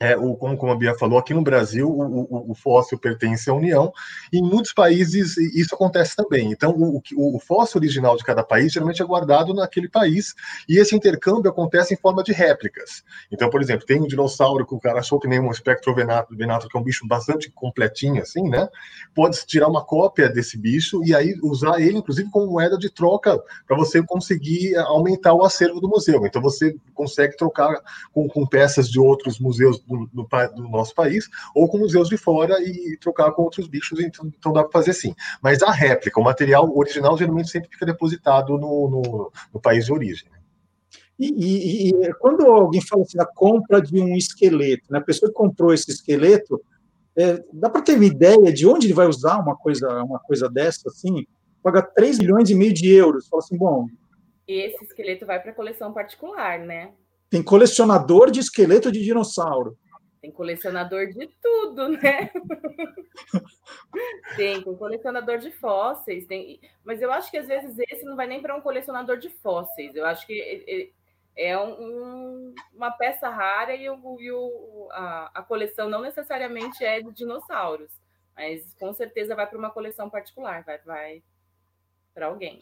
é, o, como, como a Bia falou, aqui no Brasil o, o, o, fóssil pertence à União, e em muitos países isso acontece também. Então, o, o, fóssil original de cada país geralmente é guardado naquele país, e esse intercâmbio acontece em forma de réplicas. Então, por exemplo, tem um dinossauro que o cara achou que nem um espectro venato, venato que é um bicho bastante completinho, assim, né? Pode tirar uma cópia desse bicho e aí usar ele, inclusive, como moeda de troca para você conseguir aumentar o acervo do museu. Então, você consegue trocar com, com peças de outros museus do, do, do, nosso país, ou com museus de fora e trocar com outros bichos, então, então dá para fazer sim. Mas a réplica, o material original, geralmente sempre fica depositado no, no, no país de origem. E, e, e, quando alguém fala assim, a compra de um esqueleto, né, a pessoa que comprou esse esqueleto, é, dá para ter uma ideia de onde ele vai usar uma coisa, uma coisa dessa, assim? Paga 3 milhões e meio de euros. Fala assim, bom. Esse esqueleto vai para coleção particular, né? Tem colecionador de esqueleto de dinossauro. Tem colecionador de tudo, [laughs] né? tem, tem colecionador de fósseis, tem... mas eu acho que às vezes esse não vai nem para um colecionador de fósseis. Eu acho que é um, uma peça rara e, o, e o, a, a, coleção não necessariamente é de dinossauros, mas com certeza vai para uma coleção particular, vai, vai para alguém.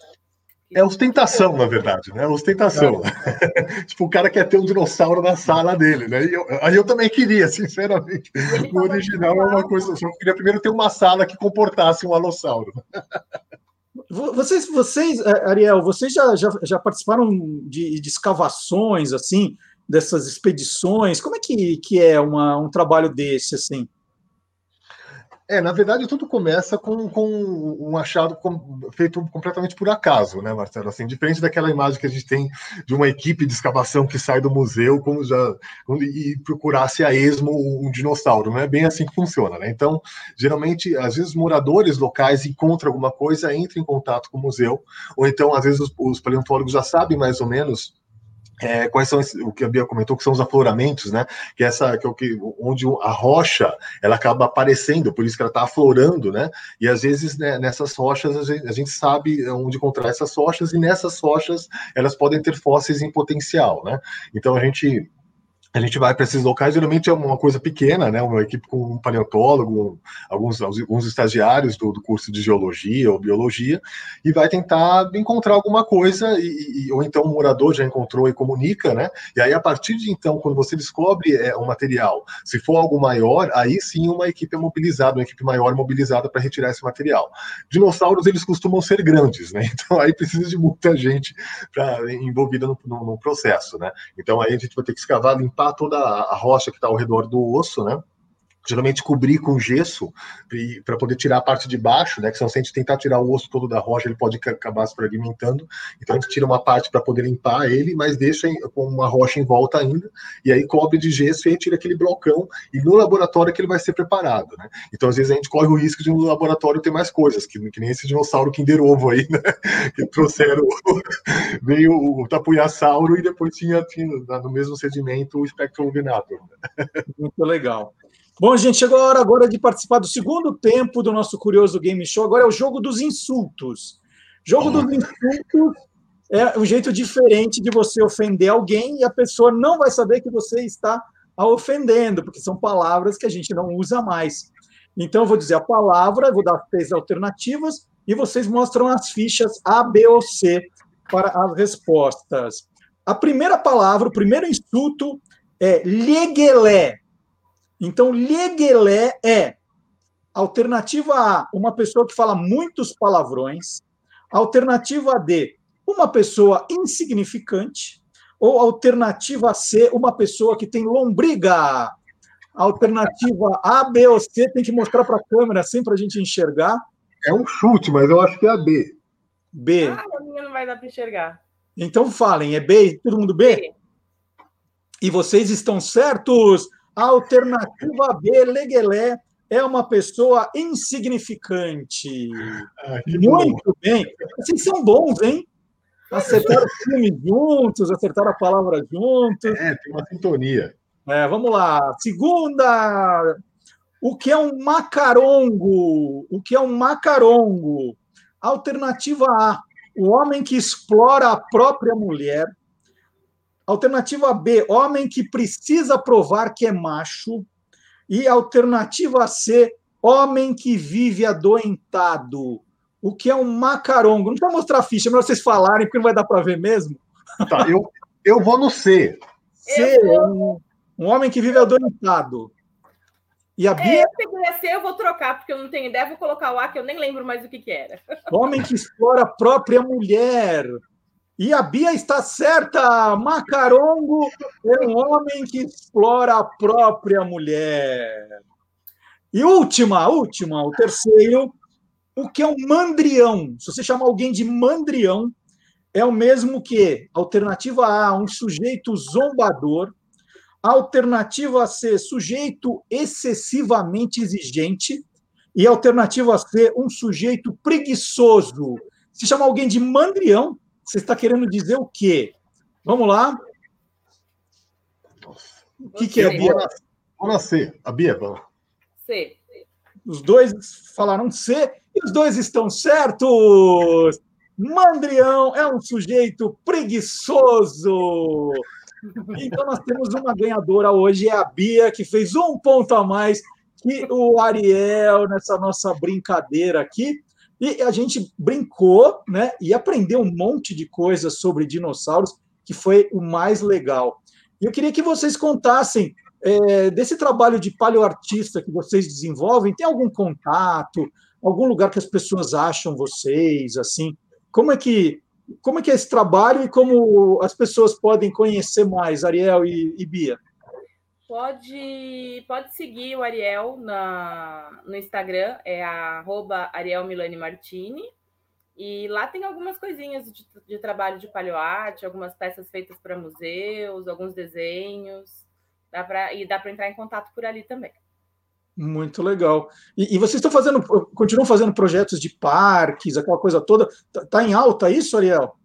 É ostentação, na verdade, né? Ostentação. É. [laughs] tipo, o cara quer ter um dinossauro na sala dele, né? Eu, aí eu também queria, sinceramente. O original é uma coisa. Eu queria primeiro ter uma sala que comportasse um alossauro. Vocês, vocês, é, Ariel, vocês já, já, já participaram de, de, escavações, assim, dessas expedições? Como é que, que é uma, um trabalho desse, assim? É, na verdade, tudo começa com, com um achado com, feito completamente por acaso, né, Marcelo? Assim, diferente daquela imagem que a gente tem de uma equipe de escavação que sai do museu como já e procurasse a esmo um dinossauro. Não é bem assim que funciona, né? Então, geralmente, às vezes, moradores locais encontram alguma coisa, entram em contato com o museu, ou então, às vezes, os, os paleontólogos já sabem mais ou menos é, quais são o que a Bia comentou que são os afloramentos, né? Que é essa que é o que onde a rocha ela acaba aparecendo, por isso que ela está aflorando, né? E às vezes né, nessas rochas a gente, a gente, sabe onde encontrar essas rochas e nessas rochas elas podem ter fósseis em potencial, né? Então a gente a gente vai para esses locais, geralmente é uma coisa pequena, né? Uma equipe com um paleontólogo, alguns, alguns estagiários do, do curso de geologia ou biologia, e vai tentar encontrar alguma coisa, e, e, ou então um morador já encontrou e comunica, né? E aí, a partir de então, quando você descobre é, um material, se for algo maior, aí sim uma equipe é mobilizada, uma equipe maior mobilizada para retirar esse material. Dinossauros, eles costumam ser grandes, né? [laughs] Então aí precisa de muita gente pra, envolvida no, no, no processo, né? Então aí a gente vai ter que escavar, limpar limpar toda a rocha que está ao redor do osso, né? Geralmente cobrir com gesso para poder tirar a parte de baixo, né? Que se a gente tentar tirar o osso todo da rocha, ele pode acabar se fragmentando. Então a gente tira uma parte para poder limpar ele, mas deixa com uma rocha em volta ainda, e aí cobre de gesso e tira aquele blocão, e no laboratório que ele vai ser preparado, né? Então às vezes a gente corre o risco de no laboratório ter mais coisas, que, que nem esse dinossauro Kinder Ovo aí, né? [laughs] Que trouxeram, [laughs] veio o tapuiasauro e depois tinha, tinha no mesmo sedimento o Spectrolognathor. Muito legal. Bom, gente, chegou a hora agora de participar do segundo tempo do nosso Curioso Game Show. Agora é o jogo dos insultos. Jogo dos insultos é um jeito diferente de você ofender alguém e a pessoa não vai saber que você está a ofendendo, porque são palavras que a gente não usa mais. Então, eu vou dizer a palavra, vou dar três alternativas e vocês mostram as fichas A, B ou C para as respostas. A primeira palavra, o primeiro insulto é leguelé. Então, leguelé é alternativa A, uma pessoa que fala muitos palavrões, alternativa D, uma pessoa insignificante, ou alternativa C, uma pessoa que tem lombriga. Alternativa A, B ou C tem que mostrar para a câmera assim para a gente enxergar. É um chute, mas eu acho que é a B. B. Ah, a minha não vai dar para enxergar. Então falem, é B? Todo mundo B? B. E vocês estão certos? Alternativa B, Leguelé é uma pessoa insignificante. Ah, Muito bem. Vocês são bons, hein? Acertaram o filme juntos, acertaram a palavra juntos. É, tem uma sintonia. É, vamos lá. Segunda. O que é um macarongo? O que é um macarongo? Alternativa A. O homem que explora a própria mulher. Alternativa B, homem que precisa provar que é macho. E alternativa C, homem que vive adoentado. O que é um macarongo? Não precisa mostrar a ficha, é melhor vocês falarem, porque não vai dar para ver mesmo. Tá, eu, eu vou no C. C, um, um homem que vive adoentado. E a Bia? É, se a C, eu vou trocar, porque eu não tenho ideia. Vou colocar o A, que eu nem lembro mais o que, que era. Homem que explora a própria mulher. E a Bia está certa! Macarongo é um homem que explora a própria mulher. E última, última, o terceiro, o que é um mandrião? Se você chamar alguém de mandrião, é o mesmo que alternativa A, um sujeito zombador, alternativa C, sujeito excessivamente exigente, e alternativa C, um sujeito preguiçoso. Se chamar alguém de mandrião, você está querendo dizer o quê? Vamos lá. O que, que é, Bia? Vou na C. A Bia, vamos. C. Os dois falaram C e os dois estão certos. Mandrião é um sujeito preguiçoso. Então nós temos uma ganhadora hoje, é a Bia, que fez um ponto a mais que o Ariel nessa nossa brincadeira aqui. E a gente brincou, né? E aprendeu um monte de coisas sobre dinossauros, que foi o mais legal. E eu queria que vocês contassem é, desse trabalho de paleoartista que vocês desenvolvem. Tem algum contato, algum lugar que as pessoas acham vocês, assim? Como é que como é que é esse trabalho e como as pessoas podem conhecer mais, Ariel e, e Bia? Pode, pode seguir o Ariel na, no Instagram, é arroba Ariel Milani Martini. E lá tem algumas coisinhas de, de trabalho de paleoarte, algumas peças feitas para museus, alguns desenhos. Dá pra, e dá para entrar em contato por ali também. Muito legal. E, e, vocês estão fazendo, continuam fazendo projetos de parques, aquela coisa toda. Está tá em alta isso, Ariel?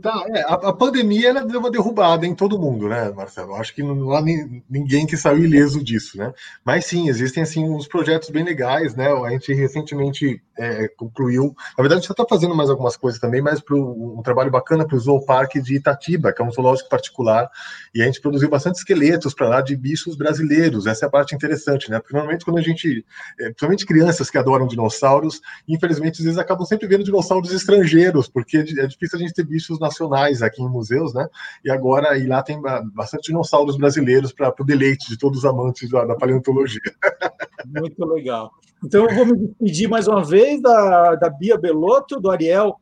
Tá, é, a, a, pandemia ela deu uma derrubada em todo mundo, né, Marcelo? Acho que não há ni, ninguém que saiu ileso disso, né? Mas sim, existem assim uns projetos bem legais, né? A gente recentemente é, concluiu, na verdade a gente está fazendo mais algumas coisas também, mas para um trabalho bacana para o Zooparque de Itatiba, que é um zoológico particular, e a gente produziu bastante esqueletos para lá de bichos brasileiros. Essa é a parte interessante, né? Porque normalmente quando a gente, é, principalmente crianças que adoram dinossauros, infelizmente às vezes acabam sempre vendo dinossauros estrangeiros, porque é difícil a gente ter bichos nacionais aqui em museus, né? E agora e lá tem bastante dinossauros brasileiros para o deleite de todos os amantes da, da paleontologia. [laughs] Muito legal. Então eu vou me despedir mais uma vez da, da Bia Belotto, do Ariel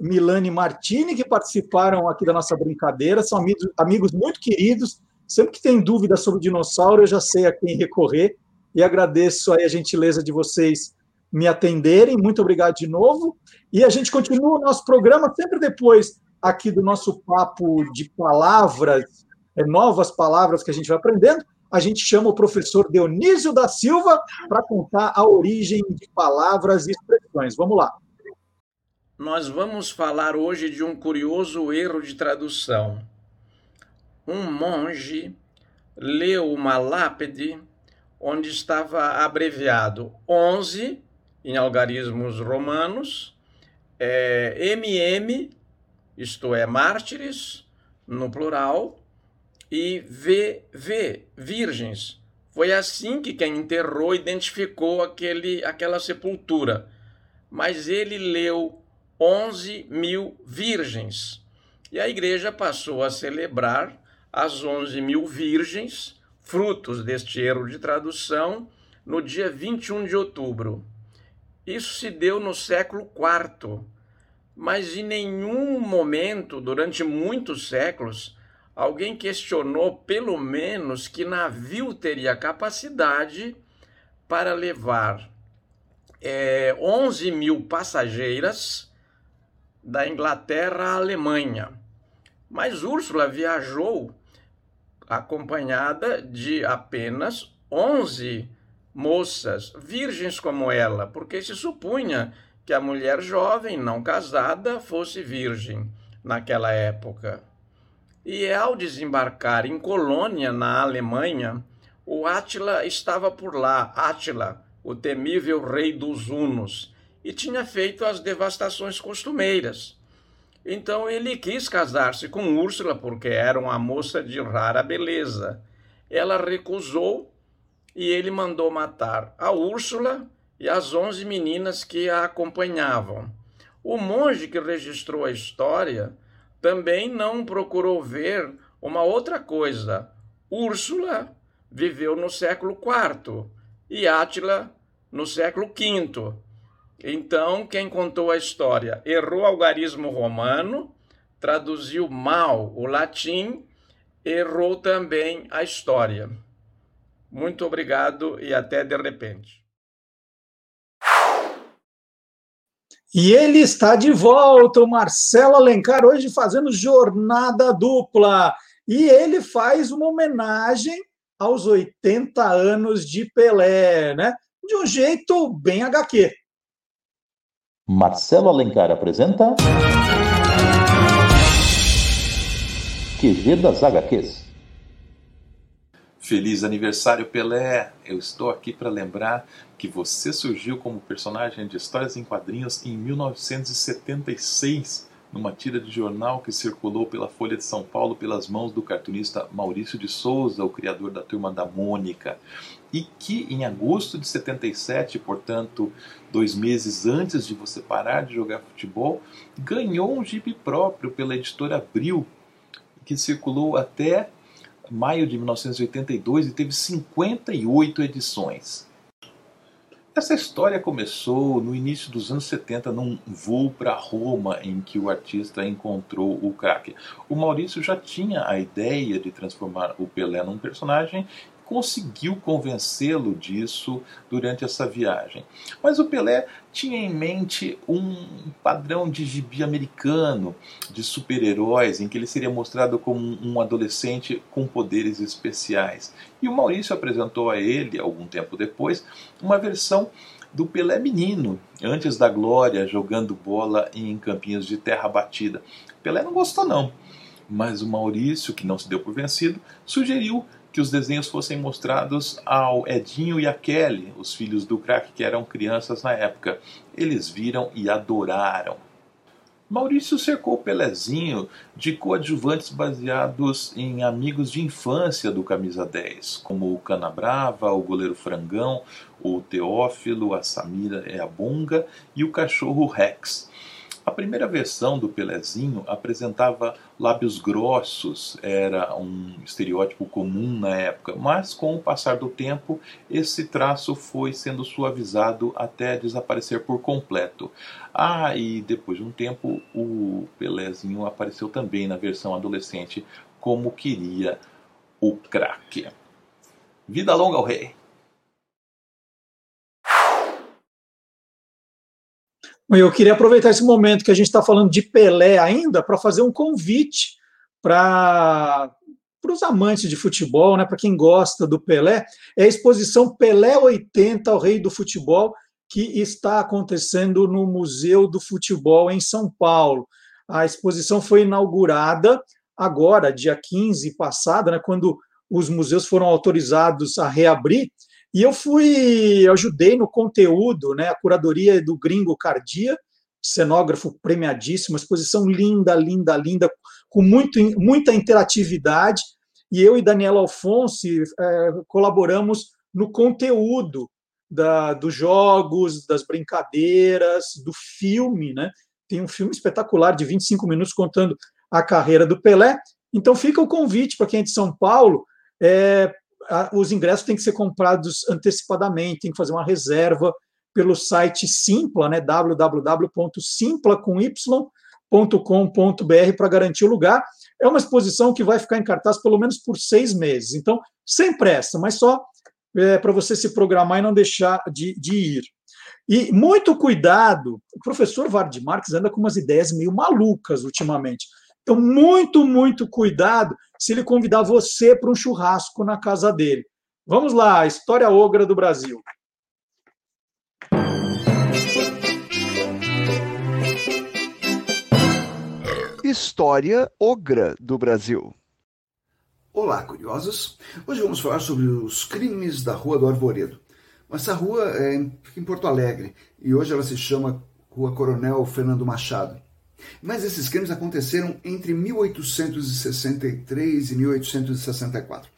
Milani Martini, que participaram aqui da nossa brincadeira, são amigos, amigos muito queridos. Sempre que tem dúvida sobre dinossauro, eu já sei a quem recorrer. E agradeço aí a gentileza de vocês me atenderem. Muito obrigado de novo. E a gente continua o nosso programa sempre depois aqui do nosso papo de palavras, é, novas palavras que a gente vai aprendendo. A gente chama o professor Dionísio da Silva para contar a origem de palavras e expressões. Vamos lá. Nós vamos falar hoje de um curioso erro de tradução. Um monge leu uma lápide onde estava abreviado 11 em algarismos romanos, é, MM, isto é, mártires, no plural, e VV, virgens. Foi assim que quem enterrou identificou aquele, aquela sepultura. Mas ele leu 11 mil virgens. E a igreja passou a celebrar as 11 mil virgens, frutos deste erro de tradução, no dia 21 de outubro. Isso se deu no século IV, mas em nenhum momento, durante muitos séculos, alguém questionou, pelo menos, que navio teria capacidade para levar é, 11 mil passageiras da Inglaterra à Alemanha. Mas Úrsula viajou acompanhada de apenas 11 moças, virgens como ela, porque se supunha que a mulher jovem, não casada, fosse virgem naquela época. E ao desembarcar em Colônia, na Alemanha, o Átila estava por lá, Átila, o temível rei dos Hunos, e tinha feito as devastações costumeiras. Então ele quis casar-se com Úrsula porque era uma moça de rara beleza. Ela recusou e ele mandou matar a Úrsula e as onze meninas que a acompanhavam. O monge que registrou a história também não procurou ver uma outra coisa. Úrsula viveu no século IV e Átila no século V. Então, quem contou a história errou o algarismo romano, traduziu mal o latim, errou também a história. Muito obrigado e até de repente. E ele está de volta, o Marcelo Alencar, hoje fazendo jornada dupla. E ele faz uma homenagem aos 80 anos de Pelé, né? De um jeito bem HQ. Marcelo Alencar apresenta. QG das HQs. Feliz aniversário, Pelé! Eu estou aqui para lembrar que você surgiu como personagem de histórias em quadrinhos em 1976, numa tira de jornal que circulou pela Folha de São Paulo pelas mãos do cartunista Maurício de Souza, o criador da Turma da Mônica, e que em agosto de 77, portanto, dois meses antes de você parar de jogar futebol, ganhou um gibi próprio pela editora Abril, que circulou até maio de 1982 e teve 58 edições. Essa história começou no início dos anos 70 num voo para Roma em que o artista encontrou o craque. O Maurício já tinha a ideia de transformar o Pelé num personagem conseguiu convencê-lo disso durante essa viagem. Mas o Pelé tinha em mente um padrão de gibi americano, de super-heróis, em que ele seria mostrado como um adolescente com poderes especiais. E o Maurício apresentou a ele, algum tempo depois, uma versão do Pelé menino, antes da glória, jogando bola em campinhos de terra batida. Pelé não gostou não, mas o Maurício, que não se deu por vencido, sugeriu que os desenhos fossem mostrados ao Edinho e a Kelly, os filhos do crack que eram crianças na época. Eles viram e adoraram. Maurício cercou Pelezinho de coadjuvantes baseados em amigos de infância do Camisa 10, como o Canabrava, o goleiro Frangão, o Teófilo, a Samira é a Bonga e o cachorro Rex. A primeira versão do Pelezinho apresentava lábios grossos, era um estereótipo comum na época, mas com o passar do tempo esse traço foi sendo suavizado até desaparecer por completo. Ah, e depois de um tempo o Pelezinho apareceu também na versão adolescente, como queria o craque. Vida longa ao rei! Eu queria aproveitar esse momento que a gente está falando de Pelé ainda para fazer um convite para os amantes de futebol, né, para quem gosta do Pelé, é a exposição Pelé 80, o Rei do Futebol, que está acontecendo no Museu do Futebol em São Paulo. A exposição foi inaugurada agora, dia 15 passado, né, quando os museus foram autorizados a reabrir, e eu fui, ajudei no conteúdo, né? A curadoria do Gringo Cardia, cenógrafo premiadíssimo, exposição linda, linda, linda, com muito, muita interatividade. E eu e Daniela Alfonsi é, colaboramos no conteúdo da, dos jogos, das brincadeiras, do filme, né? Tem um filme espetacular de 25 minutos contando a carreira do Pelé. Então fica o convite para quem é de São Paulo é, os ingressos têm que ser comprados antecipadamente, tem que fazer uma reserva pelo site Simpla, né, www.simpla.com.br para garantir o lugar. É uma exposição que vai ficar em cartaz pelo menos por seis meses. Então, sem pressa, mas só é, para você se programar e não deixar de, de ir. E muito cuidado, o professor Vard Marques anda com umas ideias meio malucas ultimamente. Então, muito, muito cuidado se ele convidar você para um churrasco na casa dele. Vamos lá, história ogra do Brasil. História ogra do Brasil. Olá, curiosos! Hoje vamos falar sobre os crimes da Rua do Arvoredo. Essa rua é em Porto Alegre e hoje ela se chama Rua Coronel Fernando Machado. Mas esses crimes aconteceram entre 1863 e 1864.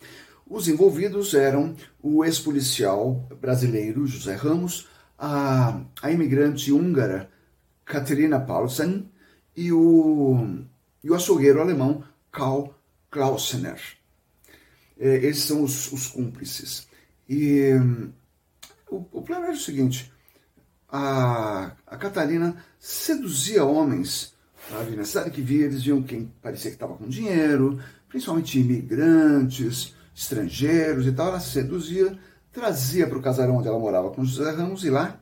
Os envolvidos eram o ex-policial brasileiro José Ramos, a, a imigrante húngara Katerina Paulsen e o, e o açougueiro alemão Karl Klausener. É, esses são os, os cúmplices. E o, o plano era o seguinte: a, a Catarina seduzia homens Sabe? Na cidade que via, eles viam quem parecia que estava com dinheiro, principalmente imigrantes, estrangeiros e tal. Ela seduzia, trazia para o casarão onde ela morava com José Ramos e lá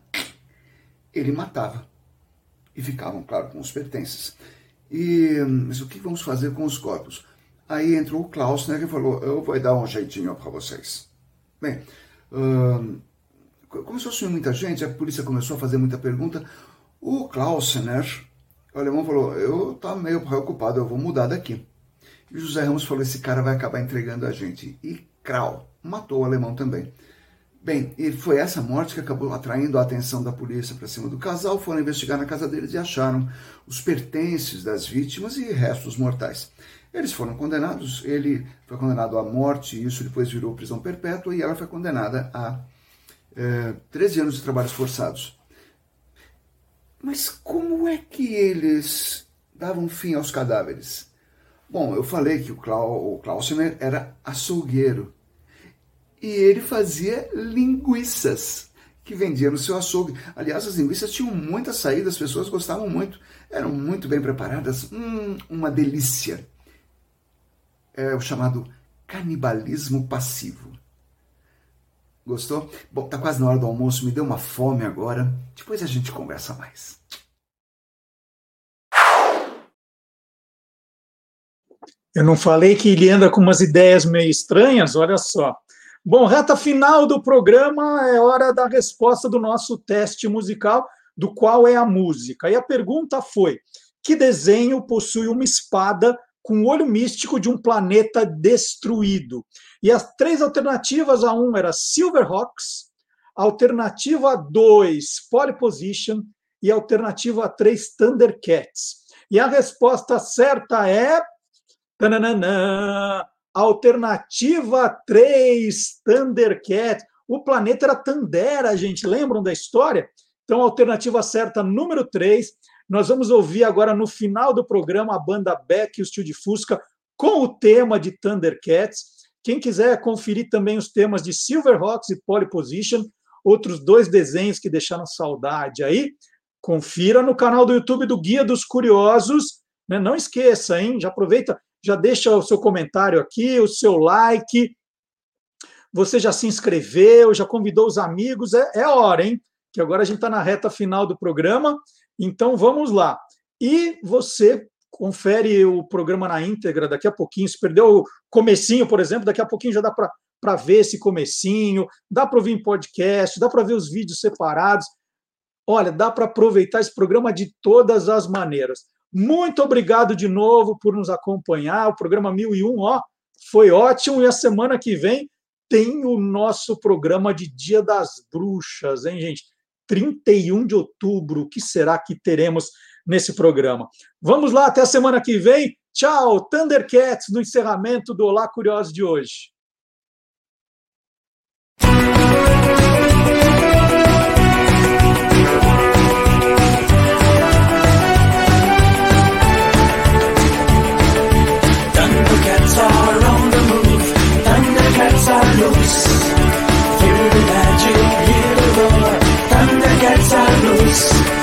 ele matava. E ficavam, claro, com os pertences. E, mas o que vamos fazer com os corpos? Aí entrou o Klausner e falou: Eu vou dar um jeitinho para vocês. Bem, hum, começou a sumir muita gente, a polícia começou a fazer muita pergunta. O Klausner, o alemão falou: Eu estou meio preocupado, eu vou mudar daqui. E José Ramos falou: Esse cara vai acabar entregando a gente. E Krau matou o alemão também. Bem, e foi essa morte que acabou atraindo a atenção da polícia para cima do casal. Foram investigar na casa deles e acharam os pertences das vítimas e restos mortais. Eles foram condenados, ele foi condenado à morte, e isso depois virou prisão perpétua, e ela foi condenada a é, 13 anos de trabalhos forçados. Mas como é que eles davam fim aos cadáveres? Bom, eu falei que o, Klau, o Klausner era açougueiro e ele fazia linguiças que vendia no seu açougue. Aliás, as linguiças tinham muita saída, as pessoas gostavam muito, eram muito bem preparadas, hum, uma delícia. É o chamado canibalismo passivo. Gostou? Bom, tá quase na hora do almoço, me deu uma fome agora. Depois a gente conversa mais. Eu não falei que ele anda com umas ideias meio estranhas? Olha só. Bom, reta final do programa é hora da resposta do nosso teste musical, do qual é a música. E a pergunta foi: que desenho possui uma espada com o olho místico de um planeta destruído? E as três alternativas: a um era Silverhawks, alternativa 2, Pole Position, e alternativa 3, Thundercats. E a resposta certa é. Tananana, Alternativa 3, Thundercat. O planeta era Tandera, gente. Lembram da história? Então, alternativa certa, número 3. Nós vamos ouvir agora no final do programa a banda Beck e o Steel de Fusca com o tema de Thundercats. Quem quiser conferir também os temas de Silverhawks e Pole Position, outros dois desenhos que deixaram saudade aí, confira no canal do YouTube do Guia dos Curiosos. Né? Não esqueça, hein? Já aproveita, já deixa o seu comentário aqui, o seu like. Você já se inscreveu, já convidou os amigos, é, é hora, hein? Que agora a gente está na reta final do programa, então vamos lá. E você confere o programa na íntegra daqui a pouquinho. Se perdeu o comecinho, por exemplo, daqui a pouquinho já dá para ver esse comecinho, dá para ouvir em podcast, dá para ver os vídeos separados. Olha, dá para aproveitar esse programa de todas as maneiras. Muito obrigado de novo por nos acompanhar. O programa 1001, ó, foi ótimo. E a semana que vem tem o nosso programa de Dia das Bruxas, hein, gente? 31 de outubro. O que será que teremos nesse programa? Vamos lá, até a semana que vem. Tchau, Thundercats, no encerramento do Olá Curioso de hoje. Thundercats are on the move. Thundercats are loose. Peace.